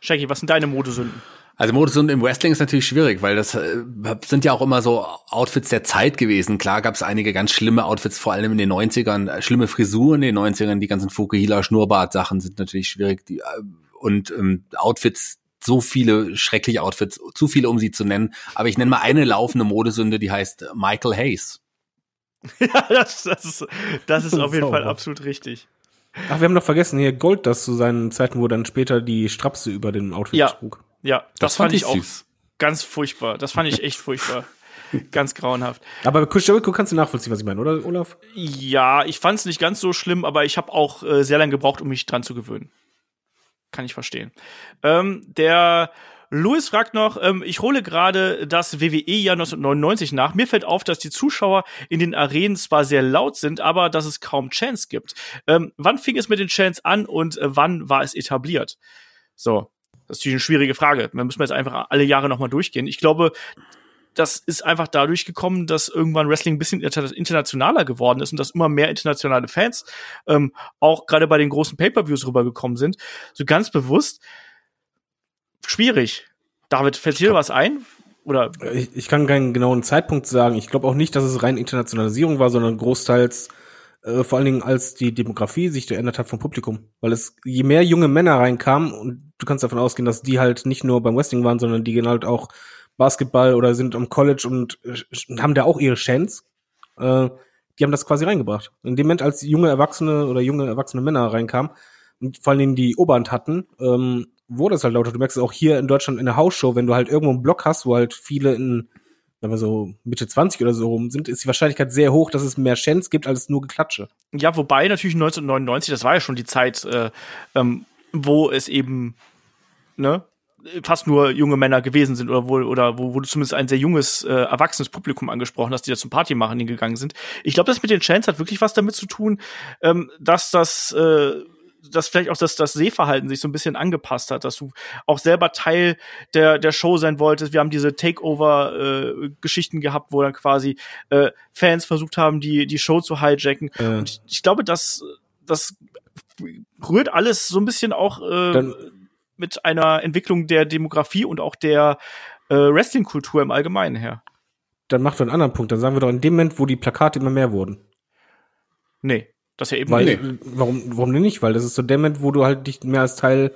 Shaggy, was sind deine Modesünden? Also Modesünde im Wrestling ist natürlich schwierig, weil das äh, sind ja auch immer so Outfits der Zeit gewesen. Klar gab es einige ganz schlimme Outfits, vor allem in den 90ern, äh, schlimme Frisuren in den 90ern, die ganzen Fukuhila Schnurrbart-Sachen sind natürlich schwierig. Die, äh, und ähm, Outfits, so viele schreckliche Outfits, zu viele, um sie zu nennen. Aber ich nenne mal eine laufende Modesünde, die heißt Michael Hayes. ja, das, das ist, das ist auf jeden. Fall absolut richtig. Ach, wir haben noch vergessen, hier Gold, das zu seinen Zeiten, wo dann später die Strapse über den Outfit Ja. trug. Ja, das, fand ich auch süß. ganz furchtbar. Das fand ich echt furchtbar. ganz grauenhaft. Aber Jericho kannst du nachvollziehen, was ich meine, oder, Olaf? Ja, ich fand es nicht ganz so schlimm, aber ich habe auch äh, sehr lange gebraucht, um mich dran zu gewöhnen. Kann ich verstehen. Ähm, der Louis fragt noch, ähm, ich hole gerade das WWE-Jahr 1999 nach. Mir fällt auf, dass die Zuschauer in den Arenen zwar sehr laut sind, aber dass es kaum Chants gibt. Ähm, wann fing es mit den Chants an und äh, wann war es etabliert? So, das ist natürlich eine schwierige Frage. Da müssen wir jetzt einfach alle Jahre nochmal durchgehen. Ich glaube, das ist einfach dadurch gekommen, dass irgendwann Wrestling ein bisschen inter internationaler geworden ist und dass immer mehr internationale Fans ähm, auch gerade bei den großen Pay-per-Views rübergekommen sind. So ganz bewusst schwierig. David, fällt dir was ein? Oder Ich, ich kann keinen genauen Zeitpunkt sagen. Ich glaube auch nicht, dass es rein Internationalisierung war, sondern großteils äh, vor allen Dingen als die Demografie sich geändert hat vom Publikum. Weil es, je mehr junge Männer reinkamen, und du kannst davon ausgehen, dass die halt nicht nur beim Wrestling waren, sondern die gehen halt auch Basketball oder sind am College und, äh, und haben da auch ihre Chance. Äh, die haben das quasi reingebracht. In dem Moment, als junge Erwachsene oder junge erwachsene Männer reinkamen und vor allen Dingen die Oberhand hatten, ähm, wurde es halt lauter. Du merkst es auch hier in Deutschland in der Hausshow, wenn du halt irgendwo einen Block hast, wo halt viele in, wenn wir so Mitte 20 oder so rum sind, ist die Wahrscheinlichkeit sehr hoch, dass es mehr Chance gibt als nur Geklatsche. ja, wobei natürlich 1999, das war ja schon die Zeit, äh, ähm, wo es eben ne fast nur junge Männer gewesen sind oder wo oder wo, wo du zumindest ein sehr junges äh, erwachsenes Publikum angesprochen hast, die da zum Party machen hingegangen sind. Ich glaube, das mit den Chants hat wirklich was damit zu tun, ähm, dass das äh, dass vielleicht auch das, das Sehverhalten sich so ein bisschen angepasst hat, dass du auch selber Teil der, der Show sein wolltest. Wir haben diese Takeover-Geschichten äh, gehabt, wo dann quasi äh, Fans versucht haben, die, die Show zu hijacken. Äh. Und ich, ich, glaube, das, das rührt alles so ein bisschen auch äh, mit einer Entwicklung der Demografie und auch der äh, Wrestling-Kultur im Allgemeinen her. Dann mach doch einen anderen Punkt. Dann sagen wir doch in dem Moment, wo die Plakate immer mehr wurden. Nee. Das ja eben Weil, nee. warum, warum denn nicht? Weil das ist so der Moment, wo du halt dich mehr als Teil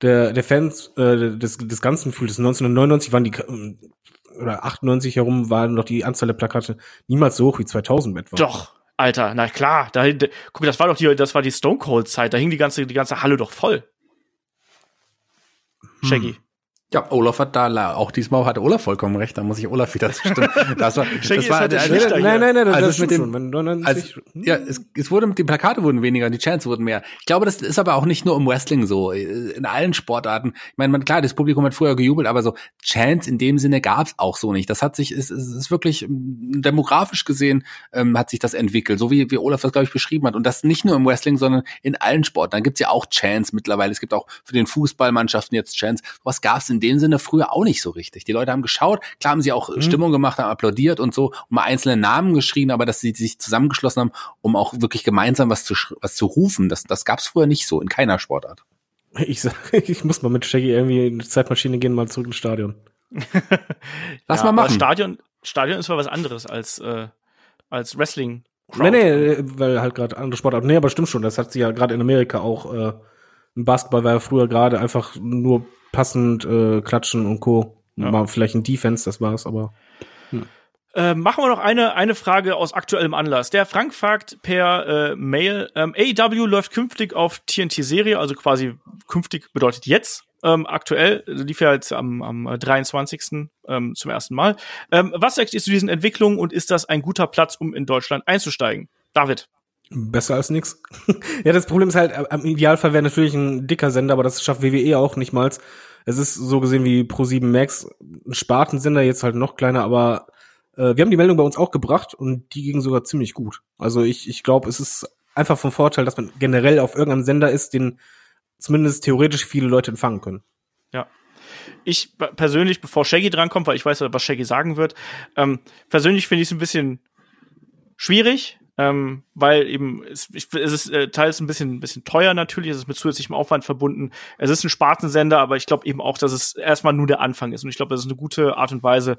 der, der Fans äh, des, des Ganzen fühlst. 1999 waren die oder 98 herum waren noch die Anzahl der Plakate niemals so hoch wie 2000 etwa. Doch, Alter, na klar. Da, da, guck, das war doch die, das war die Stone Cold Zeit. Da hing die ganze, die ganze Halle doch voll. Shaggy. Hmm. Hm. Ja, Olaf hat da, auch diesmal hatte Olaf vollkommen recht, da muss ich Olaf wieder zustimmen. Das war, das war, der, der, nein, nein, nein, das, also das mit dem, schon, also, ja, es, es wurde, die Plakate wurden weniger, die Chants wurden mehr. Ich glaube, das ist aber auch nicht nur im Wrestling so, in allen Sportarten. Ich meine, man, klar, das Publikum hat früher gejubelt, aber so Chants in dem Sinne gab's auch so nicht. Das hat sich, es, es ist wirklich demografisch gesehen, ähm, hat sich das entwickelt, so wie, wie Olaf das, glaube ich, beschrieben hat. Und das nicht nur im Wrestling, sondern in allen Sportarten. Dann gibt's ja auch Chants mittlerweile. Es gibt auch für den Fußballmannschaften jetzt Chants. Was gab's in dem Sinne früher auch nicht so richtig. Die Leute haben geschaut, klar haben sie auch mhm. Stimmung gemacht, haben applaudiert und so, und mal einzelne Namen geschrien, aber dass sie sich zusammengeschlossen haben, um auch wirklich gemeinsam was zu, was zu rufen, das, das gab es früher nicht so, in keiner Sportart. Ich sag, ich muss mal mit Shaggy irgendwie in die Zeitmaschine gehen, mal zurück ins Stadion. Lass ja, mal machen. Stadion, Stadion ist mal was anderes als, äh, als Wrestling. -Crowd. Nee, nee, weil halt gerade andere Sportart. Nee, aber stimmt schon, das hat sie ja gerade in Amerika auch, äh, Basketball war ja früher gerade einfach nur passend äh, klatschen und Co. Ja. Mal vielleicht ein Defense, das war's, aber. Äh, machen wir noch eine, eine Frage aus aktuellem Anlass. Der Frank fragt per äh, Mail, ähm, AEW läuft künftig auf TNT-Serie, also quasi künftig bedeutet jetzt. Ähm, aktuell lief ja jetzt am, am 23. Ähm, zum ersten Mal. Ähm, was sagst du zu diesen Entwicklungen und ist das ein guter Platz, um in Deutschland einzusteigen? David. Besser als nix. ja, das Problem ist halt, äh, im Idealfall wäre natürlich ein dicker Sender, aber das schafft WWE auch nicht mal. Es ist so gesehen wie Pro7 Max, ein Spartensender, jetzt halt noch kleiner, aber äh, wir haben die Meldung bei uns auch gebracht und die ging sogar ziemlich gut. Also ich, ich glaube, es ist einfach vom Vorteil, dass man generell auf irgendeinem Sender ist, den zumindest theoretisch viele Leute empfangen können. Ja. Ich persönlich, bevor Shaggy drankommt, weil ich weiß, was Shaggy sagen wird, ähm, persönlich finde ich es ein bisschen schwierig, ähm, weil eben es, es ist äh, teils ein bisschen, ein bisschen teuer natürlich, es ist mit zusätzlichem Aufwand verbunden. Es ist ein Spartensender, aber ich glaube eben auch, dass es erstmal nur der Anfang ist. Und ich glaube, das ist eine gute Art und Weise,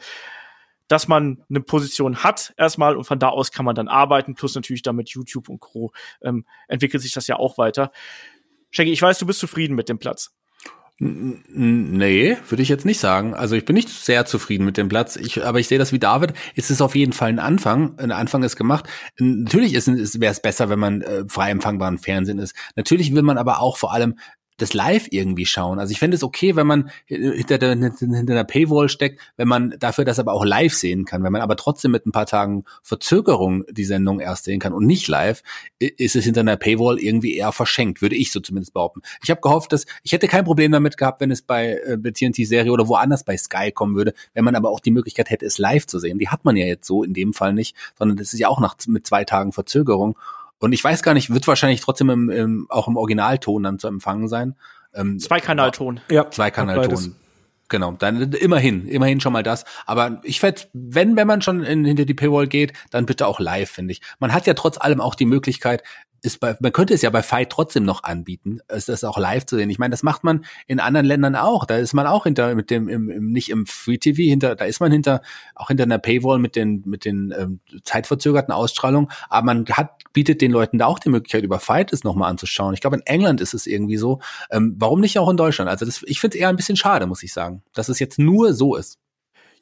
dass man eine Position hat erstmal und von da aus kann man dann arbeiten, plus natürlich damit YouTube und Co. Ähm, entwickelt sich das ja auch weiter. Shaggy, ich weiß, du bist zufrieden mit dem Platz. Nee, würde ich jetzt nicht sagen. Also ich bin nicht sehr zufrieden mit dem Platz. Ich, aber ich sehe das wie David. Es ist auf jeden Fall ein Anfang. Ein Anfang ist gemacht. Natürlich ist, ist, wäre es besser, wenn man äh, frei empfangbaren Fernsehen ist. Natürlich will man aber auch vor allem das live irgendwie schauen. Also ich fände es okay, wenn man hinter der, hinter der Paywall steckt, wenn man dafür das aber auch live sehen kann. Wenn man aber trotzdem mit ein paar Tagen Verzögerung die Sendung erst sehen kann und nicht live, ist es hinter einer Paywall irgendwie eher verschenkt, würde ich so zumindest behaupten. Ich habe gehofft, dass ich hätte kein Problem damit gehabt, wenn es bei äh, TNT-Serie oder woanders bei Sky kommen würde, wenn man aber auch die Möglichkeit hätte, es live zu sehen. Die hat man ja jetzt so in dem Fall nicht, sondern das ist ja auch nach mit zwei Tagen Verzögerung. Und ich weiß gar nicht, wird wahrscheinlich trotzdem im, im, auch im Originalton dann zu empfangen sein. Ähm, Zweikanalton. Ja. Zweikanalton. Genau, dann immerhin, immerhin schon mal das. Aber ich fände, wenn, wenn man schon in, hinter die Paywall geht, dann bitte auch live, finde ich. Man hat ja trotz allem auch die Möglichkeit, ist bei, man könnte es ja bei Fight trotzdem noch anbieten, es das auch live zu sehen. Ich meine, das macht man in anderen Ländern auch. Da ist man auch hinter mit dem im, im nicht im Free TV hinter, da ist man hinter auch hinter einer Paywall mit den mit den ähm, zeitverzögerten Ausstrahlungen. Aber man hat bietet den Leuten da auch die Möglichkeit über Fight es nochmal anzuschauen. Ich glaube in England ist es irgendwie so. Ähm, warum nicht auch in Deutschland? Also das, ich finde es eher ein bisschen schade, muss ich sagen, dass es jetzt nur so ist.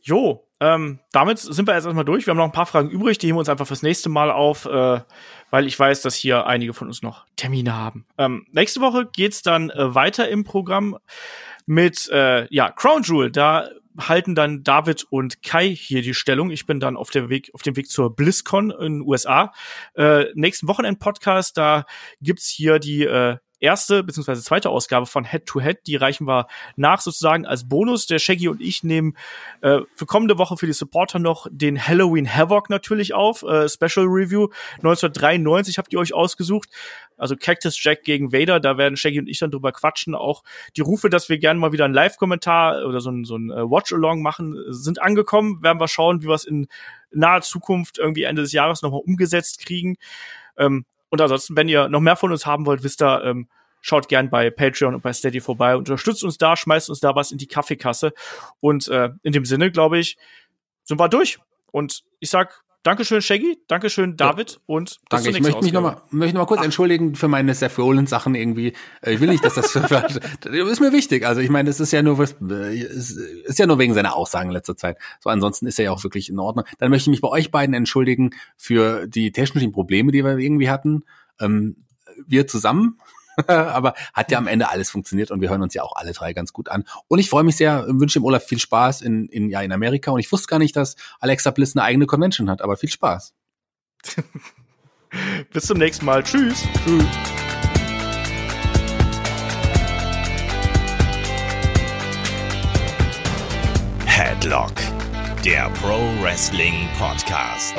Jo, ähm, damit sind wir jetzt erstmal durch. Wir haben noch ein paar Fragen übrig, die heben wir uns einfach fürs nächste Mal auf, äh, weil ich weiß, dass hier einige von uns noch Termine haben. Ähm, nächste Woche geht's dann äh, weiter im Programm mit äh, ja, Crown Jewel. Da halten dann David und Kai hier die Stellung. Ich bin dann auf dem Weg, auf dem Weg zur BlizzCon in den USA. Äh, nächsten Wochenend-Podcast, da gibt's hier die äh, erste bzw. zweite Ausgabe von Head to Head. Die reichen wir nach sozusagen als Bonus. Der Shaggy und ich nehmen äh, für kommende Woche für die Supporter noch den Halloween Havoc natürlich auf. Äh, Special Review 1993 habt ihr euch ausgesucht. Also Cactus Jack gegen Vader, da werden Shaggy und ich dann drüber quatschen. Auch die Rufe, dass wir gerne mal wieder einen Live-Kommentar oder so ein, so ein äh, Watch-Along machen, sind angekommen. Werden wir schauen, wie wir es in naher Zukunft irgendwie Ende des Jahres nochmal umgesetzt kriegen. Ähm, und ansonsten, wenn ihr noch mehr von uns haben wollt, wisst ihr, ähm, schaut gern bei Patreon und bei Steady vorbei, unterstützt uns da, schmeißt uns da was in die Kaffeekasse. Und äh, in dem Sinne, glaube ich, sind wir durch. Und ich sag Dankeschön, Shaggy. Dankeschön, David. Ja. Und Danke. Ich möchte mich nochmal möchte noch mal kurz Ach. entschuldigen für meine Seth Rollins Sachen irgendwie. Äh, ich will nicht, dass das ist mir wichtig. Also ich meine, es ist ja nur äh, ist ja nur wegen seiner Aussagen in letzter Zeit. So ansonsten ist er ja auch wirklich in Ordnung. Dann möchte ich mich bei euch beiden entschuldigen für die technischen Probleme, die wir irgendwie hatten. Ähm, wir zusammen aber hat ja am Ende alles funktioniert und wir hören uns ja auch alle drei ganz gut an. Und ich freue mich sehr, wünsche dem Olaf viel Spaß in, in, ja, in Amerika. Und ich wusste gar nicht, dass Alexa Bliss eine eigene Convention hat, aber viel Spaß. Bis zum nächsten Mal. Tschüss. Tschüss. Headlock, der Pro Wrestling Podcast.